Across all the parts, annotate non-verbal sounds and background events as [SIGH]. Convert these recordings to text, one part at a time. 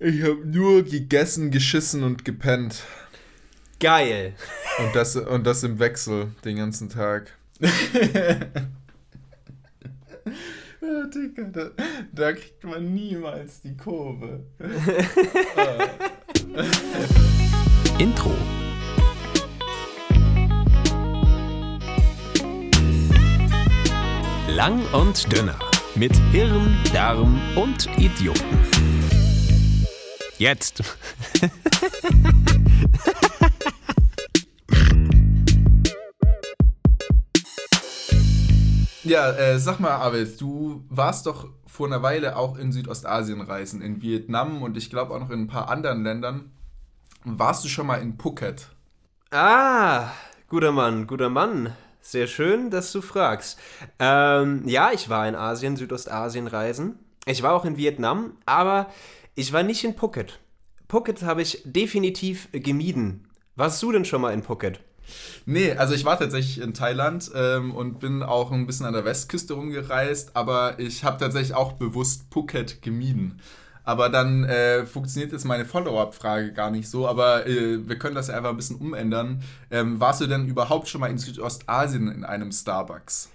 Ich habe nur gegessen, geschissen und gepennt. Geil. Und das, und das im Wechsel den ganzen Tag. [LAUGHS] ja, Digga, da, da, kriegt man niemals die Kurve. [LAUGHS] Intro. Lang und dünner. Mit Hirn, Darm und Idioten. Jetzt. [LAUGHS] Ja, äh, sag mal, Abel, du warst doch vor einer Weile auch in Südostasien reisen, in Vietnam und ich glaube auch noch in ein paar anderen Ländern. Warst du schon mal in Phuket? Ah, guter Mann, guter Mann. Sehr schön, dass du fragst. Ähm, ja, ich war in Asien, Südostasien reisen. Ich war auch in Vietnam, aber ich war nicht in Phuket. Phuket habe ich definitiv gemieden. Warst du denn schon mal in Phuket? Nee, also ich war tatsächlich in Thailand ähm, und bin auch ein bisschen an der Westküste rumgereist, aber ich habe tatsächlich auch bewusst Phuket gemieden. Aber dann äh, funktioniert jetzt meine Follow-up-Frage gar nicht so, aber äh, wir können das ja einfach ein bisschen umändern. Ähm, warst du denn überhaupt schon mal in Südostasien in einem Starbucks?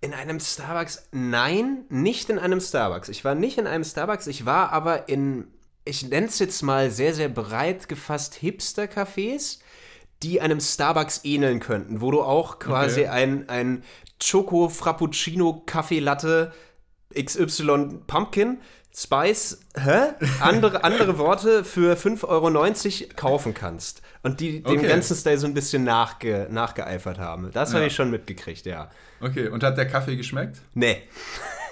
In einem Starbucks? Nein, nicht in einem Starbucks. Ich war nicht in einem Starbucks, ich war aber in, ich nenne es jetzt mal sehr, sehr breit gefasst Hipster-Cafés die einem Starbucks ähneln könnten, wo du auch quasi okay. ein, ein Choco Frappuccino Kaffee Latte XY Pumpkin Spice, hä? Andere, [LAUGHS] andere Worte für 5,90 Euro kaufen kannst. Und die okay. dem ganzen Style so ein bisschen nachge, nachgeeifert haben. Das ja. habe ich schon mitgekriegt, ja. Okay, und hat der Kaffee geschmeckt? Nee.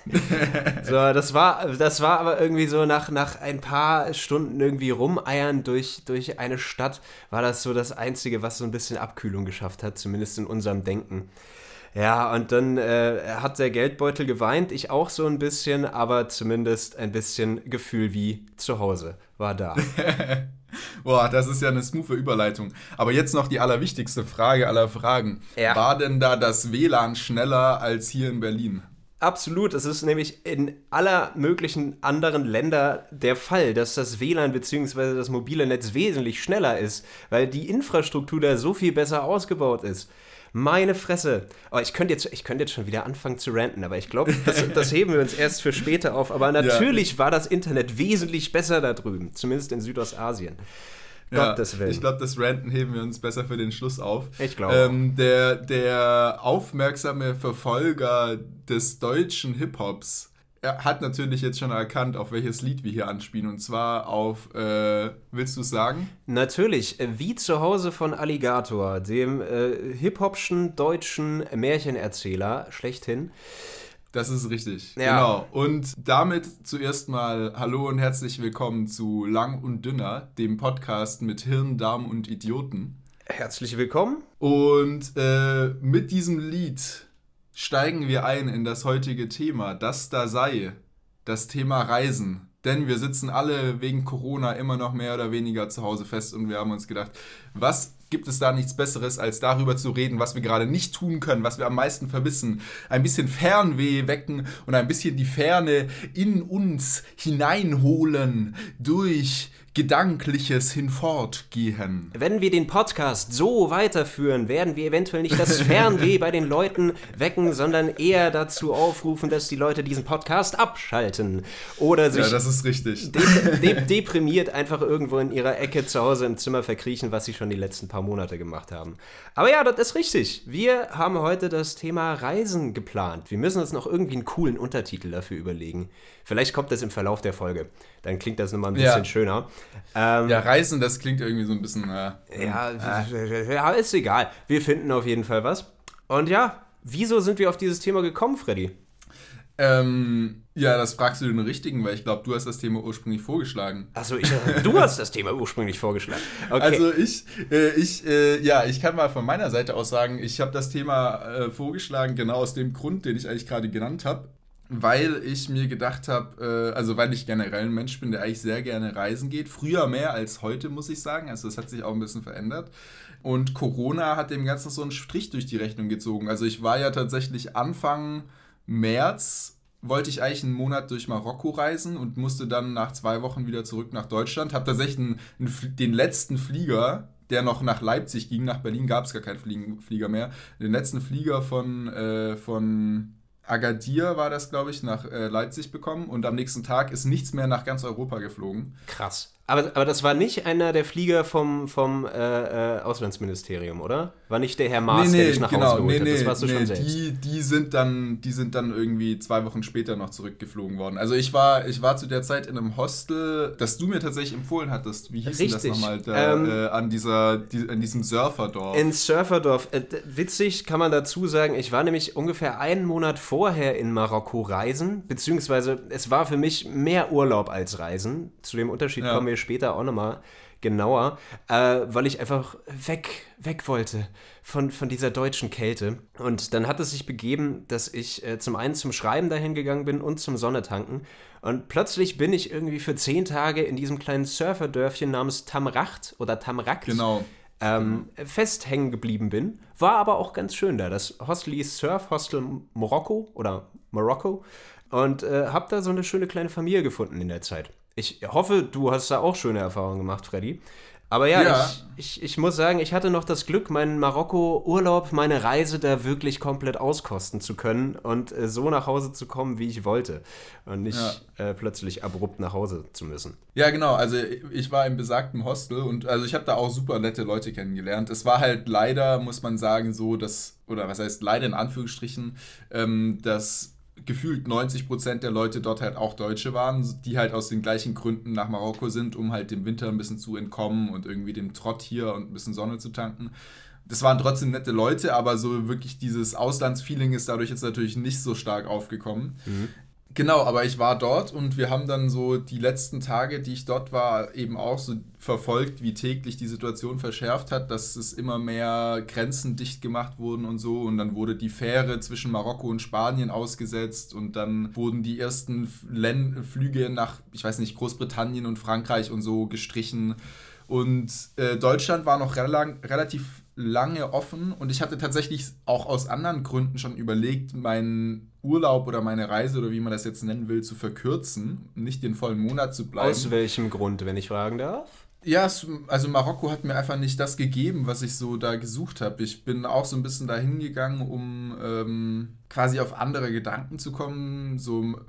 [LAUGHS] so, das war, das war aber irgendwie so nach, nach ein paar Stunden irgendwie rumeiern durch, durch eine Stadt, war das so das Einzige, was so ein bisschen Abkühlung geschafft hat, zumindest in unserem Denken. Ja, und dann äh, hat der Geldbeutel geweint, ich auch so ein bisschen, aber zumindest ein bisschen Gefühl wie zu Hause war da. [LAUGHS] Boah, das ist ja eine smooth Überleitung. Aber jetzt noch die allerwichtigste Frage aller Fragen. Ja. War denn da das WLAN schneller als hier in Berlin? Absolut, es ist nämlich in aller möglichen anderen Länder der Fall, dass das WLAN bzw. das mobile Netz wesentlich schneller ist, weil die Infrastruktur da so viel besser ausgebaut ist. Meine Fresse. Oh, ich könnte jetzt, könnt jetzt schon wieder anfangen zu ranten, aber ich glaube, das, [LAUGHS] das, heben wir uns erst für später auf. Aber natürlich ja. war das Internet wesentlich besser da drüben, zumindest in Südostasien. Ja, Gottes Willen. Ich glaube, das Ranten heben wir uns besser für den Schluss auf. Ich glaube. Ähm, der, der aufmerksame Verfolger des deutschen Hip-Hops hat natürlich jetzt schon erkannt, auf welches Lied wir hier anspielen. Und zwar auf, äh, willst du es sagen? Natürlich, wie zu Hause von Alligator, dem äh, hip-hopschen deutschen Märchenerzähler schlechthin. Das ist richtig. Ja. Genau. Und damit zuerst mal Hallo und herzlich willkommen zu Lang und Dünner, dem Podcast mit Hirn, Darm und Idioten. Herzlich willkommen. Und äh, mit diesem Lied steigen wir ein in das heutige Thema, das da sei, das Thema Reisen. Denn wir sitzen alle wegen Corona immer noch mehr oder weniger zu Hause fest und wir haben uns gedacht, was gibt es da nichts Besseres, als darüber zu reden, was wir gerade nicht tun können, was wir am meisten vermissen. Ein bisschen Fernweh wecken und ein bisschen die Ferne in uns hineinholen durch Gedankliches hinfortgehen. Wenn wir den Podcast so weiterführen, werden wir eventuell nicht das Fernweh bei den Leuten wecken, sondern eher dazu aufrufen, dass die Leute diesen Podcast abschalten oder sich ja, das ist richtig. De de deprimiert einfach irgendwo in ihrer Ecke zu Hause im Zimmer verkriechen, was sie schon die letzten paar Monate gemacht haben. Aber ja, das ist richtig. Wir haben heute das Thema Reisen geplant. Wir müssen uns noch irgendwie einen coolen Untertitel dafür überlegen. Vielleicht kommt das im Verlauf der Folge. Dann klingt das nochmal ein bisschen ja. schöner. Ähm, ja, Reisen, das klingt irgendwie so ein bisschen. Äh, ja, äh. ja, ist egal. Wir finden auf jeden Fall was. Und ja, wieso sind wir auf dieses Thema gekommen, Freddy? Ähm, ja, das fragst du den Richtigen, weil ich glaube, du hast das Thema ursprünglich vorgeschlagen. Achso, du [LAUGHS] hast das Thema ursprünglich vorgeschlagen. Okay. Also ich, äh, ich, äh, ja, ich kann mal von meiner Seite aus sagen, ich habe das Thema äh, vorgeschlagen, genau aus dem Grund, den ich eigentlich gerade genannt habe weil ich mir gedacht habe, äh, also weil ich generell ein Mensch bin, der eigentlich sehr gerne reisen geht. Früher mehr als heute, muss ich sagen. Also das hat sich auch ein bisschen verändert. Und Corona hat dem Ganzen so einen Strich durch die Rechnung gezogen. Also ich war ja tatsächlich Anfang März wollte ich eigentlich einen Monat durch Marokko reisen und musste dann nach zwei Wochen wieder zurück nach Deutschland. Habe tatsächlich einen, einen, den letzten Flieger, der noch nach Leipzig ging, nach Berlin gab es gar keinen Fliegen, Flieger mehr. Den letzten Flieger von, äh, von Agadir war das, glaube ich, nach äh, Leipzig bekommen und am nächsten Tag ist nichts mehr nach ganz Europa geflogen. Krass. Aber, aber das war nicht einer der Flieger vom, vom äh, äh, Auslandsministerium, oder? War nicht der Herr Maas, nee, nee, der dich nach genau, Hause geholt nee, hat? Das warst du schon selbst. Die, die, sind dann, die sind dann irgendwie zwei Wochen später noch zurückgeflogen worden. Also ich war, ich war zu der Zeit in einem Hostel, das du mir tatsächlich empfohlen hattest. Wie hieß das nochmal? Da, ähm, äh, an, dieser, die, an diesem Surferdorf. In Surferdorf. Äh, witzig kann man dazu sagen, ich war nämlich ungefähr einen Monat vorher in Marokko reisen, beziehungsweise es war für mich mehr Urlaub als Reisen. Zu dem Unterschied ja. kommen wir später auch nochmal genauer, äh, weil ich einfach weg, weg wollte von, von dieser deutschen Kälte. Und dann hat es sich begeben, dass ich äh, zum einen zum Schreiben dahin gegangen bin und zum Sonnetanken. Und plötzlich bin ich irgendwie für zehn Tage in diesem kleinen Surferdörfchen namens Tamracht oder Tamrakt genau. ähm, festhängen geblieben bin. War aber auch ganz schön da. Das Hostel hieß Surf Hostel Morocco oder Morocco. Und äh, habe da so eine schöne kleine Familie gefunden in der Zeit. Ich hoffe, du hast da auch schöne Erfahrungen gemacht, Freddy. Aber ja, ja. Ich, ich, ich, muss sagen, ich hatte noch das Glück, meinen Marokko-Urlaub, meine Reise da wirklich komplett auskosten zu können und äh, so nach Hause zu kommen, wie ich wollte. Und nicht ja. äh, plötzlich abrupt nach Hause zu müssen. Ja, genau. Also ich war im besagten Hostel und also ich habe da auch super nette Leute kennengelernt. Es war halt leider, muss man sagen, so, dass, oder was heißt leider in Anführungsstrichen, ähm, dass gefühlt 90 Prozent der Leute dort halt auch Deutsche waren, die halt aus den gleichen Gründen nach Marokko sind, um halt dem Winter ein bisschen zu entkommen und irgendwie dem Trott hier und ein bisschen Sonne zu tanken. Das waren trotzdem nette Leute, aber so wirklich dieses Auslandsfeeling ist dadurch jetzt natürlich nicht so stark aufgekommen. Mhm. Genau, aber ich war dort und wir haben dann so die letzten Tage, die ich dort war, eben auch so verfolgt, wie täglich die Situation verschärft hat, dass es immer mehr Grenzen dicht gemacht wurden und so. Und dann wurde die Fähre zwischen Marokko und Spanien ausgesetzt und dann wurden die ersten Len Flüge nach, ich weiß nicht, Großbritannien und Frankreich und so gestrichen. Und äh, Deutschland war noch rel relativ lange offen und ich hatte tatsächlich auch aus anderen Gründen schon überlegt, meinen Urlaub oder meine Reise oder wie man das jetzt nennen will, zu verkürzen, nicht den vollen Monat zu bleiben. Aus welchem Grund, wenn ich fragen darf? Ja, also Marokko hat mir einfach nicht das gegeben, was ich so da gesucht habe. Ich bin auch so ein bisschen dahin gegangen, um ähm, quasi auf andere Gedanken zu kommen. So,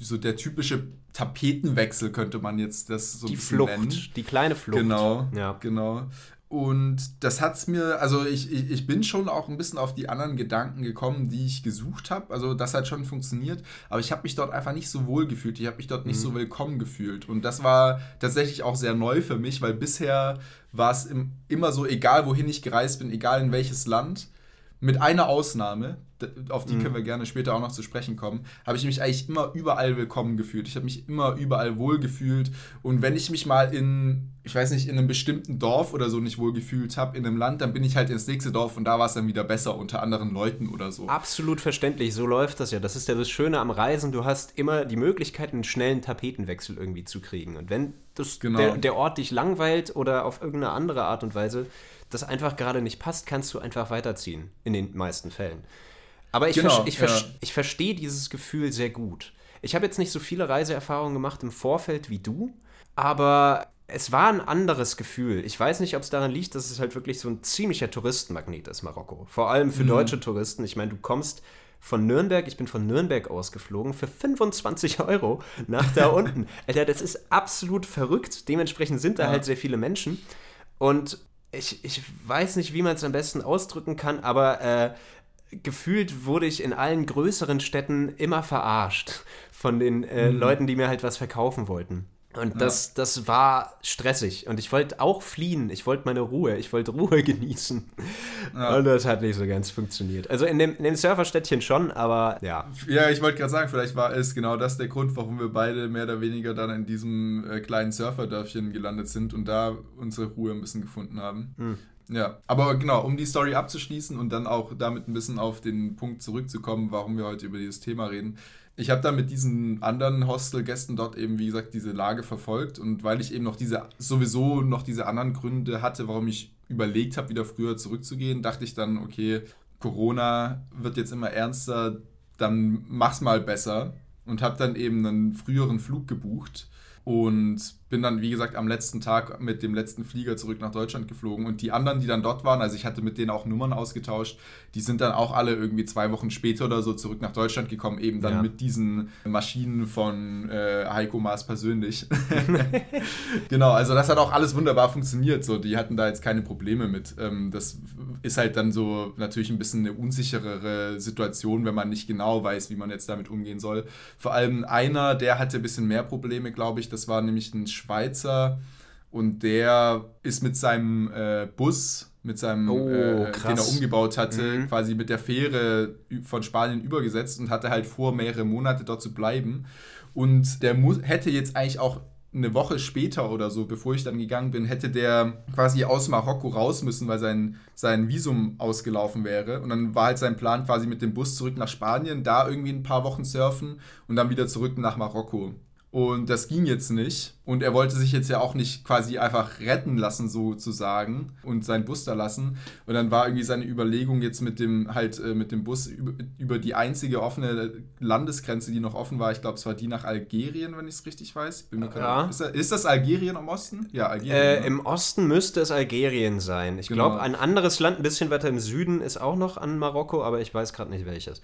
so der typische Tapetenwechsel könnte man jetzt das so die ein bisschen Flucht, nennen. Die kleine Flucht. Genau, ja. genau. Und das hat es mir, also ich, ich, ich bin schon auch ein bisschen auf die anderen Gedanken gekommen, die ich gesucht habe. Also das hat schon funktioniert, aber ich habe mich dort einfach nicht so wohl gefühlt. Ich habe mich dort nicht mhm. so willkommen gefühlt. Und das war tatsächlich auch sehr neu für mich, weil bisher war es immer so, egal wohin ich gereist bin, egal in welches Land, mit einer Ausnahme, auf die mhm. können wir gerne später auch noch zu sprechen kommen, habe ich mich eigentlich immer überall willkommen gefühlt. Ich habe mich immer überall wohl gefühlt. Und wenn ich mich mal in, ich weiß nicht, in einem bestimmten Dorf oder so nicht wohl gefühlt habe, in einem Land, dann bin ich halt ins nächste Dorf und da war es dann wieder besser unter anderen Leuten oder so. Absolut verständlich, so läuft das ja. Das ist ja das Schöne am Reisen. Du hast immer die Möglichkeit, einen schnellen Tapetenwechsel irgendwie zu kriegen. Und wenn das, genau. der, der Ort dich langweilt oder auf irgendeine andere Art und Weise das einfach gerade nicht passt, kannst du einfach weiterziehen. In den meisten Fällen. Aber ich, genau, ver ich, ver ja. ich verstehe dieses Gefühl sehr gut. Ich habe jetzt nicht so viele Reiseerfahrungen gemacht im Vorfeld wie du, aber es war ein anderes Gefühl. Ich weiß nicht, ob es daran liegt, dass es halt wirklich so ein ziemlicher Touristenmagnet ist, Marokko. Vor allem für mhm. deutsche Touristen. Ich meine, du kommst von Nürnberg, ich bin von Nürnberg ausgeflogen, für 25 [LAUGHS] Euro nach da unten. Alter, das ist absolut verrückt. Dementsprechend sind da ja. halt sehr viele Menschen. Und ich, ich weiß nicht, wie man es am besten ausdrücken kann, aber äh, gefühlt wurde ich in allen größeren Städten immer verarscht von den äh, mhm. Leuten, die mir halt was verkaufen wollten. Und ja. das, das war stressig. Und ich wollte auch fliehen. Ich wollte meine Ruhe. Ich wollte Ruhe [LAUGHS] genießen. Ja. Und das hat nicht so ganz funktioniert. Also in dem, in dem Surferstädtchen schon, aber ja. Ja, ich wollte gerade sagen, vielleicht war es genau das der Grund, warum wir beide mehr oder weniger dann in diesem äh, kleinen Surferdörfchen gelandet sind und da unsere Ruhe ein bisschen gefunden haben. Hm. Ja, aber genau, um die Story abzuschließen und dann auch damit ein bisschen auf den Punkt zurückzukommen, warum wir heute über dieses Thema reden. Ich habe da mit diesen anderen Hostelgästen dort eben, wie gesagt, diese Lage verfolgt und weil ich eben noch diese, sowieso noch diese anderen Gründe hatte, warum ich überlegt habe, wieder früher zurückzugehen, dachte ich dann, okay, Corona wird jetzt immer ernster, dann mach's mal besser und habe dann eben einen früheren Flug gebucht und bin dann, wie gesagt, am letzten Tag mit dem letzten Flieger zurück nach Deutschland geflogen. Und die anderen, die dann dort waren, also ich hatte mit denen auch Nummern ausgetauscht, die sind dann auch alle irgendwie zwei Wochen später oder so zurück nach Deutschland gekommen, eben dann ja. mit diesen Maschinen von äh, Heiko Maas persönlich. [LAUGHS] genau, also das hat auch alles wunderbar funktioniert. So, die hatten da jetzt keine Probleme mit. Ähm, das ist halt dann so natürlich ein bisschen eine unsicherere Situation, wenn man nicht genau weiß, wie man jetzt damit umgehen soll. Vor allem einer, der hatte ein bisschen mehr Probleme, glaube ich. Das war nämlich ein Schweizer und der ist mit seinem äh, Bus, mit seinem, oh, äh, den er umgebaut hatte, mhm. quasi mit der Fähre von Spanien übergesetzt und hatte halt vor, mehrere Monate dort zu bleiben. Und der hätte jetzt eigentlich auch eine Woche später oder so, bevor ich dann gegangen bin, hätte der quasi aus Marokko raus müssen, weil sein, sein Visum ausgelaufen wäre. Und dann war halt sein Plan quasi mit dem Bus zurück nach Spanien, da irgendwie ein paar Wochen surfen und dann wieder zurück nach Marokko. Und das ging jetzt nicht. Und er wollte sich jetzt ja auch nicht quasi einfach retten lassen, sozusagen, und seinen Bus da lassen. Und dann war irgendwie seine Überlegung jetzt mit dem, halt, äh, mit dem Bus über, über, die einzige offene Landesgrenze, die noch offen war. Ich glaube, es war die nach Algerien, wenn ich es richtig weiß. ja. ist, ist, das Algerien im Osten? Ja, Algerien. Äh, ne? Im Osten müsste es Algerien sein. Ich genau. glaube, ein anderes Land, ein bisschen weiter im Süden, ist auch noch an Marokko, aber ich weiß gerade nicht welches.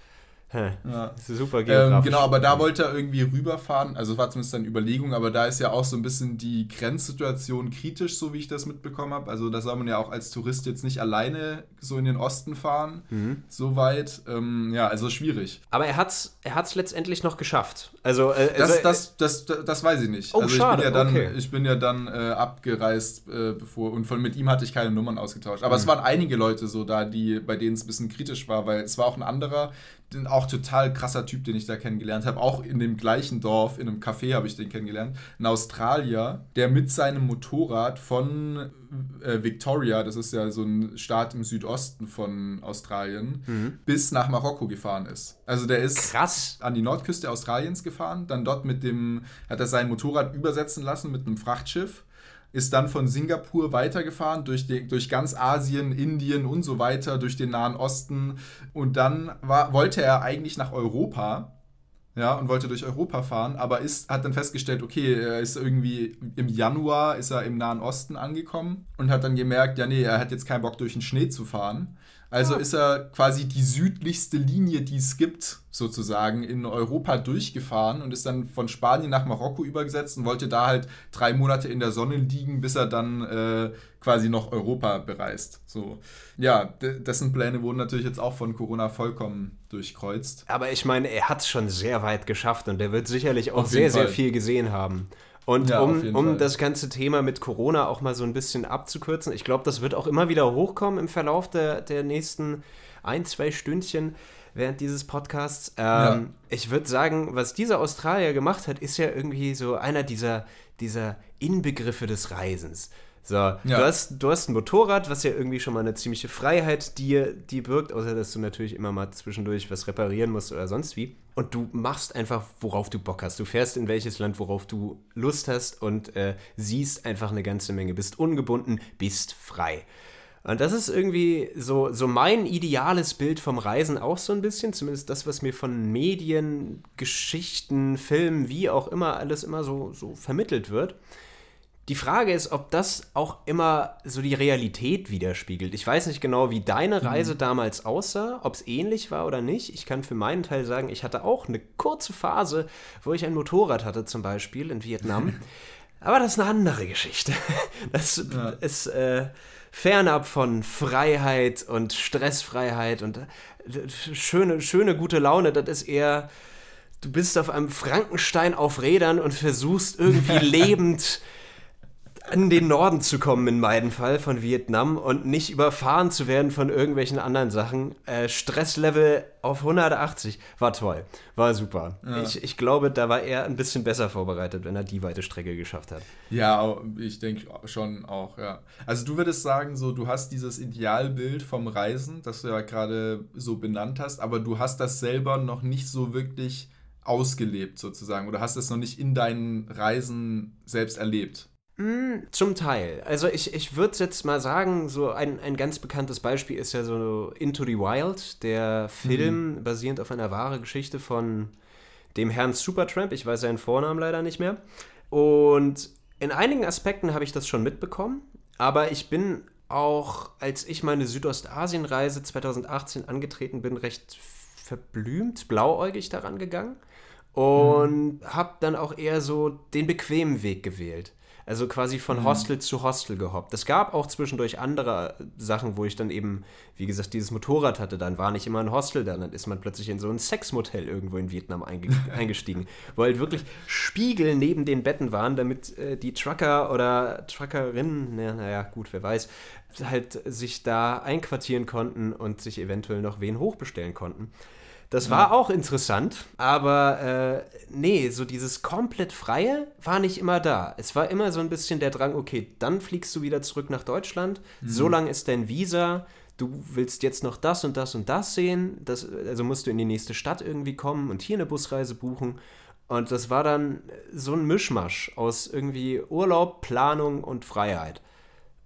Ja. Super. Ähm, genau, aber da wollte er irgendwie rüberfahren. Also war zumindest eine Überlegung, aber da ist ja auch so ein bisschen die Grenzsituation kritisch, so wie ich das mitbekommen habe. Also da soll man ja auch als Tourist jetzt nicht alleine so in den Osten fahren, mhm. so weit. Ähm, ja, also schwierig. Aber er hat es er hat's letztendlich noch geschafft. Also, äh, das, also, das, das, das, das, weiß ich nicht. Oh, also ich schade. Bin ja dann, okay. Ich bin ja dann äh, abgereist, äh, bevor und von mit ihm hatte ich keine Nummern ausgetauscht. Aber mhm. es waren einige Leute so da, die, bei denen es ein bisschen kritisch war, weil es war auch ein anderer, auch total krasser Typ, den ich da kennengelernt habe. Auch in dem gleichen Dorf, in einem Café habe ich den kennengelernt. Ein Australier, der mit seinem Motorrad von äh, Victoria, das ist ja so ein Staat im Südosten von Australien, mhm. bis nach Marokko gefahren ist. Also der ist Krass. an die Nordküste Australiens gefahren, dann dort mit dem, hat er sein Motorrad übersetzen lassen mit einem Frachtschiff ist dann von Singapur weitergefahren durch, die, durch ganz Asien, Indien und so weiter, durch den Nahen Osten. Und dann war, wollte er eigentlich nach Europa. Ja, und wollte durch Europa fahren, aber ist, hat dann festgestellt, okay, er ist irgendwie im Januar ist er im Nahen Osten angekommen und hat dann gemerkt, ja, nee, er hat jetzt keinen Bock durch den Schnee zu fahren also ist er quasi die südlichste Linie, die es gibt, sozusagen, in Europa durchgefahren und ist dann von Spanien nach Marokko übergesetzt und wollte da halt drei Monate in der Sonne liegen, bis er dann äh, quasi noch Europa bereist. So. Ja, dessen Pläne wurden natürlich jetzt auch von Corona vollkommen durchkreuzt. Aber ich meine, er hat es schon sehr weit geschafft und er wird sicherlich auch sehr, Fall. sehr viel gesehen haben. Und ja, um, um das ganze Thema mit Corona auch mal so ein bisschen abzukürzen, ich glaube, das wird auch immer wieder hochkommen im Verlauf der, der nächsten ein, zwei Stündchen während dieses Podcasts. Ähm, ja. Ich würde sagen, was dieser Australier gemacht hat, ist ja irgendwie so einer dieser, dieser Inbegriffe des Reisens. So, ja. du, hast, du hast ein Motorrad, was ja irgendwie schon mal eine ziemliche Freiheit dir, dir birgt, außer dass du natürlich immer mal zwischendurch was reparieren musst oder sonst wie. Und du machst einfach, worauf du Bock hast. Du fährst in welches Land, worauf du Lust hast und äh, siehst einfach eine ganze Menge. Bist ungebunden, bist frei. Und das ist irgendwie so, so mein ideales Bild vom Reisen auch so ein bisschen, zumindest das, was mir von Medien, Geschichten, Filmen, wie auch immer alles immer so, so vermittelt wird. Die Frage ist, ob das auch immer so die Realität widerspiegelt. Ich weiß nicht genau, wie deine mhm. Reise mhm. damals aussah, ob es ähnlich war oder nicht. Ich kann für meinen Teil sagen, ich hatte auch eine kurze Phase, wo ich ein Motorrad hatte, zum Beispiel in Vietnam. [LAUGHS] Aber das ist eine andere Geschichte. [LAUGHS] Das ja. ist äh, fernab von Freiheit und Stressfreiheit und äh, schöne, schöne, gute Laune. Das ist eher, du bist auf einem Frankenstein auf Rädern und versuchst irgendwie [LAUGHS] lebend in den Norden zu kommen, in meinem Fall, von Vietnam und nicht überfahren zu werden von irgendwelchen anderen Sachen. Äh, Stresslevel auf 180 war toll, war super. Ja. Ich, ich glaube, da war er ein bisschen besser vorbereitet, wenn er die weite Strecke geschafft hat. Ja, ich denke schon auch, ja. Also du würdest sagen, so du hast dieses Idealbild vom Reisen, das du ja gerade so benannt hast, aber du hast das selber noch nicht so wirklich ausgelebt sozusagen oder hast es noch nicht in deinen Reisen selbst erlebt. Zum Teil. Also ich, ich würde jetzt mal sagen, so ein, ein ganz bekanntes Beispiel ist ja so Into the Wild, der Film Mhm. basierend auf einer wahren Geschichte von dem Herrn Supertramp. Ich weiß seinen Vornamen leider nicht mehr. Und in einigen Aspekten habe ich das schon mitbekommen, aber ich bin auch, als ich meine Südostasienreise 2018 angetreten bin, recht verblümt, blauäugig daran gegangen und habe dann auch eher so den bequemen Weg gewählt. Also quasi von Hostel zu Hostel gehoppt. Es gab auch zwischendurch andere Sachen, wo ich dann eben, wie gesagt, dieses Motorrad hatte. Dann war nicht immer ein Hostel da, dann ist man plötzlich in so ein Sexmotel irgendwo in Vietnam einge [LAUGHS] eingestiegen, wo halt wirklich Spiegel neben den Betten waren, damit äh, die Trucker oder Truckerinnen, naja, naja, gut, wer weiß, halt sich da einquartieren konnten und sich eventuell noch wen hochbestellen konnten. Das war auch interessant, aber äh, nee, so dieses komplett Freie war nicht immer da. Es war immer so ein bisschen der Drang, okay, dann fliegst du wieder zurück nach Deutschland, so lang ist dein Visa, du willst jetzt noch das und das und das sehen, das, also musst du in die nächste Stadt irgendwie kommen und hier eine Busreise buchen. Und das war dann so ein Mischmasch aus irgendwie Urlaub, Planung und Freiheit.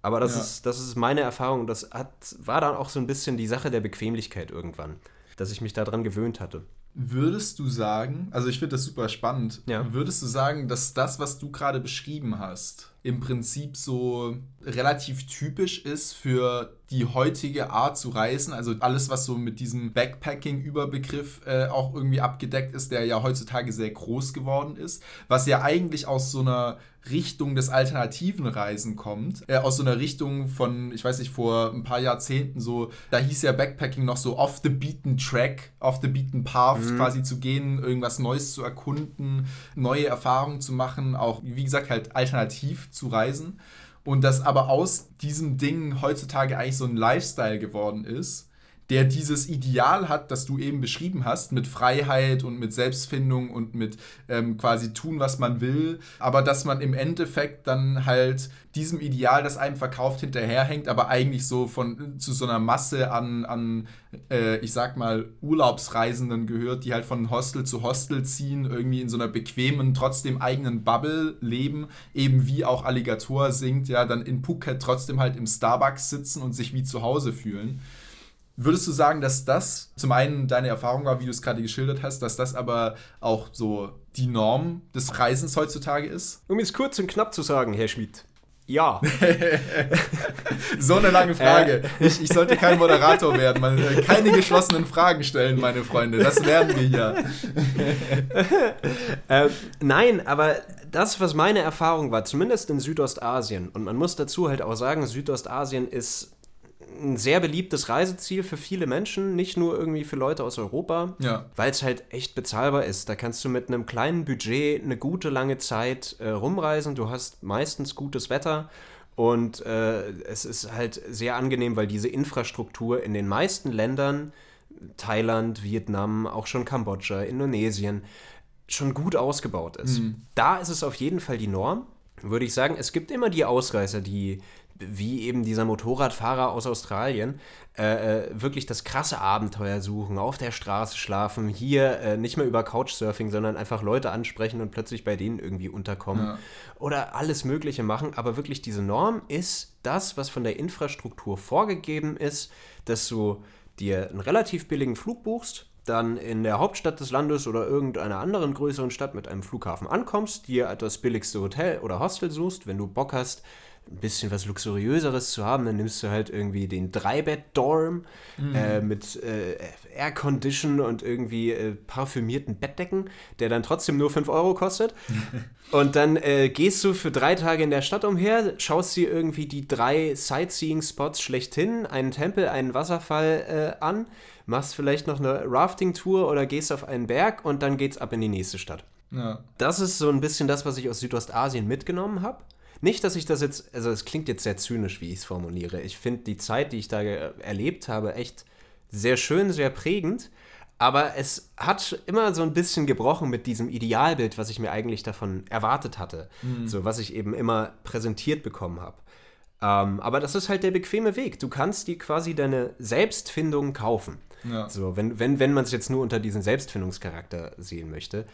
Aber das, Ja. ist, das ist meine Erfahrung. Das hat, war dann auch so ein bisschen die Sache der Bequemlichkeit irgendwann, dass ich mich daran gewöhnt hatte. Würdest du sagen, also ich finde das super spannend, Ja. würdest du sagen, dass das, was du gerade beschrieben hast, im Prinzip so relativ typisch ist für die heutige Art zu reisen? Also alles, was so mit diesem Backpacking-Überbegriff äh, auch irgendwie abgedeckt ist, der ja heutzutage sehr groß geworden ist, was ja eigentlich aus so einer Richtung des alternativen Reisen kommt, äh, aus so einer Richtung von, ich weiß nicht, vor ein paar Jahrzehnten so, da hieß ja Backpacking noch so off the beaten track, off the beaten path quasi zu gehen, irgendwas Neues zu erkunden, neue Erfahrungen zu machen, auch wie gesagt halt alternativ zu reisen und dass aber aus diesem Ding heutzutage eigentlich so ein Lifestyle geworden ist, der dieses Ideal hat, das du eben beschrieben hast, mit Freiheit und mit Selbstfindung und mit ähm, quasi tun, was man will, aber dass man im Endeffekt dann halt diesem Ideal, das einem verkauft, hinterherhängt, aber eigentlich so von zu so einer Masse an, an äh, ich sag mal, Urlaubsreisenden gehört, die halt von Hostel zu Hostel ziehen, irgendwie in so einer bequemen, trotzdem eigenen Bubble leben, eben wie auch Alligator singt, ja, dann in Phuket trotzdem halt im Starbucks sitzen und sich wie zu Hause fühlen. Würdest du sagen, dass das zum einen deine Erfahrung war, wie du es gerade geschildert hast, dass das aber auch so die Norm des Reisens heutzutage ist? Um es kurz und knapp zu sagen, Herr Schmidt. Ja. [LAUGHS] So eine lange Frage. Ich, ich sollte kein Moderator werden. Man, äh, keine geschlossenen Fragen stellen, meine Freunde. Das lernen wir hier. [LAUGHS] äh, nein, aber das, was meine Erfahrung war, zumindest in Südostasien, und man muss dazu halt auch sagen, Südostasien ist ein sehr beliebtes Reiseziel für viele Menschen, nicht nur irgendwie für Leute aus Europa, Ja. weil es halt echt bezahlbar ist. Da kannst du mit einem kleinen Budget eine gute lange Zeit äh, rumreisen. Du hast meistens gutes Wetter und äh, es ist halt sehr angenehm, weil diese Infrastruktur in den meisten Ländern, Thailand, Vietnam, auch schon Kambodscha, Indonesien, schon gut ausgebaut ist. Da ist es auf jeden Fall die Norm, würde ich sagen. Es gibt immer die Ausreißer, die wie eben dieser Motorradfahrer aus Australien, äh, äh, wirklich das krasse Abenteuer suchen, auf der Straße schlafen, hier äh, nicht mehr über Couchsurfing, sondern einfach Leute ansprechen und plötzlich bei denen irgendwie unterkommen Ja. oder alles Mögliche machen. Aber wirklich diese Norm ist das, was von der Infrastruktur vorgegeben ist, dass du dir einen relativ billigen Flug buchst, dann in der Hauptstadt des Landes oder irgendeiner anderen größeren Stadt mit einem Flughafen ankommst, dir das billigste Hotel oder Hostel suchst, wenn du Bock hast, ein bisschen was Luxuriöseres zu haben, dann nimmst du halt irgendwie den Dreibett-Dorm äh, mit äh, Air-Condition und irgendwie äh, parfümierten Bettdecken, der dann trotzdem nur 5 Euro kostet. [LAUGHS] und dann äh, gehst du für drei Tage in der Stadt umher, schaust dir irgendwie die drei Sightseeing-Spots schlechthin, einen Tempel, einen Wasserfall äh, an, machst vielleicht noch eine Rafting-Tour oder gehst auf einen Berg und dann geht's ab in die nächste Stadt. Ja. Das ist so ein bisschen das, was ich aus Südostasien mitgenommen habe. Nicht, dass ich das jetzt, also es klingt jetzt sehr zynisch, wie ich es formuliere. Ich finde die Zeit, die ich da ge- erlebt habe, echt sehr schön, sehr prägend. Aber es hat immer so ein bisschen gebrochen mit diesem Idealbild, was ich mir eigentlich davon erwartet hatte. So, was ich eben immer präsentiert bekommen habe. Ähm, aber das ist halt der bequeme Weg. Du kannst dir quasi deine Selbstfindung kaufen. Ja. So, wenn, wenn, wenn man es jetzt nur unter diesen Selbstfindungscharakter sehen möchte.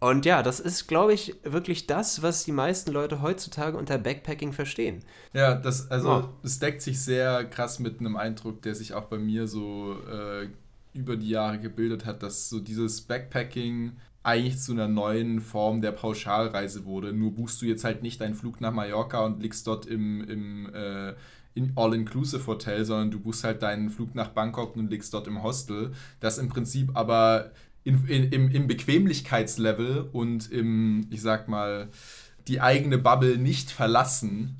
Und ja, das ist, glaube ich, wirklich das, was die meisten Leute heutzutage unter Backpacking verstehen. Ja, das, also, es deckt sich sehr krass mit einem Eindruck, der sich auch bei mir so äh, über die Jahre gebildet hat, dass so dieses Backpacking eigentlich zu einer neuen Form der Pauschalreise wurde. Nur buchst du jetzt halt nicht deinen Flug nach Mallorca und liegst dort im, im äh, in All-Inclusive-Hotel, sondern du buchst halt deinen Flug nach Bangkok und liegst dort im Hostel. Das im Prinzip aber in, in, im, im Bequemlichkeitslevel und im, ich sag mal, die eigene Bubble nicht verlassen,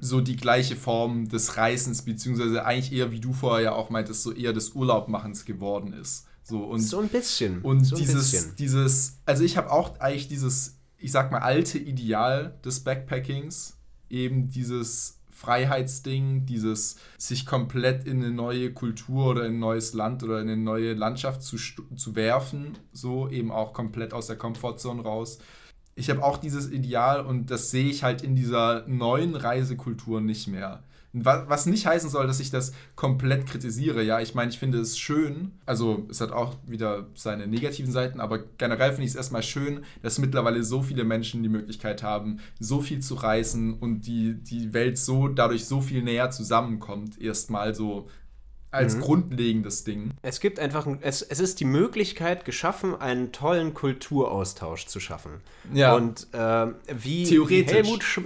so die gleiche Form des Reisens, beziehungsweise eigentlich eher, wie du vorher ja auch meintest, so eher des Urlaubmachens geworden ist. So, und So ein bisschen. und so dieses, bisschen. dieses, also ich habe auch eigentlich dieses, ich sag mal, alte Ideal des Backpackings, eben dieses Freiheitsding, dieses sich komplett in eine neue Kultur oder in ein neues Land oder in eine neue Landschaft zu, zu werfen, so eben auch komplett aus der Komfortzone raus. Ich habe auch dieses Ideal und das sehe ich halt in dieser neuen Reisekultur nicht mehr. Was, nicht heißen soll, dass ich das komplett kritisiere. Ja, ich meine, ich finde es schön. Also, es hat auch wieder seine negativen Seiten, aber generell finde ich es erstmal schön, dass mittlerweile so viele Menschen die Möglichkeit haben, so viel zu reisen und die, die Welt so dadurch so viel näher zusammenkommt. Erstmal so als grundlegendes Ding. Es gibt einfach, ein- es, es ist die Möglichkeit geschaffen, einen tollen Kulturaustausch zu schaffen. Ja. Und ähm, wie, Theoretisch. wie Helmut Sch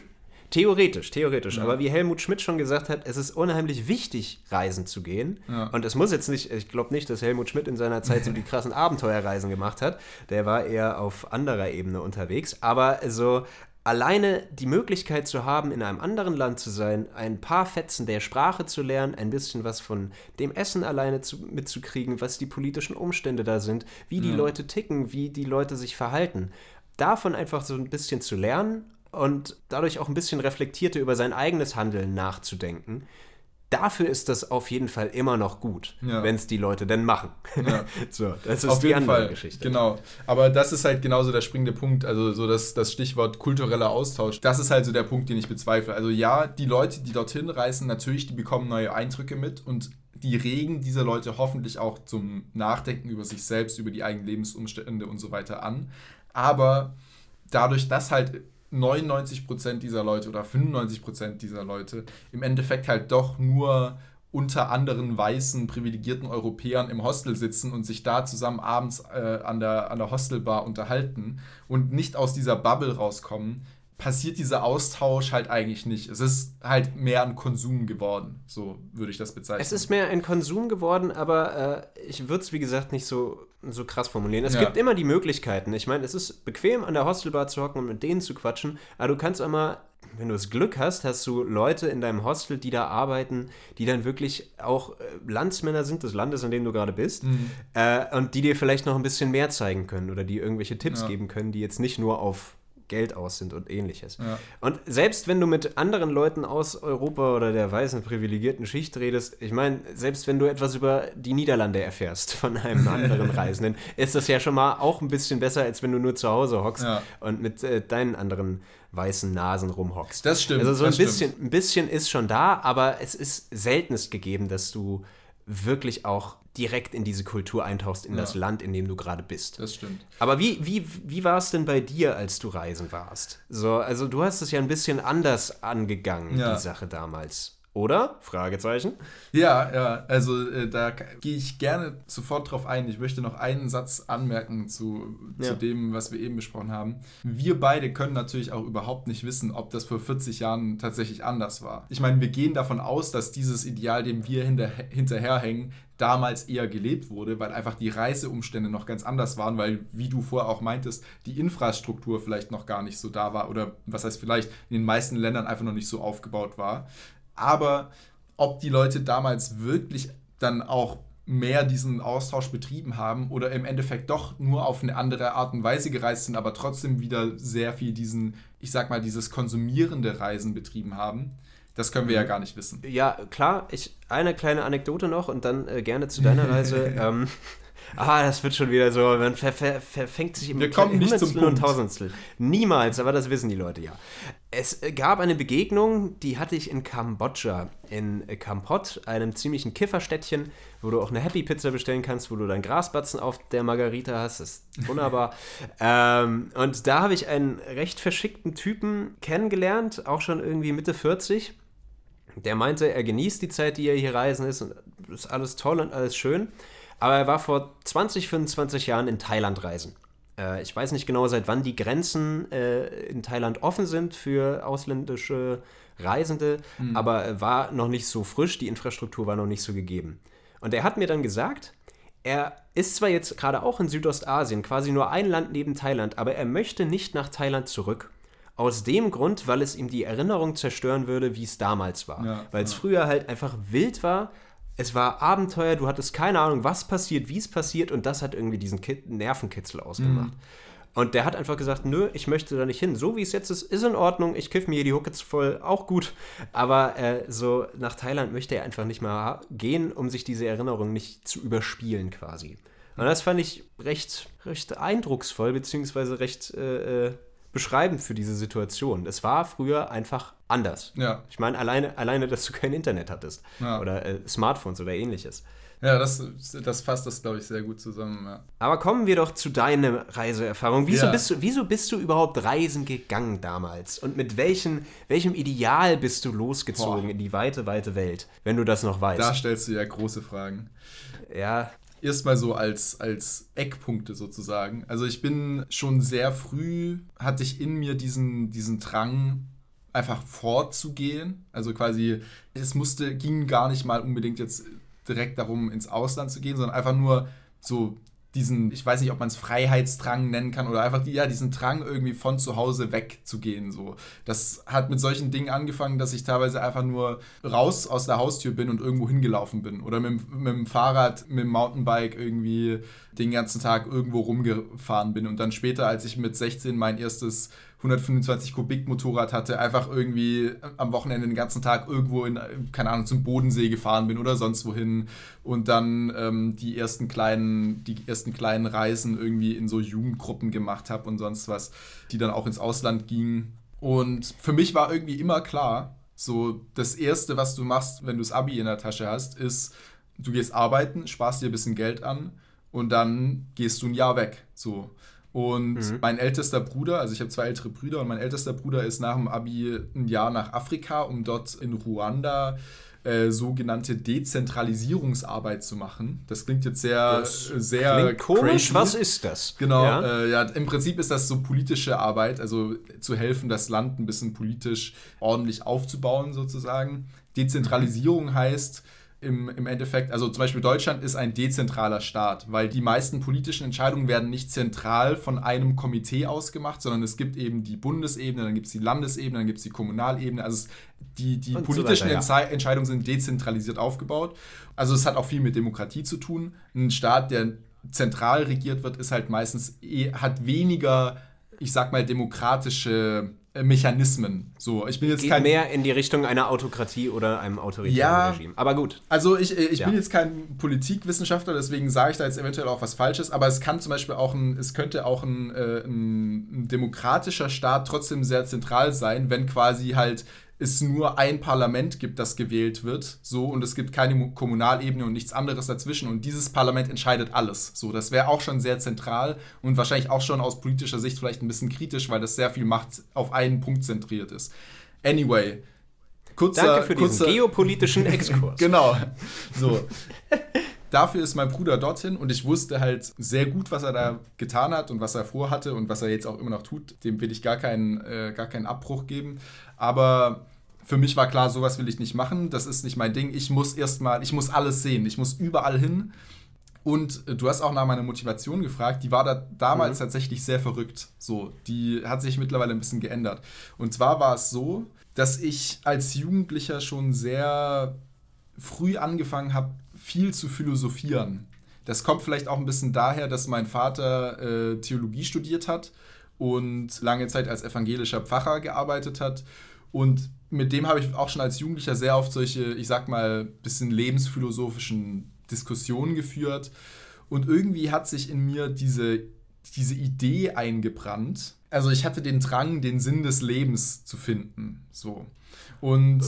Theoretisch, theoretisch. Aber wie Helmut Schmidt schon gesagt hat, es ist unheimlich wichtig, reisen zu gehen. Ja. Und es muss jetzt nicht, ich glaube nicht, dass Helmut Schmidt in seiner Zeit so die [LAUGHS] krassen Abenteuerreisen gemacht hat. Der war eher auf anderer Ebene unterwegs. Aber so alleine die Möglichkeit zu haben, in einem anderen Land zu sein, ein paar Fetzen der Sprache zu lernen, ein bisschen was von dem Essen alleine zu, mitzukriegen, was die politischen Umstände da sind, wie die Leute ticken, wie die Leute sich verhalten. Davon einfach so ein bisschen zu lernen und dadurch auch ein bisschen reflektierter über sein eigenes Handeln nachzudenken. Dafür ist das auf jeden Fall immer noch gut, Ja. wenn es die Leute denn machen. Ja. [LAUGHS] so, das ist Auf die jeden andere Fall, Geschichte. genau. Aber das ist halt genauso der springende Punkt, also so das, das Stichwort kultureller Austausch. Das ist halt so der Punkt, den ich bezweifle. Also ja, die Leute, die dorthin reisen, natürlich, die bekommen neue Eindrücke mit und die regen diese Leute hoffentlich auch zum Nachdenken über sich selbst, über die eigenen Lebensumstände und so weiter an. Aber dadurch, dass halt 99% dieser Leute oder 95% dieser Leute im Endeffekt halt doch nur unter anderen weißen, privilegierten Europäern im Hostel sitzen und sich da zusammen abends äh, an, der, an der Hostelbar unterhalten und nicht aus dieser Bubble rauskommen, passiert dieser Austausch halt eigentlich nicht. Es ist halt mehr ein Konsum geworden, so würde ich das bezeichnen. Es ist mehr ein Konsum geworden, aber äh, ich würde es, wie gesagt, nicht so, so krass formulieren. Es Ja. gibt immer die Möglichkeiten. Ich meine, es ist bequem, an der Hostelbar zu hocken und mit denen zu quatschen, aber du kannst auch mal, wenn du das Glück hast, hast du Leute in deinem Hostel, die da arbeiten, die dann wirklich auch äh, Landsmänner sind des Landes, in dem du gerade bist, Mhm. äh, und die dir vielleicht noch ein bisschen mehr zeigen können oder die irgendwelche Tipps Ja. geben können, die jetzt nicht nur auf Geld aus sind und ähnliches. Ja. Und selbst wenn du mit anderen Leuten aus Europa oder der weißen privilegierten Schicht redest, ich meine, selbst wenn du etwas über die Niederlande erfährst von einem anderen [LAUGHS] Reisenden, ist das ja schon mal auch ein bisschen besser, als wenn du nur zu Hause hockst Ja. und mit äh, deinen anderen weißen Nasen rumhockst. Das stimmt, Also so ein bisschen, ein bisschen ist schon da, aber es ist seltenst gegeben, dass du wirklich auch direkt in diese Kultur eintauchst, in Ja. das Land, in dem du gerade bist. Das stimmt. Aber wie, wie, wie war es denn bei dir, als du reisen warst? So, also du hast es ja ein bisschen anders angegangen, Ja. die Sache damals. Oder? Fragezeichen. Ja, ja, also äh, da gehe ich gerne sofort drauf ein. Ich möchte noch einen Satz anmerken zu, zu Ja. dem, was wir eben besprochen haben. Wir beide können natürlich auch überhaupt nicht wissen, ob das vor 40 Jahren tatsächlich anders war. Ich meine, wir gehen davon aus, dass dieses Ideal, dem wir hinter, hinterherhängen, damals eher gelebt wurde, weil einfach die Reiseumstände noch ganz anders waren, weil, wie du vorher auch meintest, die Infrastruktur vielleicht noch gar nicht so da war oder was heißt vielleicht in den meisten Ländern einfach noch nicht so aufgebaut war. Aber ob die Leute damals wirklich dann auch mehr diesen Austausch betrieben haben oder im Endeffekt doch nur auf eine andere Art und Weise gereist sind, aber trotzdem wieder sehr viel diesen, ich sag mal, dieses konsumierende Reisen betrieben haben, das können wir ja gar nicht wissen. Ja, klar, ich, eine kleine Anekdote noch und dann äh, gerne zu deiner Reise. [LAUGHS] ähm, ah, das wird schon wieder so, man ver, ver, verfängt sich im Wir kommen nicht zum Punkt. Tausendstel. Niemals, aber das wissen die Leute ja. Es gab eine Begegnung, die hatte ich in Kambodscha, in Kampot, einem ziemlichen Kifferstädtchen, wo du auch eine Happy Pizza bestellen kannst, wo du dann Grasbatzen auf der Margarita hast. Das ist wunderbar. [LAUGHS] ähm, und da habe ich einen recht verschickten Typen kennengelernt, auch schon irgendwie Mitte 40. Der meinte, er genießt die Zeit, die er hier reisen ist und ist alles toll und alles schön. Aber er war vor 20, 25 Jahren in Thailand reisen. Äh, ich weiß nicht genau, seit wann die Grenzen äh, in Thailand offen sind für ausländische Reisende, mhm. aber war noch nicht so frisch, die Infrastruktur war noch nicht so gegeben. Und er hat mir dann gesagt, er ist zwar jetzt gerade auch in Südostasien, quasi nur ein Land neben Thailand, aber er möchte nicht nach Thailand zurück. Aus dem Grund, weil es ihm die Erinnerung zerstören würde, wie es damals war. Ja, weil es ja. früher halt einfach wild war. Es war Abenteuer, du hattest keine Ahnung, was passiert, wie es passiert und das hat irgendwie diesen Kit Nervenkitzel ausgemacht. Mhm. Und der hat einfach gesagt, nö, ich möchte da nicht hin. So wie es jetzt ist, ist in Ordnung. Ich kiff mir hier die Huckets voll, auch gut. Aber äh, so nach Thailand möchte er einfach nicht mehr gehen, um sich diese Erinnerung nicht zu überspielen quasi. Und das fand ich recht, recht eindrucksvoll, beziehungsweise recht äh, äh beschreibend für diese Situation. Es war früher einfach anders. Ja. Ich meine, alleine, alleine, dass du kein Internet hattest ja. oder äh, Smartphones oder ähnliches. Ja, das, das fasst das, glaube ich, sehr gut zusammen. Ja. Aber kommen wir doch zu deiner Reiseerfahrung. Wieso, ja. bist du, wieso bist du überhaupt reisen gegangen damals? Und mit welchen, welchem Ideal bist du losgezogen Boah. in die weite, weite Welt, wenn du das noch weißt? Da stellst du ja große Fragen. Ja. Erstmal so als, als Eckpunkte sozusagen. Also ich bin schon sehr früh, hatte ich in mir diesen, diesen Drang, einfach fortzugehen. Also quasi, es musste, ging gar nicht mal unbedingt jetzt direkt darum, ins Ausland zu gehen, sondern einfach nur so diesen, ich weiß nicht, ob man es Freiheitsdrang nennen kann oder einfach die, ja, diesen Drang irgendwie von zu Hause wegzugehen. So. Das hat mit solchen Dingen angefangen, dass ich teilweise einfach nur raus aus der Haustür bin und irgendwo hingelaufen bin. Oder mit, mit dem Fahrrad, mit dem Mountainbike irgendwie den ganzen Tag irgendwo rumgefahren bin. Und dann später, als ich mit 16 mein erstes 125 Kubik Motorrad hatte, einfach irgendwie am Wochenende den ganzen Tag irgendwo in, keine Ahnung, zum Bodensee gefahren bin oder sonst wohin und dann ähm, die ersten kleinen, die ersten kleinen Reisen irgendwie in so Jugendgruppen gemacht habe und sonst was, die dann auch ins Ausland gingen. Und für mich war irgendwie immer klar, so das erste, was du machst, wenn du das Abi in der Tasche hast, ist, du gehst arbeiten, sparst dir ein bisschen Geld an und dann gehst du ein Jahr weg. So. Und mhm. mein ältester Bruder, also ich habe zwei ältere Brüder und mein ältester Bruder ist nach dem Abi ein Jahr nach Afrika, um dort in Ruanda äh, sogenannte Dezentralisierungsarbeit zu machen. Das klingt jetzt sehr, das sehr komisch. Crazy. Was ist das? Genau, ja? Äh, ja, im Prinzip ist das so politische Arbeit, also zu helfen, das Land ein bisschen politisch ordentlich aufzubauen, sozusagen. Dezentralisierung heißt, im, im Endeffekt, also zum Beispiel Deutschland ist ein dezentraler Staat, weil die meisten politischen Entscheidungen werden nicht zentral von einem Komitee ausgemacht, sondern es gibt eben die Bundesebene, dann gibt es die Landesebene, dann gibt es die Kommunalebene. Also die, die politischen so weiter, ja. Entscheidungen sind dezentralisiert aufgebaut. Also es hat auch viel mit Demokratie zu tun. Ein Staat, der zentral regiert wird, ist halt meistens, eh, hat weniger, ich sag mal, demokratische Mechanismen. So, ich bin jetzt Geht kein mehr in die Richtung einer Autokratie oder einem autoritären ja, Regime. Aber gut. Also ich, ich ja. bin jetzt kein Politikwissenschaftler, deswegen sage ich da jetzt eventuell auch was Falsches. Aber es kann zum Beispiel auch ein, es könnte auch ein, äh, ein demokratischer Staat trotzdem sehr zentral sein, wenn quasi halt es nur ein Parlament gibt, das gewählt wird, so und es gibt keine Kommunalebene und nichts anderes dazwischen und dieses Parlament entscheidet alles. So, das wäre auch schon sehr zentral und wahrscheinlich auch schon aus politischer Sicht vielleicht ein bisschen kritisch, weil das sehr viel Macht auf einen Punkt zentriert ist. Anyway, kurzer, Danke für kurzer, diesen geopolitischen Exkurs. [LAUGHS] genau. So. [LAUGHS] Dafür ist mein Bruder dorthin und ich wusste halt sehr gut, was er da getan hat und was er vorhatte und was er jetzt auch immer noch tut. Dem will ich gar keinen, äh, gar keinen Abbruch geben. Aber für mich war klar, sowas will ich nicht machen. Das ist nicht mein Ding. Ich muss erstmal, ich muss alles sehen. Ich muss überall hin. Und äh, du hast auch nach meiner Motivation gefragt. Die war da damals mhm. tatsächlich sehr verrückt. So, die hat sich mittlerweile ein bisschen geändert. Und zwar war es so, dass ich als Jugendlicher schon sehr früh angefangen habe, viel zu philosophieren. Das kommt vielleicht auch ein bisschen daher, dass mein Vater äh, Theologie studiert hat und lange Zeit als evangelischer Pfarrer gearbeitet hat. Und mit dem habe ich auch schon als Jugendlicher sehr oft solche, ich sag mal, bisschen lebensphilosophischen Diskussionen geführt. Und irgendwie hat sich in mir diese, diese Idee eingebrannt. Also ich hatte den Drang, den Sinn des Lebens zu finden. So. Und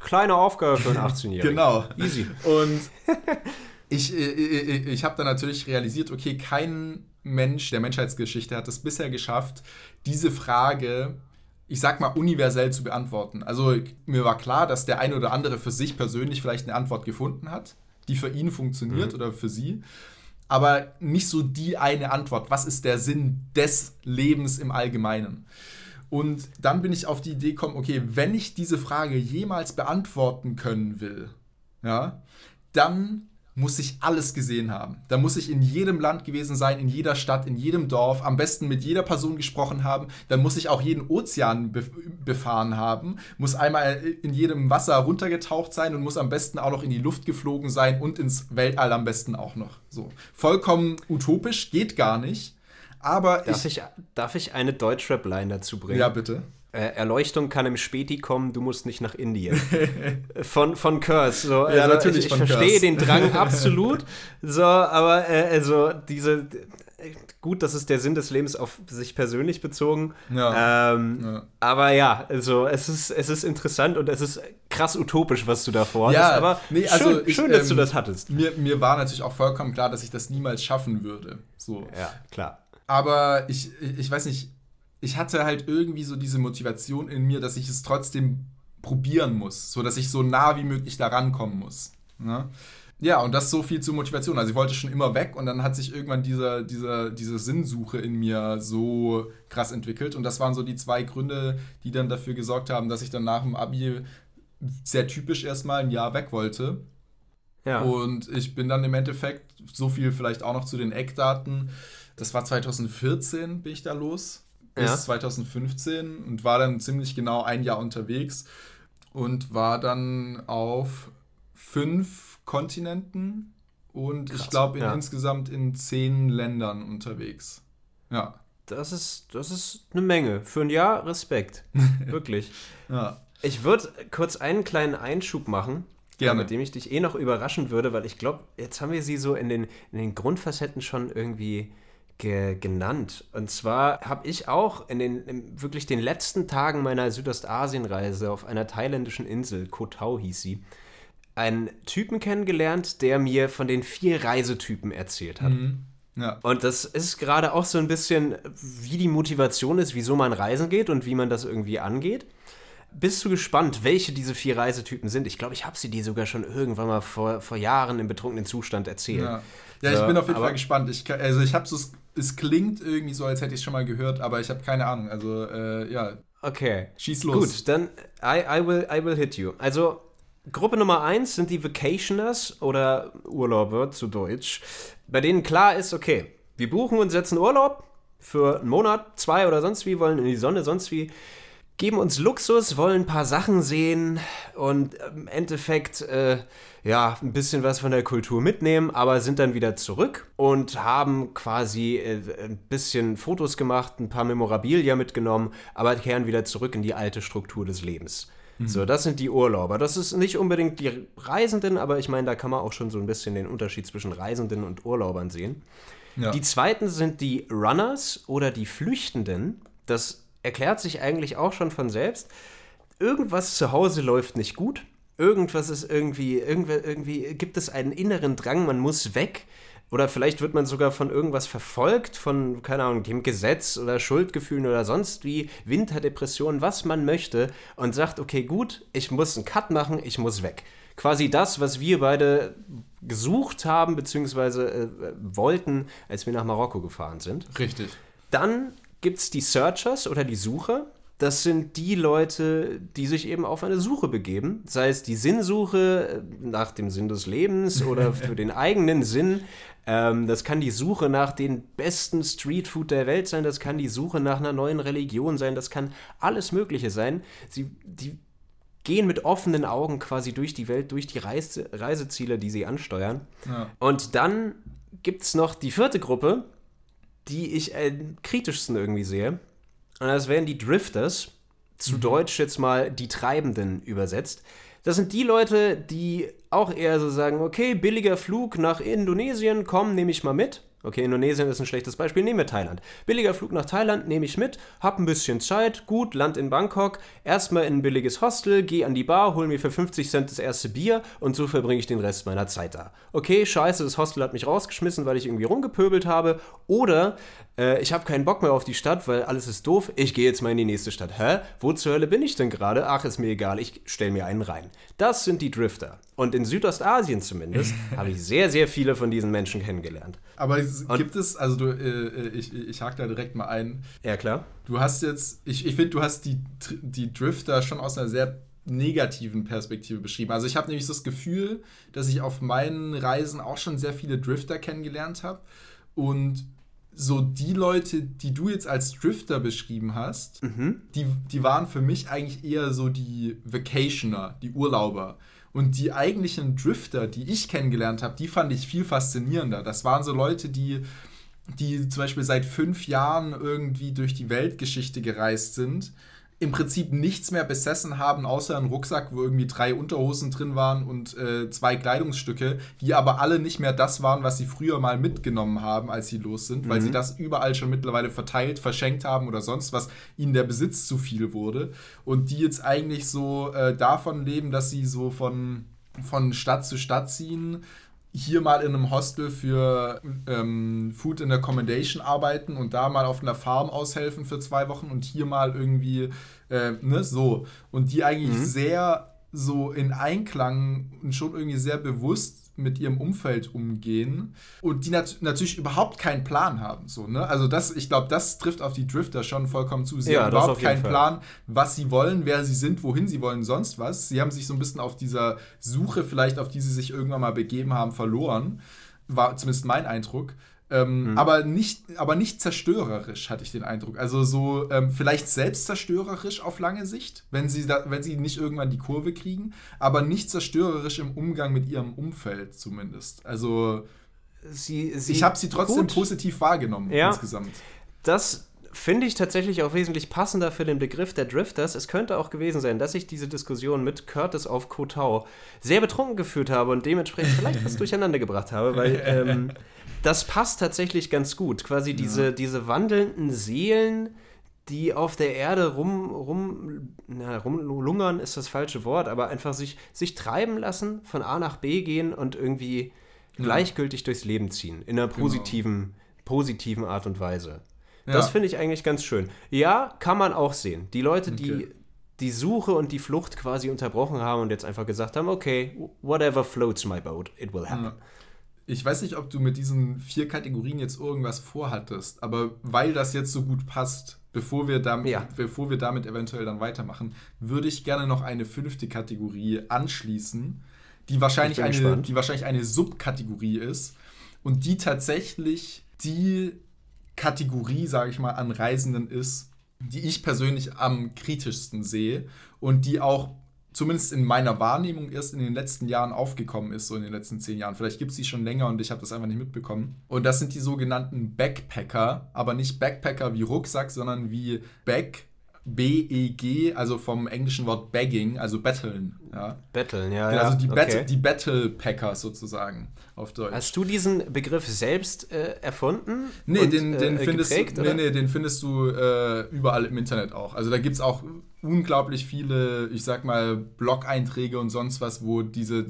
Kleine Aufgabe für einen 18-Jährigen. genau. Easy. Und [LAUGHS] ich, äh, ich, ich habe dann natürlich realisiert, okay, kein Mensch der Menschheitsgeschichte hat es bisher geschafft, diese Frage, ich sag mal, universell zu beantworten. Also mir war klar, dass der eine oder andere für sich persönlich vielleicht eine Antwort gefunden hat, die für ihn funktioniert oder für sie. Aber nicht so die eine Antwort. Was ist der Sinn des Lebens im Allgemeinen? Und dann bin ich auf die Idee gekommen, okay, wenn ich diese Frage jemals beantworten können will, ja, dann muss ich alles gesehen haben. Da muss ich in jedem Land gewesen sein, in jeder Stadt, in jedem Dorf, am besten mit jeder Person gesprochen haben. Dann muss ich auch jeden Ozean be befahren haben, muss einmal in jedem Wasser runtergetaucht sein und muss am besten auch noch in die Luft geflogen sein und ins Weltall am besten auch noch. So vollkommen utopisch, geht gar nicht. Aber darf ich, ich darf ich eine Deutschrap-Line dazu bringen? Ja, bitte. Äh, Erleuchtung kann im Späti kommen, du musst nicht nach Indien. [LAUGHS] von, von Curse. So, also ja, natürlich. Ich, ich verstehe Curse. den Drang [LAUGHS] absolut. So, aber äh, also diese. Gut, das ist der Sinn des Lebens auf sich persönlich bezogen. Ja. Ähm, ja. Aber ja, also es ist, es ist interessant und es ist krass utopisch, was du da vorhast. Ja, aber nee, also schön, ich, schön, dass ähm, du das hattest. Mir, mir war natürlich auch vollkommen klar, dass ich das niemals schaffen würde. So. Ja, klar. Aber ich, ich weiß nicht, ich hatte halt irgendwie so diese Motivation in mir, dass ich es trotzdem probieren muss, so dass ich so nah wie möglich da rankommen muss. Ne? Ja, und das so viel zur Motivation. Also ich wollte schon immer weg und dann hat sich irgendwann diese, diese, diese Sinnsuche in mir so krass entwickelt. Und das waren so die zwei Gründe, die dann dafür gesorgt haben, dass ich dann nach dem Abi sehr typisch erstmal ein Jahr weg wollte. Ja. Und ich bin dann im Endeffekt, so viel vielleicht auch noch zu den Eckdaten, das war 2014, bin ich da los bis ja. 2015 und war dann ziemlich genau ein Jahr unterwegs und war dann auf fünf Kontinenten und Krass, ich glaube ja. insgesamt in zehn Ländern unterwegs. Ja. Das ist, das ist eine Menge. Für ein Jahr Respekt. [LAUGHS] Wirklich. ja. Ich würde kurz einen kleinen Einschub machen. Gerne. Mit dem ich dich eh noch überraschen würde, weil ich glaube, jetzt haben wir sie so in den, in den Grundfacetten schon irgendwie ge genannt. Und zwar habe ich auch in den in wirklich den letzten Tagen meiner Südostasienreise auf einer thailändischen Insel, Koh Tao hieß sie, einen Typen kennengelernt, der mir von den vier Reisetypen erzählt hat. Mhm. Ja. Und das ist gerade auch so ein bisschen, wie die Motivation ist, wieso man reisen geht und wie man das irgendwie angeht. Bist du gespannt, welche diese vier Reisetypen sind? Ich glaube, ich habe sie dir sogar schon irgendwann mal vor, vor Jahren im betrunkenen Zustand erzählt. Ja, ja so, ich bin auf jeden Fall gespannt. Ich, also ich habe so es klingt irgendwie so, als hätte ich es schon mal gehört, aber ich habe keine Ahnung. Also, äh, ja. Okay. Schieß los. Gut, dann I, I, will, I will hit you. Also, Gruppe Nummer 1 sind die Vacationers oder Urlauber zu Deutsch, bei denen klar ist, okay, wir buchen und setzen Urlaub für einen Monat, zwei oder sonst wie, wollen in die Sonne, sonst wie geben uns Luxus, wollen ein paar Sachen sehen und im Endeffekt äh, ja ein bisschen was von der Kultur mitnehmen, aber sind dann wieder zurück und haben quasi äh, ein bisschen Fotos gemacht, ein paar Memorabilia mitgenommen, aber kehren wieder zurück in die alte Struktur des Lebens. Mhm. So, das sind die Urlauber. Das ist nicht unbedingt die Reisenden, aber ich meine, da kann man auch schon so ein bisschen den Unterschied zwischen Reisenden und Urlaubern sehen. Ja. Die zweiten sind die Runners oder die Flüchtenden. Das erklärt sich eigentlich auch schon von selbst. Irgendwas zu Hause läuft nicht gut. Irgendwas ist irgendwie, irgendwie, irgendwie gibt es einen inneren Drang, man muss weg. Oder vielleicht wird man sogar von irgendwas verfolgt, von, keine Ahnung, dem Gesetz oder Schuldgefühlen oder sonst wie, Winterdepression, was man möchte und sagt, okay, gut, ich muss einen Cut machen, ich muss weg. Quasi das, was wir beide gesucht haben, beziehungsweise äh, wollten, als wir nach Marokko gefahren sind. Richtig. Dann gibt es die Searchers oder die Sucher. Das sind die Leute, die sich eben auf eine Suche begeben, sei es die Sinnsuche äh, nach dem Sinn des Lebens oder [LAUGHS] für den eigenen Sinn. Ähm, das kann die Suche nach den besten Streetfood der Welt sein, das kann die Suche nach einer neuen Religion sein, das kann alles Mögliche sein. Sie, die gehen mit offenen Augen quasi durch die Welt, durch die Reise, Reiseziele, die sie ansteuern. Ja. Und dann gibt es noch die vierte Gruppe, die ich am kritischsten irgendwie sehe. Und das wären die Drifters, zu mhm. Deutsch jetzt mal die Treibenden übersetzt. Das sind die Leute, die auch eher so sagen, okay, billiger Flug nach Indonesien, komm, nehme ich mal mit. Okay, Indonesien ist ein schlechtes Beispiel. Nehmen wir Thailand. Billiger Flug nach Thailand nehme ich mit, hab ein bisschen Zeit, gut, Land in Bangkok, erstmal in ein billiges Hostel, gehe an die Bar, hol mir für 50 Cent das erste Bier und so verbringe ich den Rest meiner Zeit da. Okay, scheiße, das Hostel hat mich rausgeschmissen, weil ich irgendwie rumgepöbelt habe. Oder äh, ich habe keinen Bock mehr auf die Stadt, weil alles ist doof, ich gehe jetzt mal in die nächste Stadt. Hä? Wo zur Hölle bin ich denn gerade? Ach, ist mir egal, ich stelle mir einen rein. Das sind die Drifter. Und in Südostasien zumindest [LAUGHS] habe ich sehr, sehr viele von diesen Menschen kennengelernt. Aber gibt es, also du, äh, ich, ich hake da direkt mal ein. Ja, klar. Du hast jetzt, ich, ich finde, du hast die, die Drifter schon aus einer sehr negativen Perspektive beschrieben. Also ich habe nämlich das Gefühl, dass ich auf meinen Reisen auch schon sehr viele Drifter kennengelernt habe. Und so die Leute, die du jetzt als Drifter beschrieben hast, mhm. die, die waren für mich eigentlich eher so die Vacationer, die Urlauber. Und die eigentlichen Drifter, die ich kennengelernt habe, die fand ich viel faszinierender. Das waren so Leute, die, die zum Beispiel seit fünf Jahren irgendwie durch die Weltgeschichte gereist sind im Prinzip nichts mehr besessen haben, außer einen Rucksack, wo irgendwie drei Unterhosen drin waren und äh, zwei Kleidungsstücke, die aber alle nicht mehr das waren, was sie früher mal mitgenommen haben, als sie los sind, mhm. weil sie mhm. das überall schon mittlerweile verteilt, verschenkt haben oder sonst was, ihnen der Besitz zu viel wurde. Und die jetzt eigentlich so äh, davon leben, dass sie so von, von Stadt zu Stadt ziehen hier mal in einem Hostel für ähm, Food and Accommodation arbeiten und da mal auf einer Farm aushelfen für zwei Wochen und hier mal irgendwie, äh, ne, so. Und die eigentlich mhm. sehr so in Einklang und schon irgendwie sehr bewusst mit ihrem Umfeld umgehen und die nat natürlich überhaupt keinen Plan haben. So, ne? Also das, ich glaube, das trifft auf die Drifter schon vollkommen zu. Sie ja, haben überhaupt keinen Fall. Plan, was sie wollen, wer sie sind, wohin sie wollen, sonst was. Sie haben sich so ein bisschen auf dieser Suche, vielleicht auf die sie sich irgendwann mal begeben haben, verloren. War zumindest mein Eindruck. Ähm, mhm. aber, nicht, aber nicht zerstörerisch, hatte ich den Eindruck. Also so ähm, vielleicht selbstzerstörerisch auf lange Sicht, wenn sie, da, wenn sie nicht irgendwann die Kurve kriegen, aber nicht zerstörerisch im Umgang mit ihrem Umfeld zumindest. Also sie, sie ich habe sie trotzdem gut. positiv wahrgenommen ja, insgesamt. Das finde ich tatsächlich auch wesentlich passender für den Begriff der Drifters. Es könnte auch gewesen sein, dass ich diese Diskussion mit Curtis auf Kotau sehr betrunken geführt habe und dementsprechend vielleicht was [LAUGHS] durcheinander gebracht habe, weil ähm, das passt tatsächlich ganz gut. Quasi diese, ja. diese wandelnden Seelen, die auf der Erde rum, rum, na, rumlungern ist das falsche Wort, aber einfach sich, sich treiben lassen, von A nach B gehen und irgendwie ja. gleichgültig durchs Leben ziehen. In einer genau. positiven, genau. positiven Art und Weise. Ja. Das finde ich eigentlich ganz schön. Ja, kann man auch sehen. Die Leute, okay. die die Suche und die Flucht quasi unterbrochen haben und jetzt einfach gesagt haben, okay, whatever floats my boat, it will happen. Ja. Ich weiß nicht, ob du mit diesen vier Kategorien jetzt irgendwas vorhattest, aber weil das jetzt so gut passt, bevor wir, damit, ja. bevor wir damit eventuell dann weitermachen, würde ich gerne noch eine fünfte Kategorie anschließen, die wahrscheinlich, eine, die wahrscheinlich eine Subkategorie ist und die tatsächlich die Kategorie, sage ich mal, an Reisenden ist, die ich persönlich am kritischsten sehe und die auch zumindest in meiner Wahrnehmung erst in den letzten Jahren aufgekommen ist, so in den letzten zehn Jahren. Vielleicht gibt es sie schon länger und ich habe das einfach nicht mitbekommen. Und das sind die sogenannten Backpacker, aber nicht Backpacker wie Rucksack, sondern wie Back, B-E-G, also vom englischen Wort Begging, also Betteln. Ja. Betteln, ja. Also die, okay. Bet die Battle sozusagen auf Deutsch. Hast du diesen Begriff selbst äh, erfunden? Nee, und, den, den, äh, findest geprägt, du, nee, nee, den findest du äh, überall im Internet auch. Also da gibt es auch unglaublich viele, ich sag mal, Blog-Einträge und sonst was, wo diese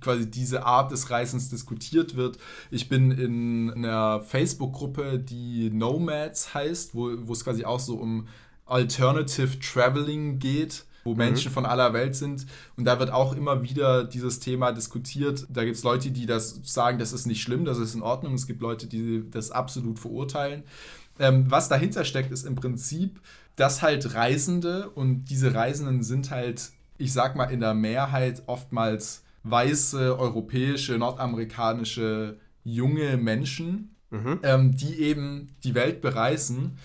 quasi diese Art des Reisens diskutiert wird. Ich bin in einer Facebook-Gruppe, die Nomads heißt, wo es quasi auch so um Alternative Traveling geht wo mhm. Menschen von aller Welt sind. Und da wird auch immer wieder dieses Thema diskutiert. Da gibt es Leute, die das sagen, das ist nicht schlimm, das ist in Ordnung. Es gibt Leute, die das absolut verurteilen. Ähm, was dahinter steckt, ist im Prinzip, dass halt Reisende und diese Reisenden sind halt, ich sag mal, in der Mehrheit oftmals weiße, europäische, nordamerikanische junge Menschen, mhm. ähm, die eben die Welt bereisen,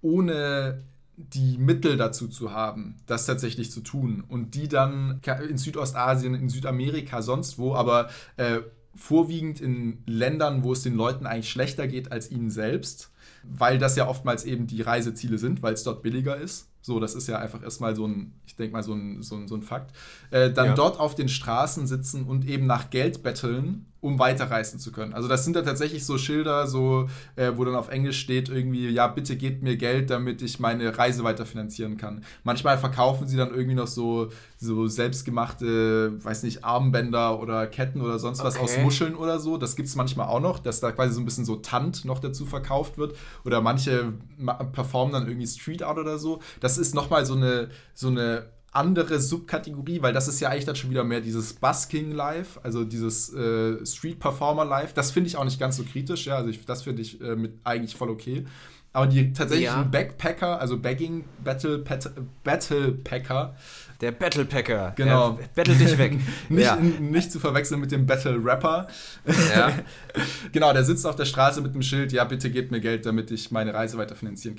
ohne die Mittel dazu zu haben, das tatsächlich zu tun. Und die dann in Südostasien, in Südamerika, sonst wo, aber äh, vorwiegend in Ländern, wo es den Leuten eigentlich schlechter geht als ihnen selbst, weil das ja oftmals eben die Reiseziele sind, weil es dort billiger ist. So, das ist ja einfach erstmal so ein, ich denke mal, so ein, so ein, so ein Fakt. Äh, dann ja. dort auf den Straßen sitzen und eben nach Geld betteln um weiterreisen zu können. Also das sind dann tatsächlich so Schilder, so, äh, wo dann auf Englisch steht irgendwie, ja, bitte gebt mir Geld, damit ich meine Reise weiterfinanzieren kann. Manchmal verkaufen sie dann irgendwie noch so, so selbstgemachte, weiß nicht, Armbänder oder Ketten oder sonst was aus Muscheln oder so. Das gibt es manchmal auch noch, dass da quasi so ein bisschen so Tant noch dazu verkauft wird. Oder manche performen dann irgendwie Street Art oder so. Das ist nochmal so eine, so eine andere Subkategorie, weil das ist ja eigentlich dann schon wieder mehr dieses Busking Live, also dieses äh, Street Performer Live. Das finde ich auch nicht ganz so kritisch, ja, also ich, das finde ich äh, mit eigentlich voll okay. Aber die tatsächlichen ja. Backpacker, also Bagging Battle Pat, Battle Packer. Der Battle Packer. Genau. Battle dich weg. [LAUGHS] nicht, ja. nicht zu verwechseln mit dem Battle Rapper. Ja. [LAUGHS] genau, der sitzt auf der Straße mit einem Schild, ja, bitte gebt mir Geld, damit ich meine Reise weiter finanzieren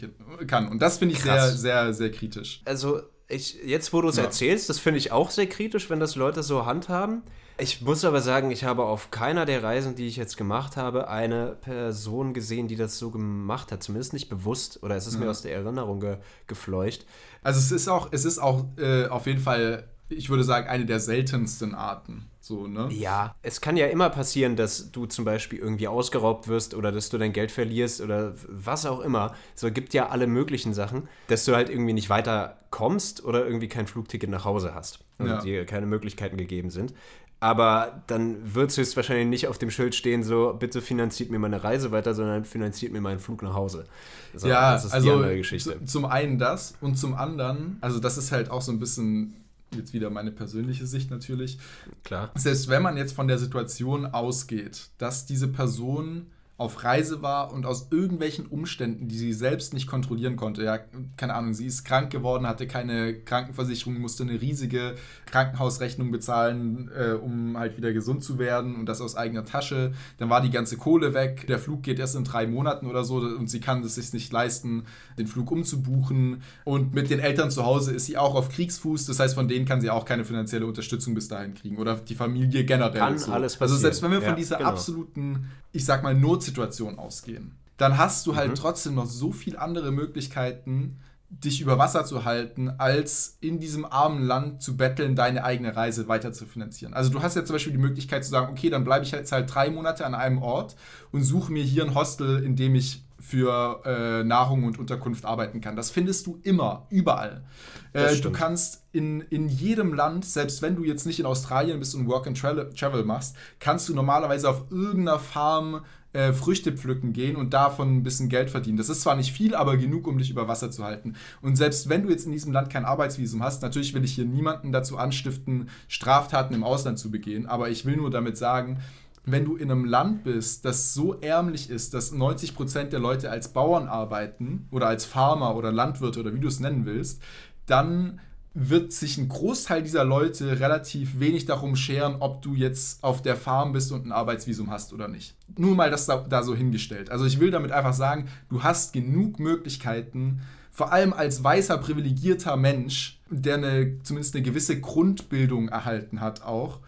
kann. Und das finde ich Krass. sehr, sehr, sehr kritisch. Also ich, jetzt, wo du es ja. erzählst, das finde ich auch sehr kritisch, wenn das Leute so handhaben. Ich muss aber sagen, ich habe auf keiner der Reisen, die ich jetzt gemacht habe, eine Person gesehen, die das so gemacht hat. Zumindest nicht bewusst oder es ist ja. mir aus der Erinnerung ge gefleucht. Also es ist auch, es ist auch äh, auf jeden Fall, ich würde sagen, eine der seltensten Arten. So, ne? Ja, es kann ja immer passieren, dass du zum Beispiel irgendwie ausgeraubt wirst oder dass du dein Geld verlierst oder was auch immer. So gibt ja alle möglichen Sachen, dass du halt irgendwie nicht weiterkommst oder irgendwie kein Flugticket nach Hause hast und ja. dir keine Möglichkeiten gegeben sind. Aber dann wird es höchstwahrscheinlich nicht auf dem Schild stehen, so, bitte finanziert mir meine Reise weiter, sondern finanziert mir meinen Flug nach Hause. So, ja, das ist also die andere Geschichte. Zum einen das und zum anderen, also das ist halt auch so ein bisschen jetzt wieder meine persönliche Sicht natürlich. Klar. Selbst wenn man jetzt von der Situation ausgeht, dass diese Person auf Reise war und aus irgendwelchen Umständen, die sie selbst nicht kontrollieren konnte, ja, keine Ahnung, sie ist krank geworden, hatte keine Krankenversicherung, musste eine riesige Krankenhausrechnung bezahlen, äh, um halt wieder gesund zu werden und das aus eigener Tasche. Dann war die ganze Kohle weg, der Flug geht erst in drei Monaten oder so und sie kann es sich nicht leisten, den Flug umzubuchen. Und mit den Eltern zu Hause ist sie auch auf Kriegsfuß, das heißt, von denen kann sie auch keine finanzielle Unterstützung bis dahin kriegen oder die Familie generell. Kann so. alles passieren. Also selbst wenn wir von ja, dieser genau. absoluten, ich sag mal, Notsituation ausgehen, dann hast du halt mhm. trotzdem noch so viele andere Möglichkeiten, dich über Wasser zu halten, als in diesem armen Land zu betteln, deine eigene Reise weiter zu finanzieren. Also du hast ja zum Beispiel die Möglichkeit zu sagen, okay, dann bleibe ich jetzt halt drei Monate an einem Ort und suche mir hier ein Hostel, in dem ich für äh, Nahrung und Unterkunft arbeiten kann. Das findest du immer, überall. Äh, du kannst in, in jedem Land, selbst wenn du jetzt nicht in Australien bist und Work and Travel machst, kannst du normalerweise auf irgendeiner Farm äh, Früchte pflücken gehen und davon ein bisschen Geld verdienen. Das ist zwar nicht viel, aber genug, um dich über Wasser zu halten. Und selbst wenn du jetzt in diesem Land kein Arbeitsvisum hast, natürlich will ich hier niemanden dazu anstiften, Straftaten im Ausland zu begehen, aber ich will nur damit sagen, wenn du in einem Land bist, das so ärmlich ist, dass 90% der Leute als Bauern arbeiten oder als Farmer oder Landwirte oder wie du es nennen willst, dann wird sich ein Großteil dieser Leute relativ wenig darum scheren, ob du jetzt auf der Farm bist und ein Arbeitsvisum hast oder nicht. Nur mal das da, da so hingestellt. Also ich will damit einfach sagen, du hast genug Möglichkeiten, vor allem als weißer, privilegierter Mensch, der eine, zumindest eine gewisse Grundbildung erhalten hat, auch,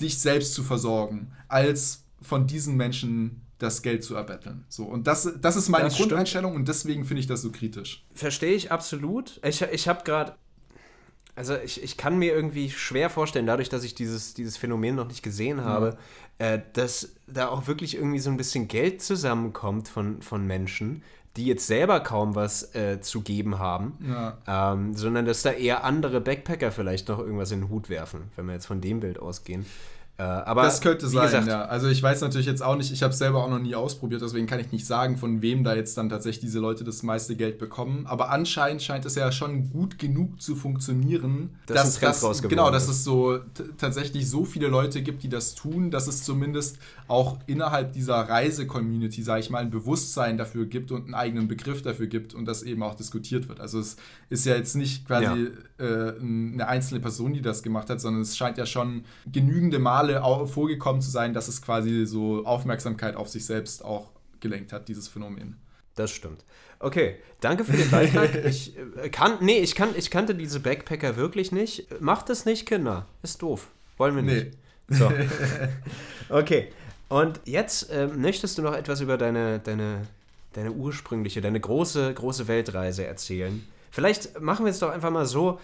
dich selbst zu versorgen, als von diesen Menschen das Geld zu erbetteln. So, und das, das ist meine das Grundeinstellung stimmt. und deswegen finde ich das so kritisch. Verstehe ich absolut. Ich, ich habe gerade also ich, ich kann mir irgendwie schwer vorstellen, dadurch, dass ich dieses, dieses Phänomen noch nicht gesehen habe, mhm. äh, dass da auch wirklich irgendwie so ein bisschen Geld zusammenkommt von, von Menschen, die jetzt selber kaum was äh, zu geben haben, ja. ähm, sondern dass da eher andere Backpacker vielleicht noch irgendwas in den Hut werfen, wenn wir jetzt von dem Bild ausgehen. Äh, aber das könnte sein, gesagt, ja. Also ich weiß natürlich jetzt auch nicht, ich habe es selber auch noch nie ausprobiert, deswegen kann ich nicht sagen, von wem da jetzt dann tatsächlich diese Leute das meiste Geld bekommen. Aber anscheinend scheint es ja schon gut genug zu funktionieren, das dass das genau, dass es so tatsächlich so viele Leute gibt, die das tun, dass es zumindest auch innerhalb dieser Reise-Community, sage ich mal, ein Bewusstsein dafür gibt und einen eigenen Begriff dafür gibt und das eben auch diskutiert wird. Also es ist ja jetzt nicht quasi ja. Äh, eine einzelne Person, die das gemacht hat, sondern es scheint ja schon genügende Male vorgekommen zu sein, dass es quasi so Aufmerksamkeit auf sich selbst auch gelenkt hat, dieses Phänomen. Das stimmt. Okay, danke für den Beitrag. [LAUGHS] ich, äh, kann, nee, ich, kann, ich kannte diese Backpacker wirklich nicht. Macht es nicht, Kinder. Ist doof. Wollen wir nicht. Nee. So. [LAUGHS] Okay. Und jetzt äh, möchtest du noch etwas über deine, deine, deine ursprüngliche, deine große, große Weltreise erzählen. Vielleicht machen wir es doch einfach mal so,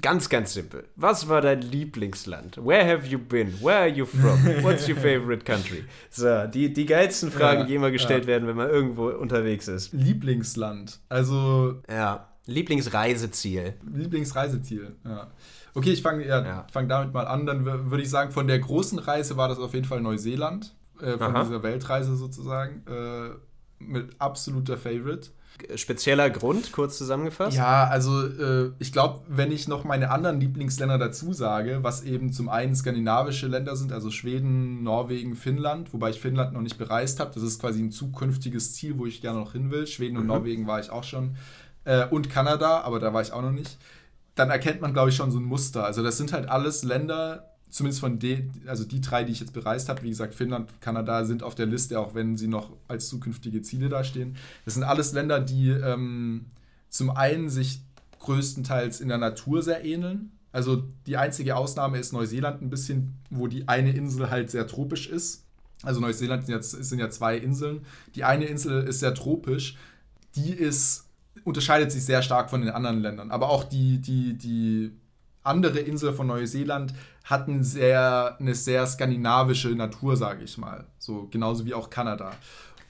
Ganz, ganz simpel. Was war dein Lieblingsland? Where have you been? Where are you from? [LAUGHS] What's your favorite country? So, die, die geilsten Fragen, Ja, die immer gestellt ja. werden, wenn man irgendwo unterwegs ist. Lieblingsland. Also Ja. Lieblingsreiseziel. Lieblingsreiseziel. Ja. Okay, ich fange ja, Ja. fang damit mal an. Dann wür- würde ich sagen, von der großen Reise war das auf jeden Fall Neuseeland. Äh, von Aha. dieser Weltreise sozusagen. Äh, mit absoluter Favorite. Spezieller Grund, kurz zusammengefasst? Ja, also äh, ich glaube, wenn ich noch meine anderen Lieblingsländer dazu sage, was eben zum einen skandinavische Länder sind, also Schweden, Norwegen, Finnland, wobei ich Finnland noch nicht bereist habe, das ist quasi ein zukünftiges Ziel, wo ich gerne noch hin will. Schweden und Mhm. Norwegen war ich auch schon. Äh, und Kanada, aber da war ich auch noch nicht. Dann erkennt man, glaube ich, schon so ein Muster. Also das sind halt alles Länder, zumindest von den, also die drei, die ich jetzt bereist habe, wie gesagt, Finnland, Kanada sind auf der Liste, auch wenn sie noch als zukünftige Ziele dastehen. Das sind alles Länder, die ähm, zum einen sich größtenteils in der Natur sehr ähneln. Also die einzige Ausnahme ist Neuseeland ein bisschen, wo die eine Insel halt sehr tropisch ist. Also Neuseeland sind jetzt, sind ja zwei Inseln. Die eine Insel ist sehr tropisch. Die ist, unterscheidet sich sehr stark von den anderen Ländern. Aber auch die, die, die andere Insel von Neuseeland hat ein sehr, eine sehr skandinavische Natur, sage ich mal. So genauso wie auch Kanada.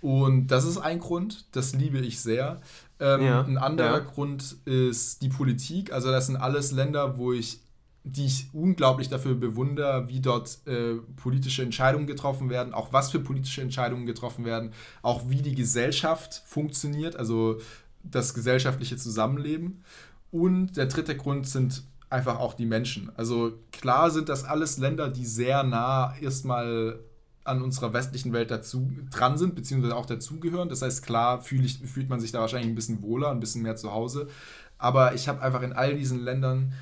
Und das ist ein Grund, das liebe ich sehr. Ähm, Ja, ein anderer ja. Grund ist die Politik. Also das sind alles Länder, wo ich, die ich unglaublich dafür bewundere, wie dort äh, politische Entscheidungen getroffen werden, auch was für politische Entscheidungen getroffen werden, auch wie die Gesellschaft funktioniert, also das gesellschaftliche Zusammenleben. Und der dritte Grund sind einfach auch die Menschen. Also klar sind das alles Länder, die sehr nah erstmal an unserer westlichen Welt dazu dran sind, beziehungsweise auch dazugehören. Das heißt, klar fühl ich, fühlt man sich da wahrscheinlich ein bisschen wohler, ein bisschen mehr zu Hause. Aber ich habe einfach in all diesen Ländern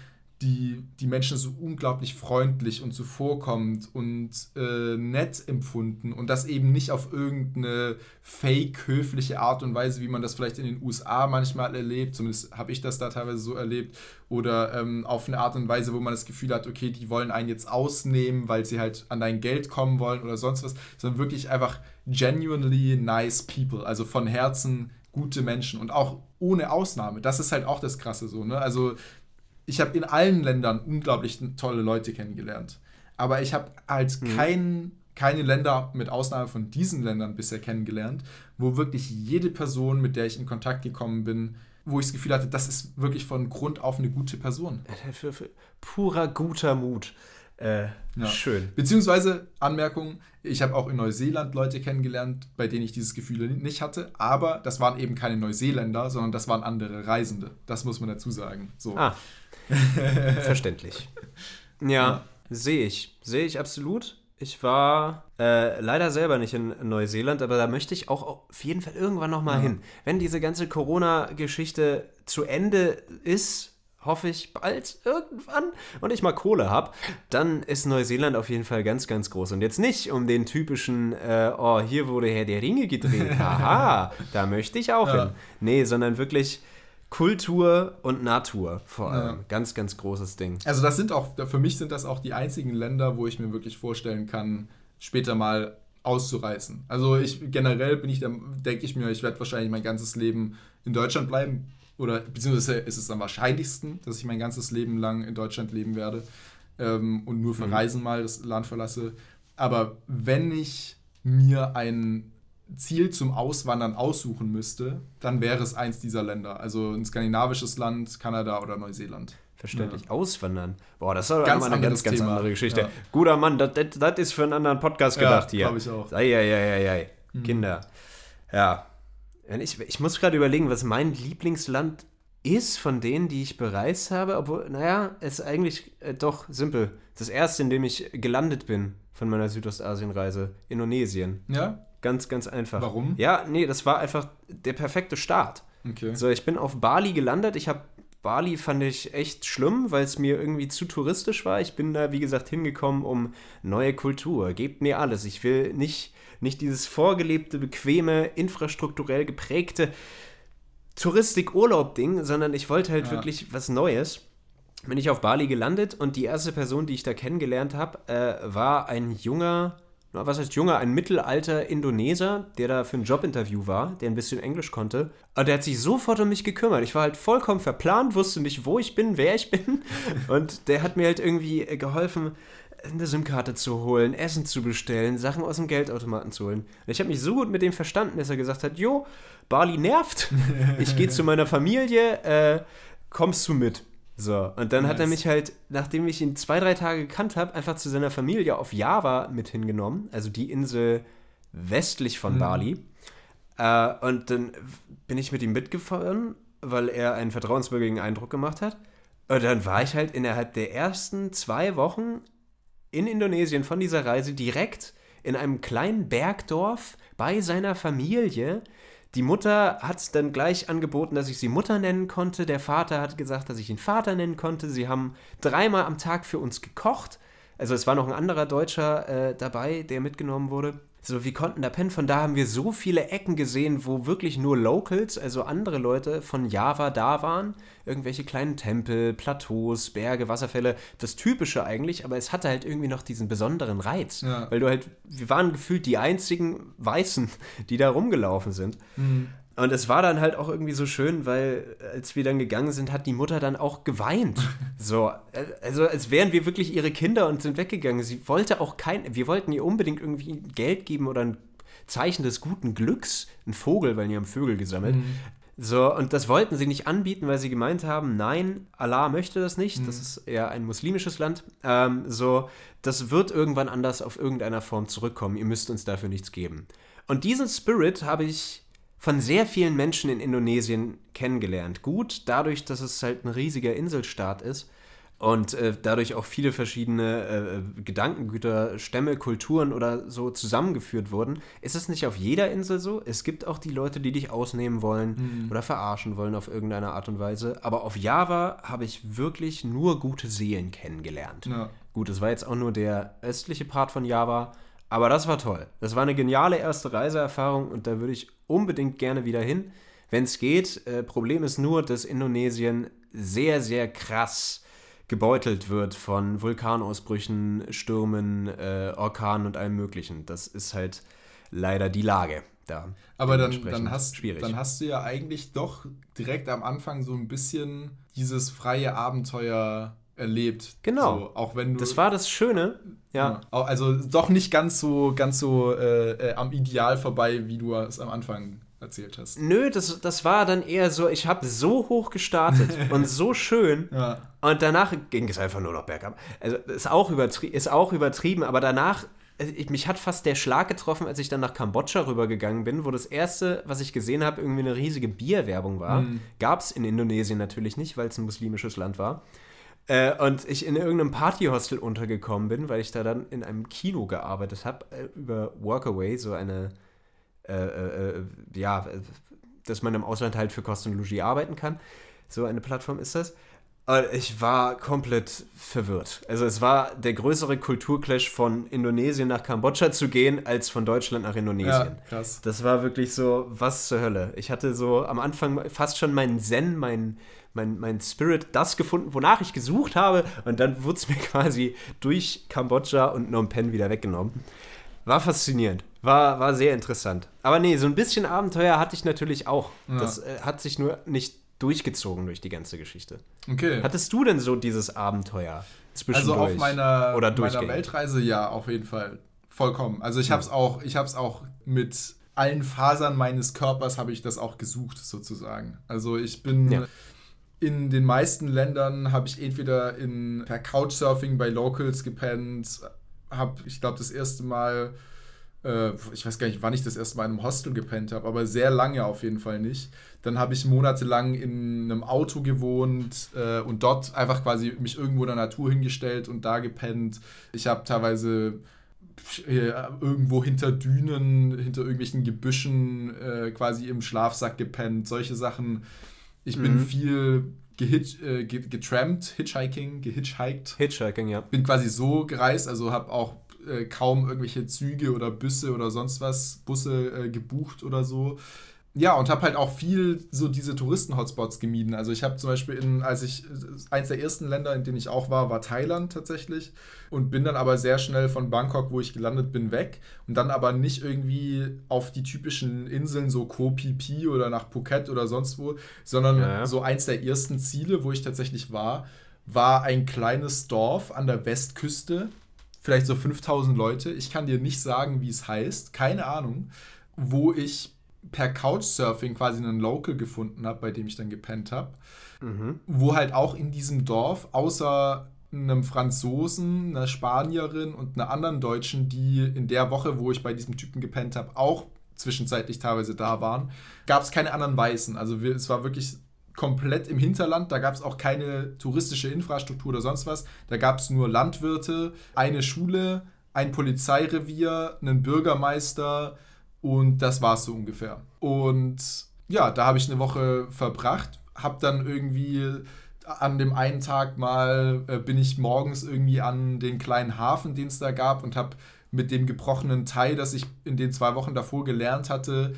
die, die Menschen so unglaublich freundlich und zuvorkommend und äh, nett empfunden und das eben nicht auf irgendeine fake höfliche Art und Weise, wie man das vielleicht in den USA manchmal erlebt, zumindest habe ich das da teilweise so erlebt, oder ähm, auf eine Art und Weise, wo man das Gefühl hat, okay, die wollen einen jetzt ausnehmen, weil sie halt an dein Geld kommen wollen oder sonst was, sondern wirklich einfach genuinely nice people, also von Herzen gute Menschen und auch ohne Ausnahme. Das ist halt auch das Krasse so, ne? Also ich habe in allen Ländern unglaublich tolle Leute kennengelernt. Aber ich habe halt kein, keine Länder, mit Ausnahme von diesen Ländern bisher kennengelernt, wo wirklich jede Person, mit der ich in Kontakt gekommen bin, wo ich das Gefühl hatte, das ist wirklich von Grund auf eine gute Person. Für, für purer guter Mut. Äh, Ja. Schön. Beziehungsweise, Anmerkung, ich habe auch in Neuseeland Leute kennengelernt, bei denen ich dieses Gefühl nicht hatte, aber das waren eben keine Neuseeländer, sondern das waren andere Reisende. Das muss man dazu sagen. So. Ah, [LAUGHS] verständlich. Ja, Ja. sehe ich. Sehe ich absolut. Ich war äh, leider selber nicht in Neuseeland, aber da möchte ich auch auf jeden Fall irgendwann nochmal Ja. hin. Wenn diese ganze Corona-Geschichte zu Ende ist, hoffe ich bald irgendwann und ich mal Kohle habe, dann ist Neuseeland auf jeden Fall ganz, ganz groß. Und jetzt nicht um den typischen, äh, oh, hier wurde Herr der Ringe gedreht. [LAUGHS] Haha, da möchte ich auch Ja. hin. Nee, sondern wirklich Kultur und Natur vor Ja. allem. Ganz, ganz großes Ding. Also das sind auch, für mich sind das auch die einzigen Länder, wo ich mir wirklich vorstellen kann, später mal auszureißen. Also ich generell bin ich, denke ich mir, ich werde wahrscheinlich mein ganzes Leben in Deutschland bleiben. Oder beziehungsweise ist es am wahrscheinlichsten, dass ich mein ganzes Leben lang in Deutschland leben werde ähm, und nur für Mhm. Reisen mal das Land verlasse. Aber wenn ich mir ein Ziel zum Auswandern aussuchen müsste, dann wäre es eins dieser Länder. Also ein skandinavisches Land, Kanada oder Neuseeland. Verständlich. Auswandern. Boah, das ist aber Ganz mal eine ganz, ganz Thema. andere Geschichte. Ja. Guter Mann, das- das das ist für einen anderen Podcast Ja, gedacht hier. glaub ich auch. Eieieiei. Mhm. Kinder. Ja. Ich, ich muss gerade überlegen, was mein Lieblingsland ist von denen, die ich bereist habe. Obwohl, naja, es ist eigentlich äh, doch simpel. Das erste, in dem ich gelandet bin von meiner Südostasienreise, Indonesien. Ja? Ganz, ganz einfach. Warum? Ja, nee, das war einfach der perfekte Start. Okay. So, ich bin auf Bali gelandet. Ich habe Bali fand ich echt schlimm, weil es mir irgendwie zu touristisch war. Ich bin da, wie gesagt, hingekommen um neue Kultur. Gebt mir alles. Ich will nicht, nicht dieses vorgelebte, bequeme, infrastrukturell geprägte Touristik-Urlaub-Ding, sondern ich wollte halt Ja. wirklich was Neues. Bin ich auf Bali gelandet und die erste Person, die ich da kennengelernt habe, äh, war ein junger was heißt junger, ein mittelalter Indoneser, der da für ein Jobinterview war, der ein bisschen Englisch konnte. Und der hat sich sofort um mich gekümmert. Ich war halt vollkommen verplant, wusste nicht, wo ich bin, wer ich bin. [LAUGHS] Und der hat mir halt irgendwie äh, geholfen, eine SIM-Karte zu holen, Essen zu bestellen, Sachen aus dem Geldautomaten zu holen. Und ich habe mich so gut mit dem verstanden, dass er gesagt hat, jo, Bali nervt, ich gehe zu meiner Familie, äh, kommst du mit? So, und dann nice. hat er mich halt, nachdem ich ihn zwei, drei Tage gekannt habe, einfach zu seiner Familie auf Java mit hingenommen, also die Insel westlich von mhm. Bali. Äh, und dann bin ich mit ihm mitgefahren, weil er einen vertrauenswürdigen Eindruck gemacht hat. Und dann war ich halt innerhalb der ersten zwei Wochen in Indonesien von dieser Reise direkt in einem kleinen Bergdorf bei seiner Familie. Die Mutter hat dann gleich angeboten, dass ich sie Mutter nennen konnte. Der Vater hat gesagt, dass ich ihn Vater nennen konnte. Sie haben dreimal am Tag für uns gekocht. Also es war noch ein anderer Deutscher äh, dabei, der mitgenommen wurde. So, wir konnten da pennen. Von da haben wir so viele Ecken gesehen, wo wirklich nur Locals, also andere Leute von Java da waren. Irgendwelche kleinen Tempel, Plateaus, Berge, Wasserfälle. Das Typische eigentlich, aber es hatte halt irgendwie noch diesen besonderen Reiz. Ja. Weil du halt, wir waren gefühlt die einzigen Weißen, die da rumgelaufen sind. Mhm. Und es war dann halt auch irgendwie so schön, weil als wir dann gegangen sind, hat die Mutter dann auch geweint. [LAUGHS] So, also als wären wir wirklich ihre Kinder und sind weggegangen. Sie wollte auch kein, wir wollten ihr unbedingt irgendwie Geld geben oder ein Zeichen des guten Glücks, ein Vogel, weil die haben Vögel gesammelt. Mhm. So, und das wollten sie nicht anbieten, weil sie gemeint haben, nein, Allah möchte das nicht, mhm. das ist eher ein muslimisches Land. Ähm, so, das wird irgendwann anders auf irgendeiner Form zurückkommen, ihr müsst uns dafür nichts geben. Und diesen Spirit habe ich von sehr vielen Menschen in Indonesien kennengelernt. Gut, dadurch, dass es halt ein riesiger Inselstaat ist und äh, dadurch auch viele verschiedene äh, Gedankengüter, Stämme, Kulturen oder so zusammengeführt wurden, ist es nicht auf jeder Insel so. Es gibt auch die Leute, die dich ausnehmen wollen mhm. oder verarschen wollen auf irgendeine Art und Weise. Aber auf Java habe ich wirklich nur gute Seelen kennengelernt. Ja. Gut, es war jetzt auch nur der östliche Part von Java, aber das war toll. Das war eine geniale erste Reiseerfahrung und da würde ich unbedingt gerne wieder hin, wenn es geht. Äh, Problem ist nur, dass Indonesien sehr, sehr krass gebeutelt wird von Vulkanausbrüchen, Stürmen, äh, Orkanen und allem Möglichen. Das ist halt leider die Lage da. Aber dann, dann, hast, dann hast du ja eigentlich doch direkt am Anfang so ein bisschen dieses freie Abenteuer erlebt. Genau. So, auch wenn du, das war das Schöne. Ja. ja. Also doch nicht ganz so, ganz so äh, äh, am Ideal vorbei, wie du es am Anfang erzählt hast. Nö, das, das war dann eher so, ich habe so hoch gestartet [LAUGHS] und so schön ja. und danach ging es einfach nur noch bergab. Also ist auch, übertrie ist auch übertrieben, aber danach, äh, ich, mich hat fast der Schlag getroffen, als ich dann nach Kambodscha rübergegangen bin, wo das erste, was ich gesehen habe, irgendwie eine riesige Bierwerbung war. Mhm. Gab es in Indonesien natürlich nicht, weil es ein muslimisches Land war. Äh, und ich in irgendeinem Partyhostel untergekommen bin, weil ich da dann in einem Kino gearbeitet habe, äh, über Workaway, so eine, äh, äh, äh ja, dass man im Ausland halt für Kosten und Logis arbeiten kann. So eine Plattform ist das. Und ich war komplett verwirrt. Also es war der größere Kulturclash von Indonesien nach Kambodscha zu gehen, als von Deutschland nach Indonesien. Ja, krass. Das war wirklich so, was zur Hölle. Ich hatte so am Anfang fast schon meinen Zen, meinen mein, mein Spirit das gefunden, wonach ich gesucht habe. Und dann wurde es mir [LAUGHS] quasi durch Kambodscha und Phnom Penh wieder weggenommen. War faszinierend. War, war sehr interessant. Aber nee, so ein bisschen Abenteuer hatte ich natürlich auch. Ja. Das äh, hat sich nur nicht durchgezogen durch die ganze Geschichte. Okay. Hattest du denn so dieses Abenteuer zwischendurch? Also auf meiner, oder meiner Weltreise ja, auf jeden Fall. Vollkommen. Also ich habe es auch, auch mit allen Fasern meines Körpers habe ich das auch gesucht sozusagen. Also ich bin ja in den meisten Ländern habe ich entweder in, per Couchsurfing bei Locals gepennt, habe, ich glaube, das erste Mal, äh, ich weiß gar nicht, wann ich das erste Mal in einem Hostel gepennt habe, aber sehr lange auf jeden Fall nicht. Dann habe ich monatelang in einem Auto gewohnt äh, und dort einfach quasi mich irgendwo in der Natur hingestellt und da gepennt. Ich habe teilweise äh, irgendwo hinter Dünen, hinter irgendwelchen Gebüschen äh, quasi im Schlafsack gepennt, solche Sachen ich bin mhm. viel gehitch, äh, getrampt, Hitchhiking, gehitchhiked. Hitchhiking, ja. Bin quasi so gereist, also habe auch äh, kaum irgendwelche Züge oder Busse oder sonst was, Busse äh, gebucht oder so. Ja, und habe halt auch viel so diese Touristen-Hotspots gemieden. Also ich habe zum Beispiel, in, als ich, eins der ersten Länder, in denen ich auch war, war Thailand tatsächlich. Und bin dann aber sehr schnell von Bangkok, wo ich gelandet bin, weg. Und dann aber nicht irgendwie auf die typischen Inseln, so Koh Phi Phi oder nach Phuket oder sonst wo, sondern ja, so eins der ersten Ziele, wo ich tatsächlich war, war ein kleines Dorf an der Westküste. Vielleicht so 5000 Leute. Ich kann dir nicht sagen, wie es heißt. Keine Ahnung. Wo ich per Couchsurfing quasi einen Local gefunden habe, bei dem ich dann gepennt habe. Mhm. Wo halt auch in diesem Dorf, außer einem Franzosen, einer Spanierin und einer anderen Deutschen, die in der Woche, wo ich bei diesem Typen gepennt habe, auch zwischenzeitlich teilweise da waren, gab es keine anderen Weißen. Also wir, es war wirklich komplett im Hinterland. Da gab es auch keine touristische Infrastruktur oder sonst was. Da gab es nur Landwirte, eine Schule, ein Polizeirevier, einen Bürgermeister, und das war es so ungefähr. Und ja, da habe ich eine Woche verbracht, habe dann irgendwie an dem einen Tag mal, äh, bin ich morgens irgendwie an den kleinen Hafen, den es da gab, und habe mit dem gebrochenen Thai, das ich in den zwei Wochen davor gelernt hatte,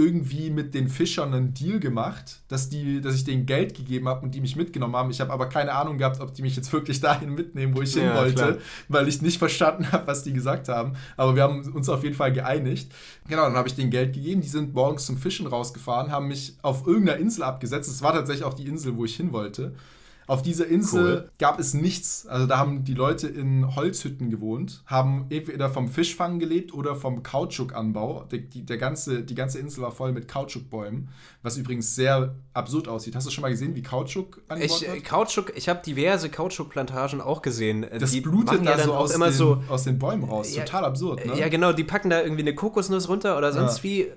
irgendwie mit den Fischern einen Deal gemacht, dass, die, dass ich denen Geld gegeben habe und die mich mitgenommen haben. Ich habe aber keine Ahnung gehabt, ob die mich jetzt wirklich [LAUGHS] dahin mitnehmen, wo ich ja, hin wollte, klar. weil ich nicht verstanden habe, was die gesagt haben. Aber wir haben uns auf jeden Fall geeinigt. Genau, dann habe ich denen Geld gegeben. Die sind morgens zum Fischen rausgefahren, haben mich auf irgendeiner Insel abgesetzt. Es war tatsächlich auch die Insel, wo ich hin wollte. Auf dieser Insel cool. gab es nichts. Also da haben die Leute in Holzhütten gewohnt, haben entweder vom Fischfang gelebt oder vom Kautschukanbau. Die, die, der ganze, die ganze Insel war voll mit Kautschukbäumen, was übrigens sehr absurd aussieht. Hast du schon mal gesehen, wie Kautschuk angebaut ich, wird? Kautschuk, ich habe diverse Kautschukplantagen auch gesehen. Das die blutet da ja so, aus, den, so aus den Bäumen raus. Ja, Total absurd, ne? Ja, genau. Die packen da irgendwie eine Kokosnuss runter oder sonst ja. wie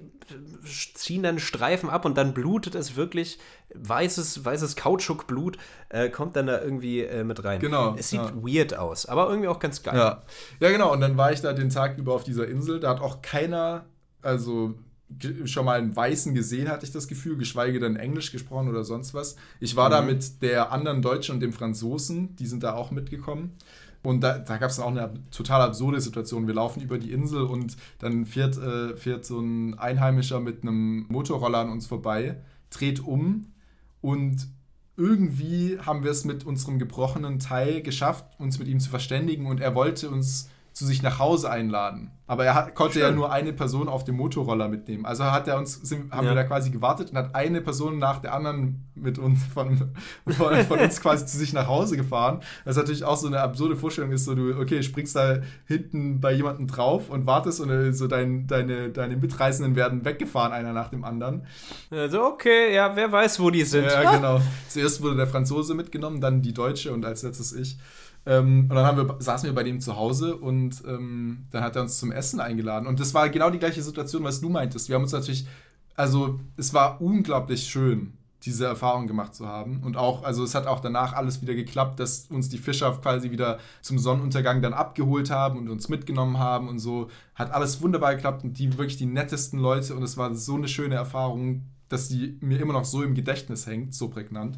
ziehen dann Streifen ab und dann blutet es wirklich weißes, weißes Kautschukblut, äh, kommt dann da irgendwie äh, mit rein. Genau. Es sieht ja. weird aus, aber irgendwie auch ganz geil. Ja. ja, genau. Und dann war ich da den Tag über auf dieser Insel. Da hat auch keiner, also schon mal einen Weißen gesehen, hatte ich das Gefühl, geschweige denn Englisch gesprochen oder sonst was. Ich war mhm. da mit der anderen Deutschen und dem Franzosen, die sind da auch mitgekommen. Und da, da gab es auch eine total absurde Situation. Wir laufen über die Insel und dann fährt, äh, fährt so ein Einheimischer mit einem Motorroller an uns vorbei, dreht um und irgendwie haben wir es mit unserem gebrochenen Teil geschafft, uns mit ihm zu verständigen und er wollte uns zu sich nach Hause einladen. Aber er hat, konnte Schön. ja nur eine Person auf dem Motorroller mitnehmen. Also hat er uns, sind, haben ja. wir da quasi gewartet und hat eine Person nach der anderen mit uns von, von, von, uns [LAUGHS] quasi zu sich nach Hause gefahren. Das ist natürlich auch so eine absurde Vorstellung ist, so du, okay, springst da hinten bei jemandem drauf und wartest und äh, so dein, deine, deine Mitreisenden werden weggefahren, einer nach dem anderen. Also okay, ja, wer weiß, wo die sind. Ja, [LAUGHS] genau. Zuerst wurde der Franzose mitgenommen, dann die Deutsche und als letztes ich. Ähm, und dann haben wir, saßen wir bei dem zu Hause und ähm, dann hat er uns zum Essen eingeladen. Und das war genau die gleiche Situation, was du meintest. Wir haben uns natürlich, also es war unglaublich schön, diese Erfahrung gemacht zu haben. Und auch, also es hat auch danach alles wieder geklappt, dass uns die Fischer quasi wieder zum Sonnenuntergang dann abgeholt haben und uns mitgenommen haben und so. Hat alles wunderbar geklappt und die wirklich die nettesten Leute und es war so eine schöne Erfahrung, dass die mir immer noch so im Gedächtnis hängt, so prägnant.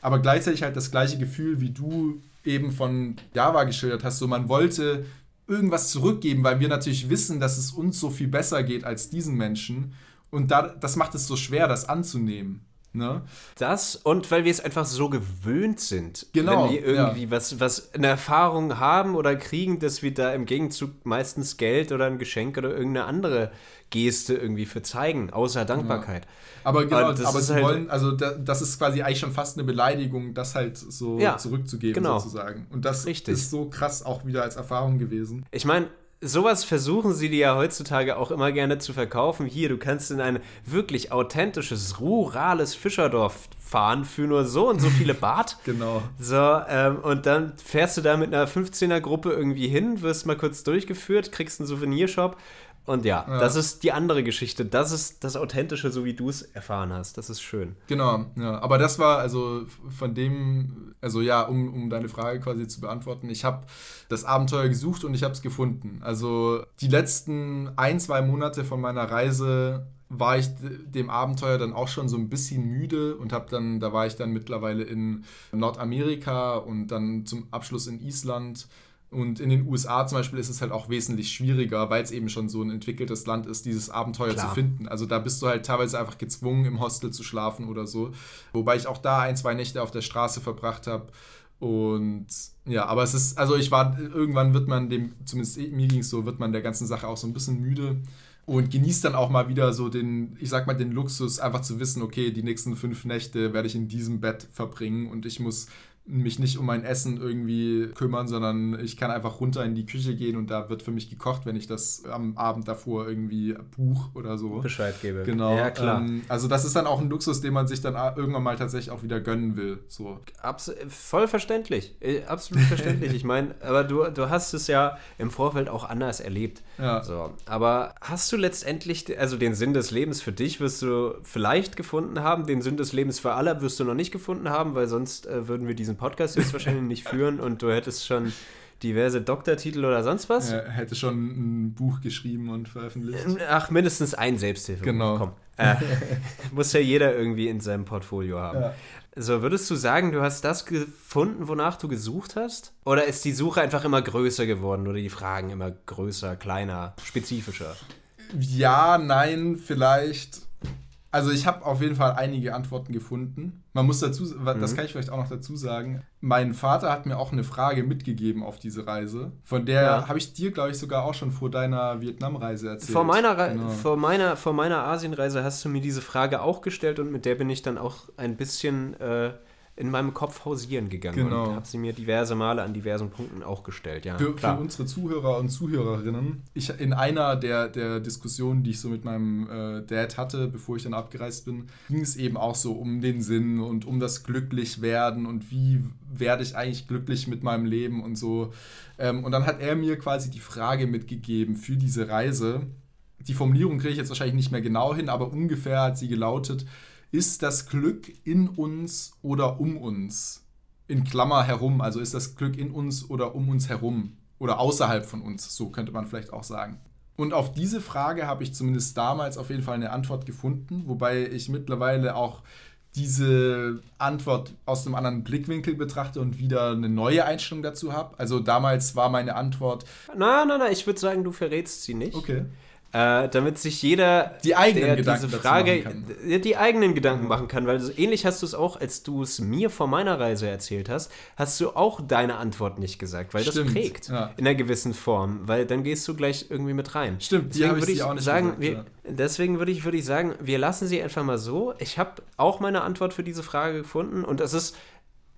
Aber gleichzeitig halt das gleiche Gefühl, wie du eben von Java geschildert hast, so man wollte irgendwas zurückgeben, weil wir natürlich wissen, dass es uns so viel besser geht als diesen Menschen. Und da, das macht es so schwer, das anzunehmen. Ne? Das und weil wir es einfach so gewöhnt sind. Genau. Wenn wir irgendwie ja. was, was eine Erfahrung haben oder kriegen, dass wir da im Gegenzug meistens Geld oder ein Geschenk oder irgendeine andere Geste irgendwie für zeigen, außer Dankbarkeit. Ja. Aber genau, aber sie halt wollen, also das ist quasi eigentlich schon fast eine Beleidigung, das halt so ja, zurückzugeben genau. sozusagen. Und das Richtig. ist so krass auch wieder als Erfahrung gewesen. Ich meine, sowas versuchen sie dir ja heutzutage auch immer gerne zu verkaufen. Hier, du kannst in ein wirklich authentisches, rurales Fischerdorf fahren für nur so und so viele Bart. [LAUGHS] genau. So, ähm, und dann fährst du da mit einer 15er-Gruppe irgendwie hin, wirst mal kurz durchgeführt, kriegst einen Souvenirshop und ja, ja, das ist die andere Geschichte. Das ist das Authentische, so wie du es erfahren hast. Das ist schön. Genau, ja. Aber das war also von dem, also ja, um, um deine Frage quasi zu beantworten, ich habe das Abenteuer gesucht und ich habe es gefunden. Also die letzten ein, zwei Monate von meiner Reise war ich dem Abenteuer dann auch schon so ein bisschen müde und habe dann, da war ich dann mittlerweile in Nordamerika und dann zum Abschluss in Island Und in den USA zum Beispiel ist es halt auch wesentlich schwieriger, weil es eben schon so ein entwickeltes Land ist, dieses Abenteuer Klar. zu finden. Also da bist du halt teilweise einfach gezwungen, im Hostel zu schlafen oder so. Wobei ich auch da ein, zwei Nächte auf der Straße verbracht habe. Und ja, aber es ist, also ich war, irgendwann wird man dem, zumindest mir ging es so, wird man der ganzen Sache auch so ein bisschen müde und genießt dann auch mal wieder so den, ich sag mal, den Luxus, einfach zu wissen, okay, die nächsten fünf Nächte werde ich in diesem Bett verbringen und ich muss mich nicht um mein Essen irgendwie kümmern, sondern ich kann einfach runter in die Küche gehen und da wird für mich gekocht, wenn ich das am Abend davor irgendwie buch oder so. Bescheid gebe. Genau. Ja, klar. Ähm, also das ist dann auch ein Luxus, den man sich dann irgendwann mal tatsächlich auch wieder gönnen will. So. Abs voll verständlich. Äh, absolut verständlich. ich meine, [LAUGHS] aber du, du hast es ja im Vorfeld auch anders erlebt. Ja. So. Aber hast du letztendlich, also den Sinn des Lebens für dich wirst du vielleicht gefunden haben, den Sinn des Lebens für alle wirst du noch nicht gefunden haben, weil sonst äh, würden wir diesen diesen Podcast jetzt wahrscheinlich nicht führen und du hättest schon diverse Doktortitel oder sonst was. Er hätte schon ein Buch geschrieben und veröffentlicht. Ach, mindestens ein Selbsthilfe. Genau. Komm. Äh, [LAUGHS] muss ja jeder irgendwie in seinem Portfolio haben. Ja. So, würdest du sagen, du hast das gefunden, wonach du gesucht hast? Oder ist die Suche einfach immer größer geworden oder die Fragen immer größer, kleiner, spezifischer? Ja, nein, vielleicht. Also ich habe auf jeden Fall einige Antworten gefunden. Man muss dazu, das mhm. kann ich vielleicht auch noch dazu sagen. Mein Vater hat mir auch eine Frage mitgegeben auf diese Reise. Von der ja. habe ich dir, glaube ich, sogar auch schon vor deiner Vietnamreise erzählt. Vor meiner, genau. vor, meiner, vor meiner Asienreise hast du mir diese Frage auch gestellt und mit der bin ich dann auch ein bisschen äh, in meinem Kopf hausieren gegangen genau. und habe sie mir diverse Male an diversen Punkten auch gestellt. Ja, für, für, unsere Zuhörer und Zuhörerinnen, ich in einer der, der Diskussionen, die ich so mit meinem äh, Dad hatte, bevor ich dann abgereist bin, ging es eben auch so um den Sinn und um das Glücklichwerden und wie werde ich eigentlich glücklich mit meinem Leben und so. Ähm, und dann hat er mir quasi die Frage mitgegeben für diese Reise. Die Formulierung kriege ich jetzt wahrscheinlich nicht mehr genau hin, aber ungefähr hat sie gelautet, ist das Glück in uns oder um uns? In Klammer herum, also ist das Glück in uns oder um uns herum oder außerhalb von uns, so könnte man vielleicht auch sagen. Und auf diese Frage habe ich zumindest damals auf jeden Fall eine Antwort gefunden, wobei ich mittlerweile auch diese Antwort aus einem anderen Blickwinkel betrachte und wieder eine neue Einstellung dazu habe. Also damals war meine Antwort. Nein, nein, nein, ich würde sagen, du verrätst sie nicht. Okay äh, damit sich jeder die eigenen Gedanken diese Frage die eigenen Gedanken machen kann, weil so ähnlich hast du es auch, als du es mir vor meiner Reise erzählt hast, hast du auch deine Antwort nicht gesagt, weil Stimmt, das prägt ja. in einer gewissen Form, weil dann gehst du gleich irgendwie mit rein. Stimmt, deswegen würde ich, auch nicht sagen, gesagt, wir, ja. deswegen würde ich, würde ich sagen, wir lassen sie einfach mal so. Ich habe auch meine Antwort für diese Frage gefunden und das ist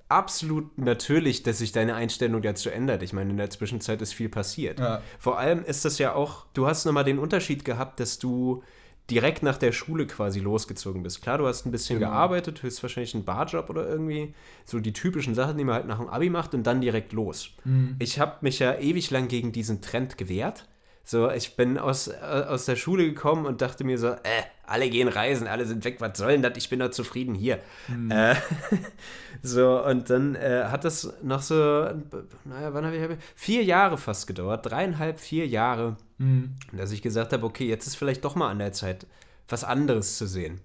absolut natürlich, dass sich deine Einstellung dazu ändert. Ich meine, in der Zwischenzeit ist viel passiert. Ja. Vor allem ist das ja auch, du hast nochmal den Unterschied gehabt, dass du direkt nach der Schule quasi losgezogen bist. Klar, du hast ein bisschen genau. gearbeitet, höchstwahrscheinlich einen Barjob oder irgendwie, so die typischen Sachen, die man halt nach dem Abi macht und dann direkt los. Mhm. Ich habe mich ja ewig lang gegen diesen Trend gewehrt so, ich bin aus, äh, aus der Schule gekommen und dachte mir so, äh, alle gehen reisen, alle sind weg, was soll denn das? Ich bin doch zufrieden hier. Mhm. Äh, [LAUGHS] so, und dann äh, hat das noch so, naja, wann habe ich, vier Jahre fast gedauert, dreieinhalb, vier Jahre, mhm. dass ich gesagt habe, okay, jetzt ist vielleicht doch mal an der Zeit, was anderes zu sehen.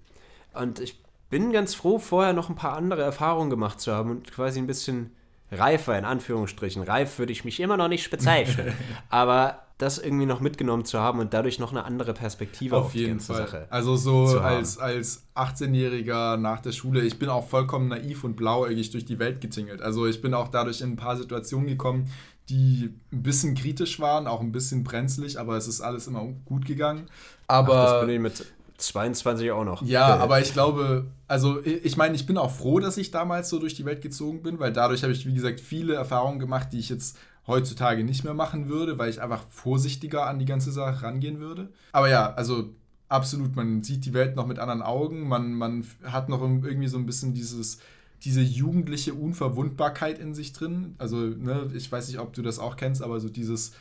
Und ich bin ganz froh, vorher noch ein paar andere Erfahrungen gemacht zu haben und quasi ein bisschen reifer, in Anführungsstrichen. Reif würde ich mich immer noch nicht bezeichnen. [LAUGHS] aber das irgendwie noch mitgenommen zu haben und dadurch noch eine andere Perspektive auf, auf jeden die Fall. Sache. Also so als, als 18-Jähriger nach der Schule, ich bin auch vollkommen naiv und blauäugig durch die Welt getingelt. Also ich bin auch dadurch in ein paar Situationen gekommen, die ein bisschen kritisch waren, auch ein bisschen brenzlig, aber es ist alles immer gut gegangen. Aber Ach, das bin ich mit 22 auch noch. Ja, aber ich glaube, also ich meine, ich bin auch froh, dass ich damals so durch die Welt gezogen bin, weil dadurch habe ich, wie gesagt, viele Erfahrungen gemacht, die ich jetzt heutzutage nicht mehr machen würde, weil ich einfach vorsichtiger an die ganze Sache rangehen würde. Aber ja, also absolut, man sieht die Welt noch mit anderen Augen, man, man hat noch irgendwie so ein bisschen dieses, diese jugendliche Unverwundbarkeit in sich drin. Also, ne, ich weiß nicht, ob du das auch kennst, aber so dieses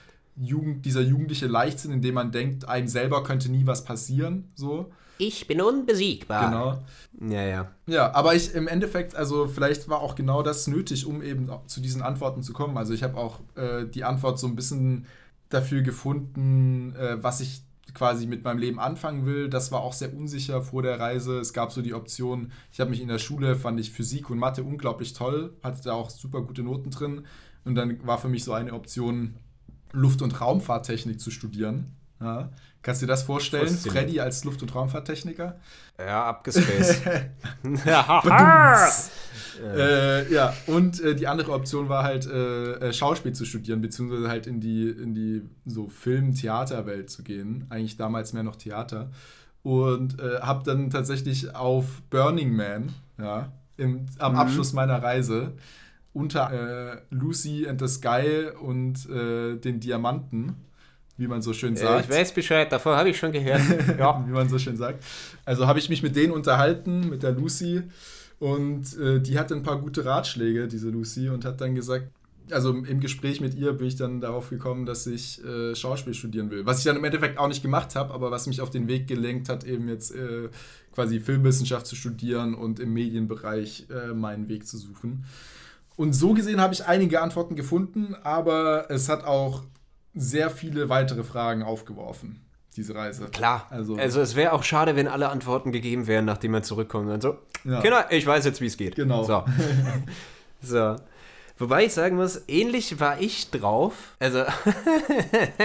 Jugend, dieser jugendliche Leichtsinn, in dem man denkt, einem selber könnte nie was passieren, so. Ich bin unbesiegbar. Genau. Ja, ja. Ja, aber ich im Endeffekt, also vielleicht war auch genau das nötig, um eben zu diesen Antworten zu kommen. Also ich habe auch äh, die Antwort so ein bisschen dafür gefunden, äh, was ich quasi mit meinem Leben anfangen will. Das war auch sehr unsicher vor der Reise. Es gab so die Option, ich habe mich in der Schule, fand ich Physik und Mathe unglaublich toll, hatte da auch super gute Noten drin Und dann war für mich so eine Option, Luft- und Raumfahrttechnik zu studieren. Ja. Kannst du dir das vorstellen? Faszinierend. Freddy als Luft- und Raumfahrttechniker? Ja, abgespaced. [LAUGHS] Äh, ja, und äh, die andere Option war halt, äh, äh, Schauspiel zu studieren, beziehungsweise halt in die, in die so Film-Theaterwelt zu gehen. Eigentlich damals mehr noch Theater. Und äh, habe dann tatsächlich auf Burning Man, ja, im, am Mhm. Abschluss meiner Reise, unter äh, Lucy and the Sky und äh, den Diamanten, wie man so schön sagt. ich weiß Bescheid, davor habe ich schon gehört. [LAUGHS] Ja. wie man so schön sagt. Also habe ich mich mit denen unterhalten, mit der Lucy. Und äh, die hatte ein paar gute Ratschläge, diese Lucy, und hat dann gesagt, also im Gespräch mit ihr bin ich dann darauf gekommen, dass ich äh, Schauspiel studieren will. Was ich dann im Endeffekt auch nicht gemacht habe, aber was mich auf den Weg gelenkt hat, eben jetzt äh, quasi Filmwissenschaft zu studieren und im Medienbereich äh, meinen Weg zu suchen. Und so gesehen habe ich einige Antworten gefunden, aber es hat auch sehr viele weitere Fragen aufgeworfen, diese Reise. Klar. Also- Also, es wäre auch schade, wenn alle Antworten gegeben wären, nachdem man zurückkommt. Und so, Ja. Kinder, ich weiß jetzt, wie es geht. Genau. So. [LAUGHS] so. Wobei ich sagen muss, ähnlich war ich drauf. Also.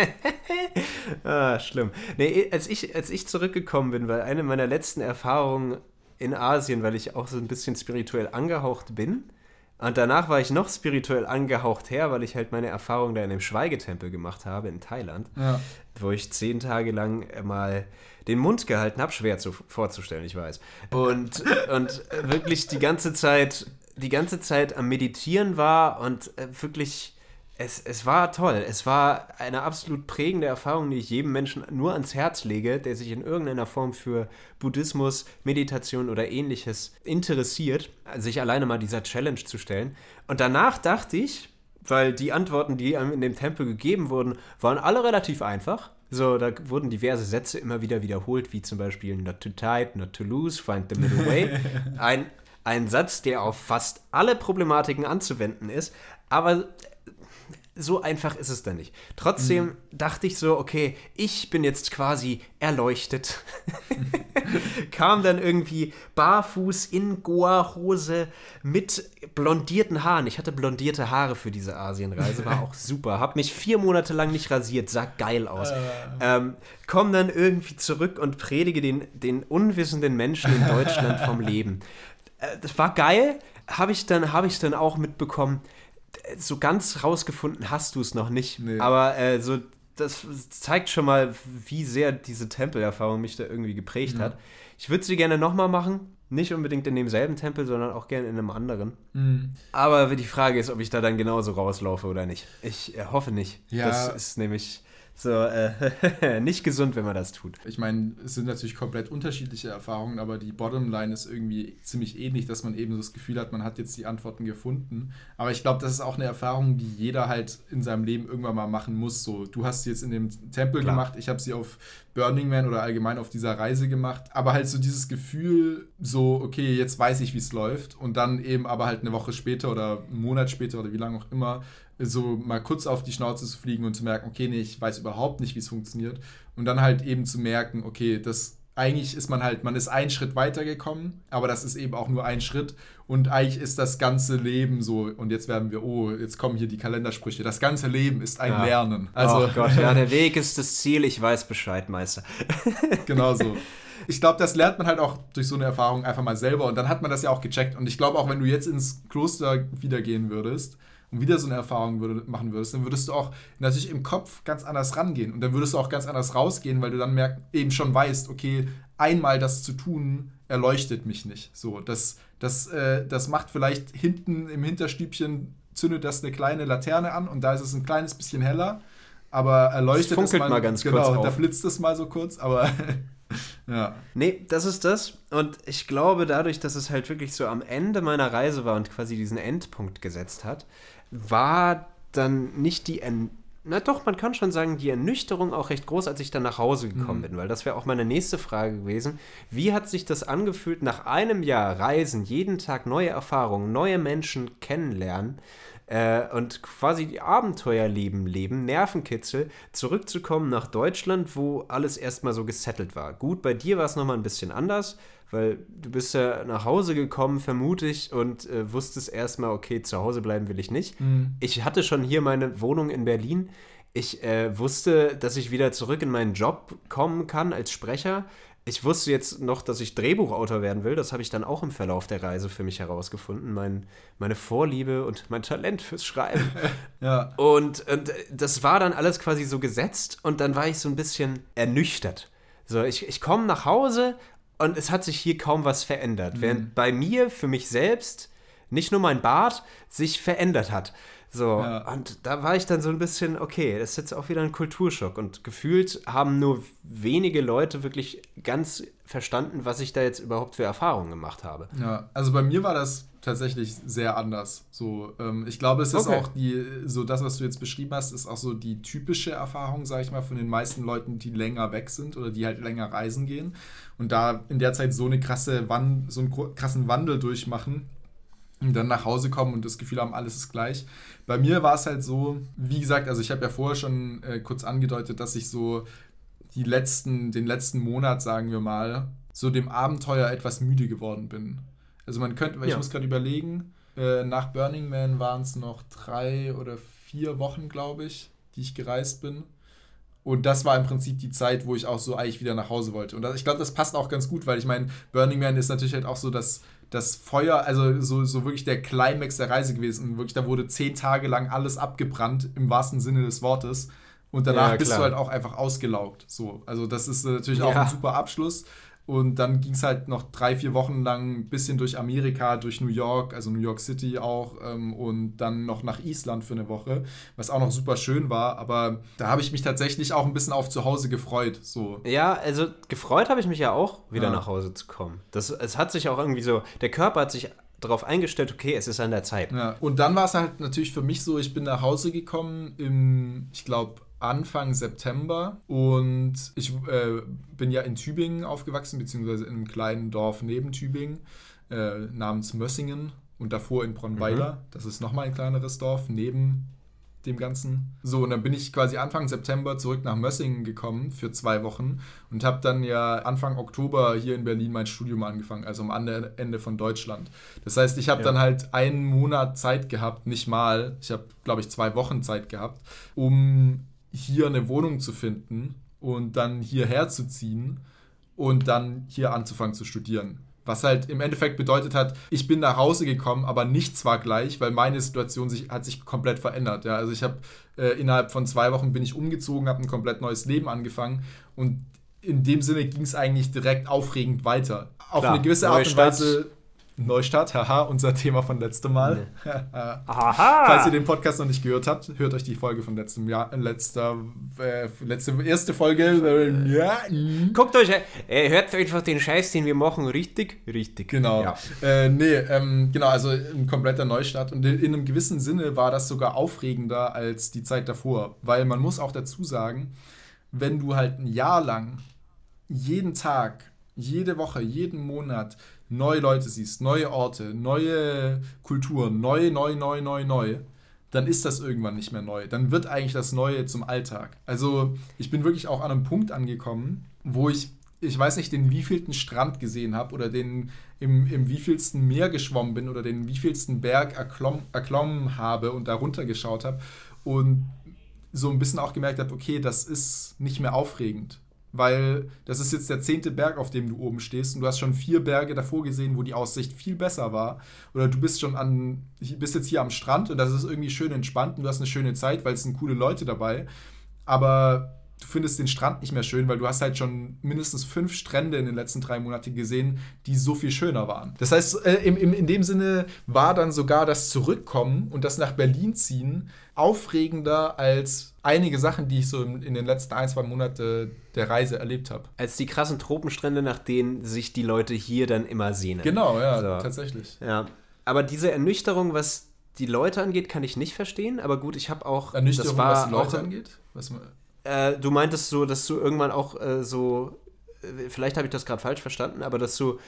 [LAUGHS] ah, schlimm. Nee, als ich, als ich zurückgekommen bin, weil eine meiner letzten Erfahrungen in Asien, weil ich auch so ein bisschen spirituell angehaucht bin. Und danach war ich noch spirituell angehaucht her, weil ich halt meine Erfahrung da in dem Schweigetempel gemacht habe in Thailand Ja. wo ich zehn Tage lang mal den Mund gehalten habe, schwer zu, vorzustellen, ich weiß. Und, und wirklich die ganze Zeit, die ganze Zeit am Meditieren war und äh, wirklich, es, es war toll. Es war eine absolut prägende Erfahrung, die ich jedem Menschen nur ans Herz lege, der sich in irgendeiner Form für Buddhismus, Meditation oder ähnliches interessiert, sich alleine mal dieser Challenge zu stellen. Und danach dachte ich, weil die Antworten, die einem in dem Tempel gegeben wurden, waren alle relativ einfach. So, da wurden diverse Sätze immer wieder wiederholt, wie zum Beispiel not too tight, not too loose, find the middle way. [LAUGHS] Ein, ein Satz, der auf fast alle Problematiken anzuwenden ist, aber so einfach ist es dann nicht. Trotzdem dachte ich so, okay, ich bin jetzt quasi erleuchtet. [LAUGHS] Kam dann irgendwie barfuß in Goa-Hose mit blondierten Haaren. Ich hatte blondierte Haare für diese Asienreise, war auch [LAUGHS] super. Hab mich vier Monate lang nicht rasiert, sah geil aus. Ähm, komm dann irgendwie zurück und predige den, den unwissenden Menschen in Deutschland vom [LAUGHS] Leben. Äh, das war geil, habe ich, dann- hab ich dann auch mitbekommen so ganz rausgefunden hast du es noch nicht. Nee. Aber äh, so, das zeigt schon mal, wie sehr diese Tempelerfahrung mich da irgendwie geprägt hat. Ich würde sie gerne nochmal machen. Nicht unbedingt in demselben Tempel, sondern auch gerne in einem anderen. Mhm. Aber die Frage ist, ob ich da dann genauso rauslaufe oder nicht. Ich äh, hoffe nicht. Ja. Das ist nämlich so äh, [LAUGHS] nicht gesund, wenn man das tut. Ich meine, es sind natürlich komplett unterschiedliche Erfahrungen, aber die Bottomline ist irgendwie ziemlich ähnlich, dass man eben so das Gefühl hat, man hat jetzt die Antworten gefunden. Aber ich glaube, das ist auch eine Erfahrung, die jeder halt in seinem Leben irgendwann mal machen muss. So, du hast sie jetzt in dem Tempel Klar. gemacht, ich habe sie auf Burning Man oder allgemein auf dieser Reise gemacht. Aber halt so dieses Gefühl, so, okay, jetzt weiß ich, wie es läuft. Und dann eben aber halt eine Woche später oder einen Monat später oder wie lange auch immer, so mal kurz auf die Schnauze zu fliegen und zu merken, okay, nee, ich weiß überhaupt nicht, wie es funktioniert. Und dann halt eben zu merken, okay, das eigentlich ist man halt, man ist einen Schritt weitergekommen, aber das ist eben auch nur ein Schritt. Und eigentlich ist das ganze Leben so, und jetzt werden wir, oh, jetzt kommen hier die Kalendersprüche. Das ganze Leben ist ein Ja. Lernen. Also, oh Gott, ja, der [LAUGHS] Weg ist das Ziel. Ich weiß Bescheid, Meister. [LAUGHS] genau so. Ich glaube, das lernt man halt auch durch so eine Erfahrung einfach mal selber. Und dann hat man das ja auch gecheckt. Und ich glaube auch, wenn du jetzt ins Kloster wieder gehen würdest und wieder so eine Erfahrung würde, machen würdest, dann würdest du auch natürlich im Kopf ganz anders rangehen. Und dann würdest du auch ganz anders rausgehen, weil du dann merk, eben schon weißt, okay, einmal das zu tun, erleuchtet mich nicht. So, das, das, äh, das macht vielleicht hinten im Hinterstübchen, zündet das eine kleine Laterne an und da ist es ein kleines bisschen heller. Aber erleuchtet Es funkelt mal ganz genau, kurz da auf. blitzt es mal so kurz, aber [LAUGHS] ja. Nee, das ist das. Und ich glaube, dadurch, dass es halt wirklich so am Ende meiner Reise war und quasi diesen Endpunkt gesetzt hat, war dann nicht die En na doch, man kann schon sagen, die Ernüchterung auch recht groß, als ich dann nach Hause gekommen bin, weil das wäre auch meine nächste Frage gewesen. Wie hat sich das angefühlt, nach einem Jahr Reisen, jeden Tag neue Erfahrungen, neue Menschen kennenlernen, äh, und quasi Abenteuerleben leben, Nervenkitzel, zurückzukommen nach Deutschland, wo alles erstmal so gesettelt war. Gut, bei dir war es nochmal ein bisschen anders, weil du bist ja nach Hause gekommen, vermute ich, und äh, wusstest erstmal, okay, zu Hause bleiben will ich nicht. Mhm. Ich hatte schon hier meine Wohnung in Berlin. Ich äh, wusste, dass ich wieder zurück in meinen Job kommen kann als Sprecher. Ich wusste jetzt noch, dass ich Drehbuchautor werden will. Das habe ich dann auch im Verlauf der Reise für mich herausgefunden. Mein, meine Vorliebe und mein Talent fürs Schreiben. [LAUGHS] Ja. Und, und das war dann alles quasi so gesetzt und dann war ich so ein bisschen ernüchtert. So, ich, ich komme nach Hause und es hat sich hier kaum was verändert. Während bei mir, für mich selbst, nicht nur mein Bart sich verändert hat. So, Ja. und da war ich dann so ein bisschen, okay, das ist jetzt auch wieder ein Kulturschock. Und gefühlt haben nur wenige Leute wirklich ganz verstanden, was ich da jetzt überhaupt für Erfahrungen gemacht habe. Ja, also bei mir war das tatsächlich sehr anders. So, ähm, ich glaube, es ist Okay. auch die, so das, was du jetzt beschrieben hast, ist auch so die typische Erfahrung, sage ich mal, von den meisten Leuten, die länger weg sind oder die halt länger reisen gehen und da in der Zeit so eine krasse Wan so einen krassen Wandel durchmachen und dann nach Hause kommen und das Gefühl haben, alles ist gleich. Bei mir war es halt so, wie gesagt, also ich habe ja vorher schon äh, kurz angedeutet, dass ich so die letzten, den letzten Monat, sagen wir mal, so dem Abenteuer etwas müde geworden bin. Also man könnte, weil ich Ja. muss gerade überlegen, äh, nach Burning Man waren es noch drei oder vier Wochen, glaube ich, die ich gereist bin. Und das war im Prinzip die Zeit, wo ich auch so eigentlich wieder nach Hause wollte. Und das, ich glaube, das passt auch ganz gut, weil ich meine, Burning Man ist natürlich halt auch so das, das Feuer, also so, so wirklich der Climax der Reise gewesen. Wirklich, da wurde zehn Tage lang alles abgebrannt, im wahrsten Sinne des Wortes. Und danach Ja, bist du halt auch einfach ausgelaugt. So, also das ist äh, natürlich auch Ja. ein super Abschluss. Und dann ging es halt noch drei, vier Wochen lang ein bisschen durch Amerika, durch New York, also New York City auch, ähm, und dann noch nach Island für eine Woche, was auch noch super schön war. Aber da habe ich mich tatsächlich auch ein bisschen auf zu Hause gefreut. So. Ja, also gefreut habe ich mich ja auch, wieder Ja. nach Hause zu kommen. Das, es hat sich auch irgendwie so, der Körper hat sich darauf eingestellt, okay, es ist an der Zeit. Ja. Und dann war es halt natürlich für mich so, ich bin nach Hause gekommen im, ich glaube, Anfang September und ich äh, bin ja in Tübingen aufgewachsen, beziehungsweise in einem kleinen Dorf neben Tübingen äh, namens Mössingen und davor in Bronnweiler. Das ist nochmal ein kleineres Dorf neben dem Ganzen. So, und dann bin ich quasi Anfang September zurück nach Mössingen gekommen für zwei Wochen und habe dann ja Anfang Oktober hier in Berlin mein Studium angefangen, also am anderen Ende von Deutschland. Das heißt, ich habe Ja. dann halt einen Monat Zeit gehabt, nicht mal, ich habe, glaube ich, zwei Wochen Zeit gehabt, um hier eine Wohnung zu finden und dann hierher zu ziehen und dann hier anzufangen zu studieren. Was halt im Endeffekt bedeutet hat, ich bin nach Hause gekommen, aber nichts war gleich, weil meine Situation sich, hat sich komplett verändert. Ja? Also ich habe äh, innerhalb von zwei Wochen bin ich umgezogen, habe ein komplett neues Leben angefangen und in dem Sinne ging es eigentlich direkt aufregend weiter. Auf Klar, eine gewisse Art und. Weise. Neustart, haha, unser Thema von letztem Mal. [LAUGHS] Aha! Falls ihr den Podcast noch nicht gehört habt, hört euch die Folge von letztem Jahr, äh, letzter, äh, letzte, erste Folge, äh, ja, mm. Guckt euch, äh, hört einfach den Scheiß, den wir machen, richtig, richtig. Genau. Ja. Äh, nee, ähm, genau, also ein kompletter Neustart. Und in, in einem gewissen Sinne war das sogar aufregender als die Zeit davor. Weil man muss auch dazu sagen, wenn du halt ein Jahr lang jeden Tag, jede Woche, jeden Monat neue Leute siehst, neue Orte, neue Kulturen, neu, neu, neu, neu, neu, dann ist das irgendwann nicht mehr neu. Dann wird eigentlich das Neue zum Alltag. Also ich bin wirklich auch an einem Punkt angekommen, wo ich, ich weiß nicht, den wievielten Strand gesehen habe oder den im, im wievielsten Meer geschwommen bin oder den wievielsten Berg erklomm, erklommen habe und da runtergeschaut habe und so ein bisschen auch gemerkt habe, okay, das ist nicht mehr aufregend. Weil das ist jetzt der zehnte Berg, auf dem du oben stehst und du hast schon vier Berge davor gesehen, wo die Aussicht viel besser war. Oder du bist schon an, bist jetzt hier am Strand und das ist irgendwie schön entspannt und du hast eine schöne Zeit, weil es sind coole Leute dabei. Aber du findest den Strand nicht mehr schön, weil du hast halt schon mindestens fünf Strände in den letzten drei Monaten gesehen, die so viel schöner waren. Das heißt, äh, im, im, in dem Sinne war dann sogar das Zurückkommen und das nach Berlin ziehen aufregender als einige Sachen, die ich so in, in den letzten ein, zwei Monaten der Reise erlebt habe. Als die krassen Tropenstrände, nach denen sich die Leute hier dann immer sehnen. Genau, ja, So. tatsächlich. Ja. Aber diese Ernüchterung, was die Leute angeht, kann ich nicht verstehen. Aber gut, ich habe auch. Ernüchterung, war was die Leute auch, angeht. Was Äh, du meintest so, dass du irgendwann auch äh, so, äh, vielleicht habe ich das gerade falsch verstanden, aber dass du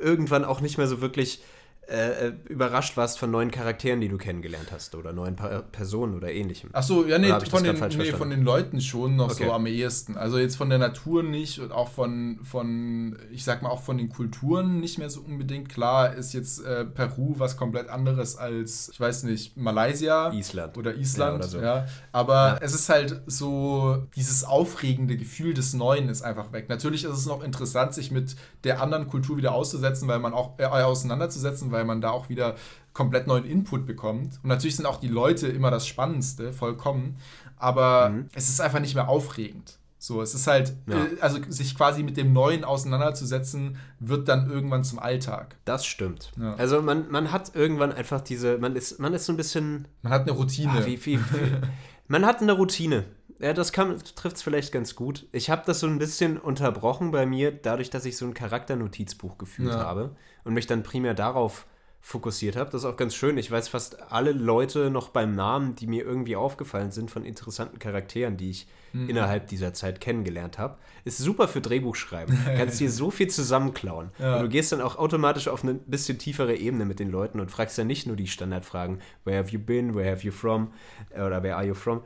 irgendwann auch nicht mehr so wirklich äh, überrascht warst von neuen Charakteren, die du kennengelernt hast oder neuen pa Personen oder ähnlichem. Ach so, ja, nee, von den, nee von den Leuten schon noch okay. so am ehesten. Also jetzt von der Natur nicht und auch von, von, ich sag mal, auch von den Kulturen nicht mehr so unbedingt. Klar ist jetzt äh, Peru was komplett anderes als, ich weiß nicht, Malaysia. Island. Oder Island, ja. Oder so. ja. Aber ja. es ist halt so, dieses aufregende Gefühl des Neuen ist einfach weg. Natürlich ist es noch interessant, sich mit der anderen Kultur wieder auszusetzen, weil man auch äh, auseinanderzusetzen, weil man da auch wieder komplett neuen Input bekommt. Und natürlich sind auch die Leute immer das Spannendste, vollkommen. Aber mhm. es ist einfach nicht mehr aufregend. So, es ist halt, ja. äh, also sich quasi mit dem Neuen auseinanderzusetzen, wird dann irgendwann zum Alltag. Das stimmt. Ja. Also man, man hat irgendwann einfach diese, man ist, man ist so ein bisschen. Man hat eine Routine. Ah, wie, wie, wie, [LAUGHS] man hat eine Routine. Ja, das trifft es vielleicht ganz gut. Ich habe das so ein bisschen unterbrochen bei mir, dadurch, dass ich so ein Charakternotizbuch geführt ja. habe und mich dann primär darauf fokussiert habe. Das ist auch ganz schön. Ich weiß fast alle Leute noch beim Namen, die mir irgendwie aufgefallen sind von interessanten Charakteren, die ich mhm. innerhalb dieser Zeit kennengelernt habe. Ist super für Drehbuchschreiben. Du kannst dir so viel zusammenklauen. [LAUGHS] Ja. Und du gehst dann auch automatisch auf eine bisschen tiefere Ebene mit den Leuten und fragst ja nicht nur die Standardfragen, where have you been, where have you from oder where are you from,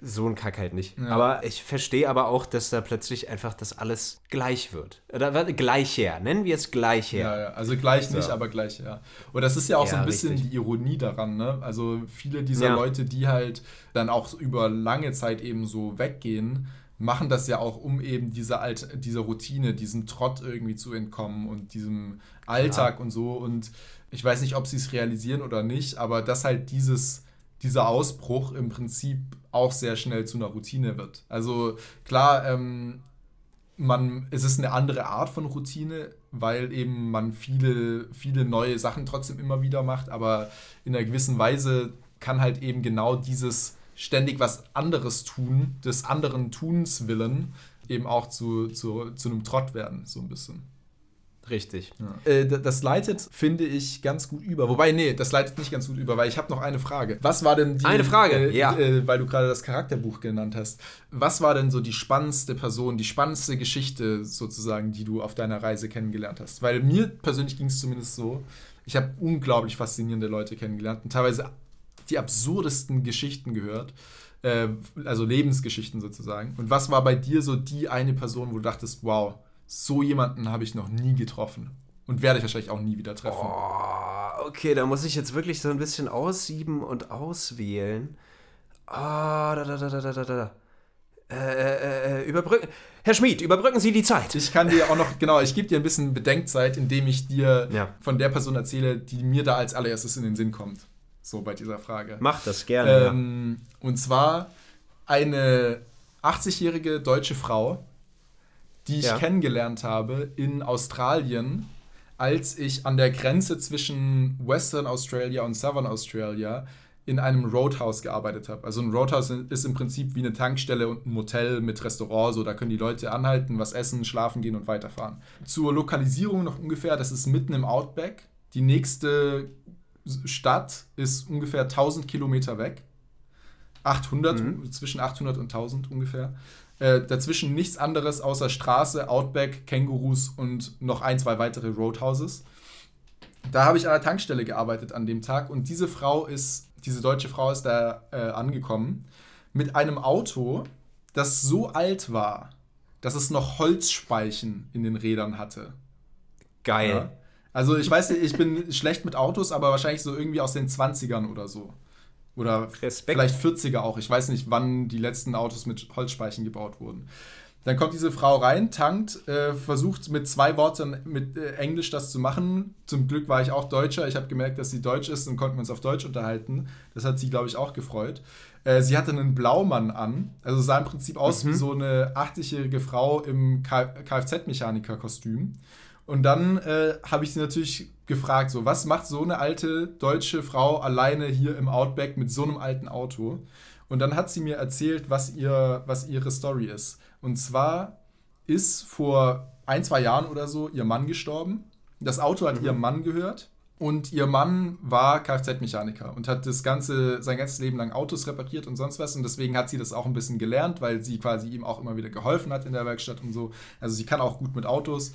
so ein Kack halt nicht. Ja. Aber ich verstehe aber auch, dass da plötzlich einfach das alles gleich wird. Oder gleich her. Nennen wir es gleich her. Ja, ja. Also gleich nicht, aber gleich her. Und das ist ja auch so ein bisschen richtig. die Ironie daran, ne? Also viele dieser Leute, die halt dann auch über lange Zeit eben so weggehen, machen das ja auch, um eben dieser Alt dieser Routine, diesem Trott irgendwie zu entkommen und diesem Alltag und so. Und ich weiß nicht, ob sie es realisieren oder nicht, aber dass halt dieses dieser Ausbruch im Prinzip auch sehr schnell zu einer Routine wird. Also klar, ähm, man, es ist eine andere Art von Routine, weil eben man viele, viele neue Sachen trotzdem immer wieder macht, aber in einer gewissen Weise kann halt eben genau dieses ständig was anderes tun, des anderen Tuns willen, eben auch zu, zu, zu einem Trott werden, so ein bisschen. Richtig. Ja. Äh, das leitet, finde ich, ganz gut über. Wobei, nee, das leitet nicht ganz gut über, weil ich habe noch eine Frage. Was war denn die. Eine Frage, äh, ja. Äh, weil du gerade das Charakterbuch genannt hast. Was war denn so die spannendste Person, die spannendste Geschichte sozusagen, die du auf deiner Reise kennengelernt hast? Weil mir persönlich ging es zumindest so. Ich habe unglaublich faszinierende Leute kennengelernt und teilweise die absurdesten Geschichten gehört. Äh, also Lebensgeschichten sozusagen. Und was war bei dir so die eine Person, wo du dachtest, wow, so jemanden habe ich noch nie getroffen. Und werde ich wahrscheinlich auch nie wieder treffen. Oh, okay, da muss ich jetzt wirklich so ein bisschen aussieben und auswählen. Ah, oh, da, da, da, da, da, da. Äh, äh, äh, überbrücken. Herr Schmid, überbrücken Sie die Zeit. Ich kann dir auch noch, genau, ich gebe dir ein bisschen Bedenkzeit, indem ich dir ja. von der Person erzähle, die mir da als allererstes in den Sinn kommt. So bei dieser Frage. Mach das gerne. Ähm, ja. Und zwar eine 80-jährige deutsche Frau, die ich ja. kennengelernt habe in Australien, als ich an der Grenze zwischen Western Australia und Southern Australia in einem Roadhouse gearbeitet habe. Also ein Roadhouse ist im Prinzip wie eine Tankstelle und ein Motel mit Restaurant, so da können die Leute anhalten, was essen, schlafen gehen und weiterfahren. Zur Lokalisierung noch ungefähr, das ist mitten im Outback. Die nächste Stadt ist ungefähr 1000 Kilometer weg. 800, mhm. zwischen 800 und 1000 ungefähr. Äh, dazwischen nichts anderes außer Straße, Outback, Kängurus und noch ein, zwei weitere Roadhouses. Da habe ich an der Tankstelle gearbeitet an dem Tag und diese Frau ist, diese deutsche Frau ist da äh, angekommen mit einem Auto, das so alt war, dass es noch Holzspeichen in den Rädern hatte. Geil. Ja? Also ich weiß nicht, ich bin schlecht mit Autos, aber wahrscheinlich so irgendwie aus den 20ern oder so. Oder Respekt. vielleicht 40er auch. Ich weiß nicht, wann die letzten Autos mit Holzspeichen gebaut wurden. Dann kommt diese Frau rein, tankt, äh, versucht mit zwei Worten mit äh, Englisch das zu machen. Zum Glück war ich auch Deutscher. Ich habe gemerkt, dass sie Deutsch ist und konnten uns auf Deutsch unterhalten. Das hat sie, glaube ich, auch gefreut. Äh, sie hatte einen Blaumann an. Also sah im Prinzip aus mhm. wie so eine 80-jährige Frau im Kfz-Mechaniker-Kostüm. Und dann äh, habe ich sie natürlich gefragt, so, was macht so eine alte deutsche Frau alleine hier im Outback mit so einem alten Auto? Und dann hat sie mir erzählt, was, ihr, was ihre Story ist. Und zwar ist vor ein, zwei Jahren oder so ihr Mann gestorben. Das Auto hat mhm. ihrem Mann gehört. Und ihr Mann war Kfz-Mechaniker und hat das ganze, sein ganzes Leben lang Autos repariert und sonst was. Und deswegen hat sie das auch ein bisschen gelernt, weil sie quasi ihm auch immer wieder geholfen hat in der Werkstatt und so. Also sie kann auch gut mit Autos.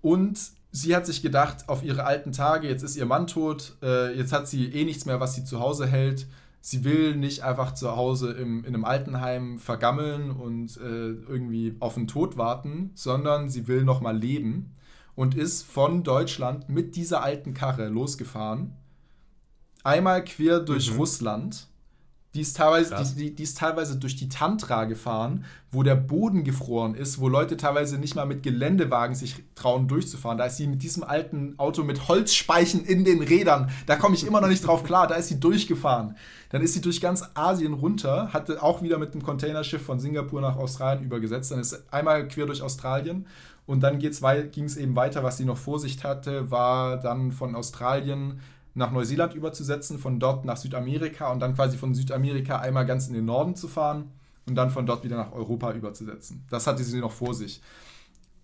Und sie hat sich gedacht, auf ihre alten Tage, jetzt ist ihr Mann tot, äh, jetzt hat sie eh nichts mehr, was sie zu Hause hält. Sie will nicht einfach zu Hause im, in einem Altenheim vergammeln und äh, irgendwie auf den Tod warten, sondern sie will nochmal leben und ist von Deutschland mit dieser alten Karre losgefahren. Einmal quer durch mhm. Russland die ist, teilweise, die, die, die, ist teilweise durch die Tantra gefahren, wo der Boden gefroren ist, wo Leute teilweise nicht mal mit Geländewagen sich trauen durchzufahren. Da ist sie mit diesem alten Auto mit Holzspeichen in den Rädern, da komme ich immer noch nicht drauf klar, da ist sie durchgefahren. Dann ist sie durch ganz Asien runter, hatte auch wieder mit einem Containerschiff von Singapur nach Australien übergesetzt. Dann ist einmal quer durch Australien und dann ging es eben weiter, was sie noch vor sich hatte, war dann von Australien nach Neuseeland überzusetzen, von dort nach Südamerika und dann quasi von Südamerika einmal ganz in den Norden zu fahren und dann von dort wieder nach Europa überzusetzen. Das hatte sie noch vor sich.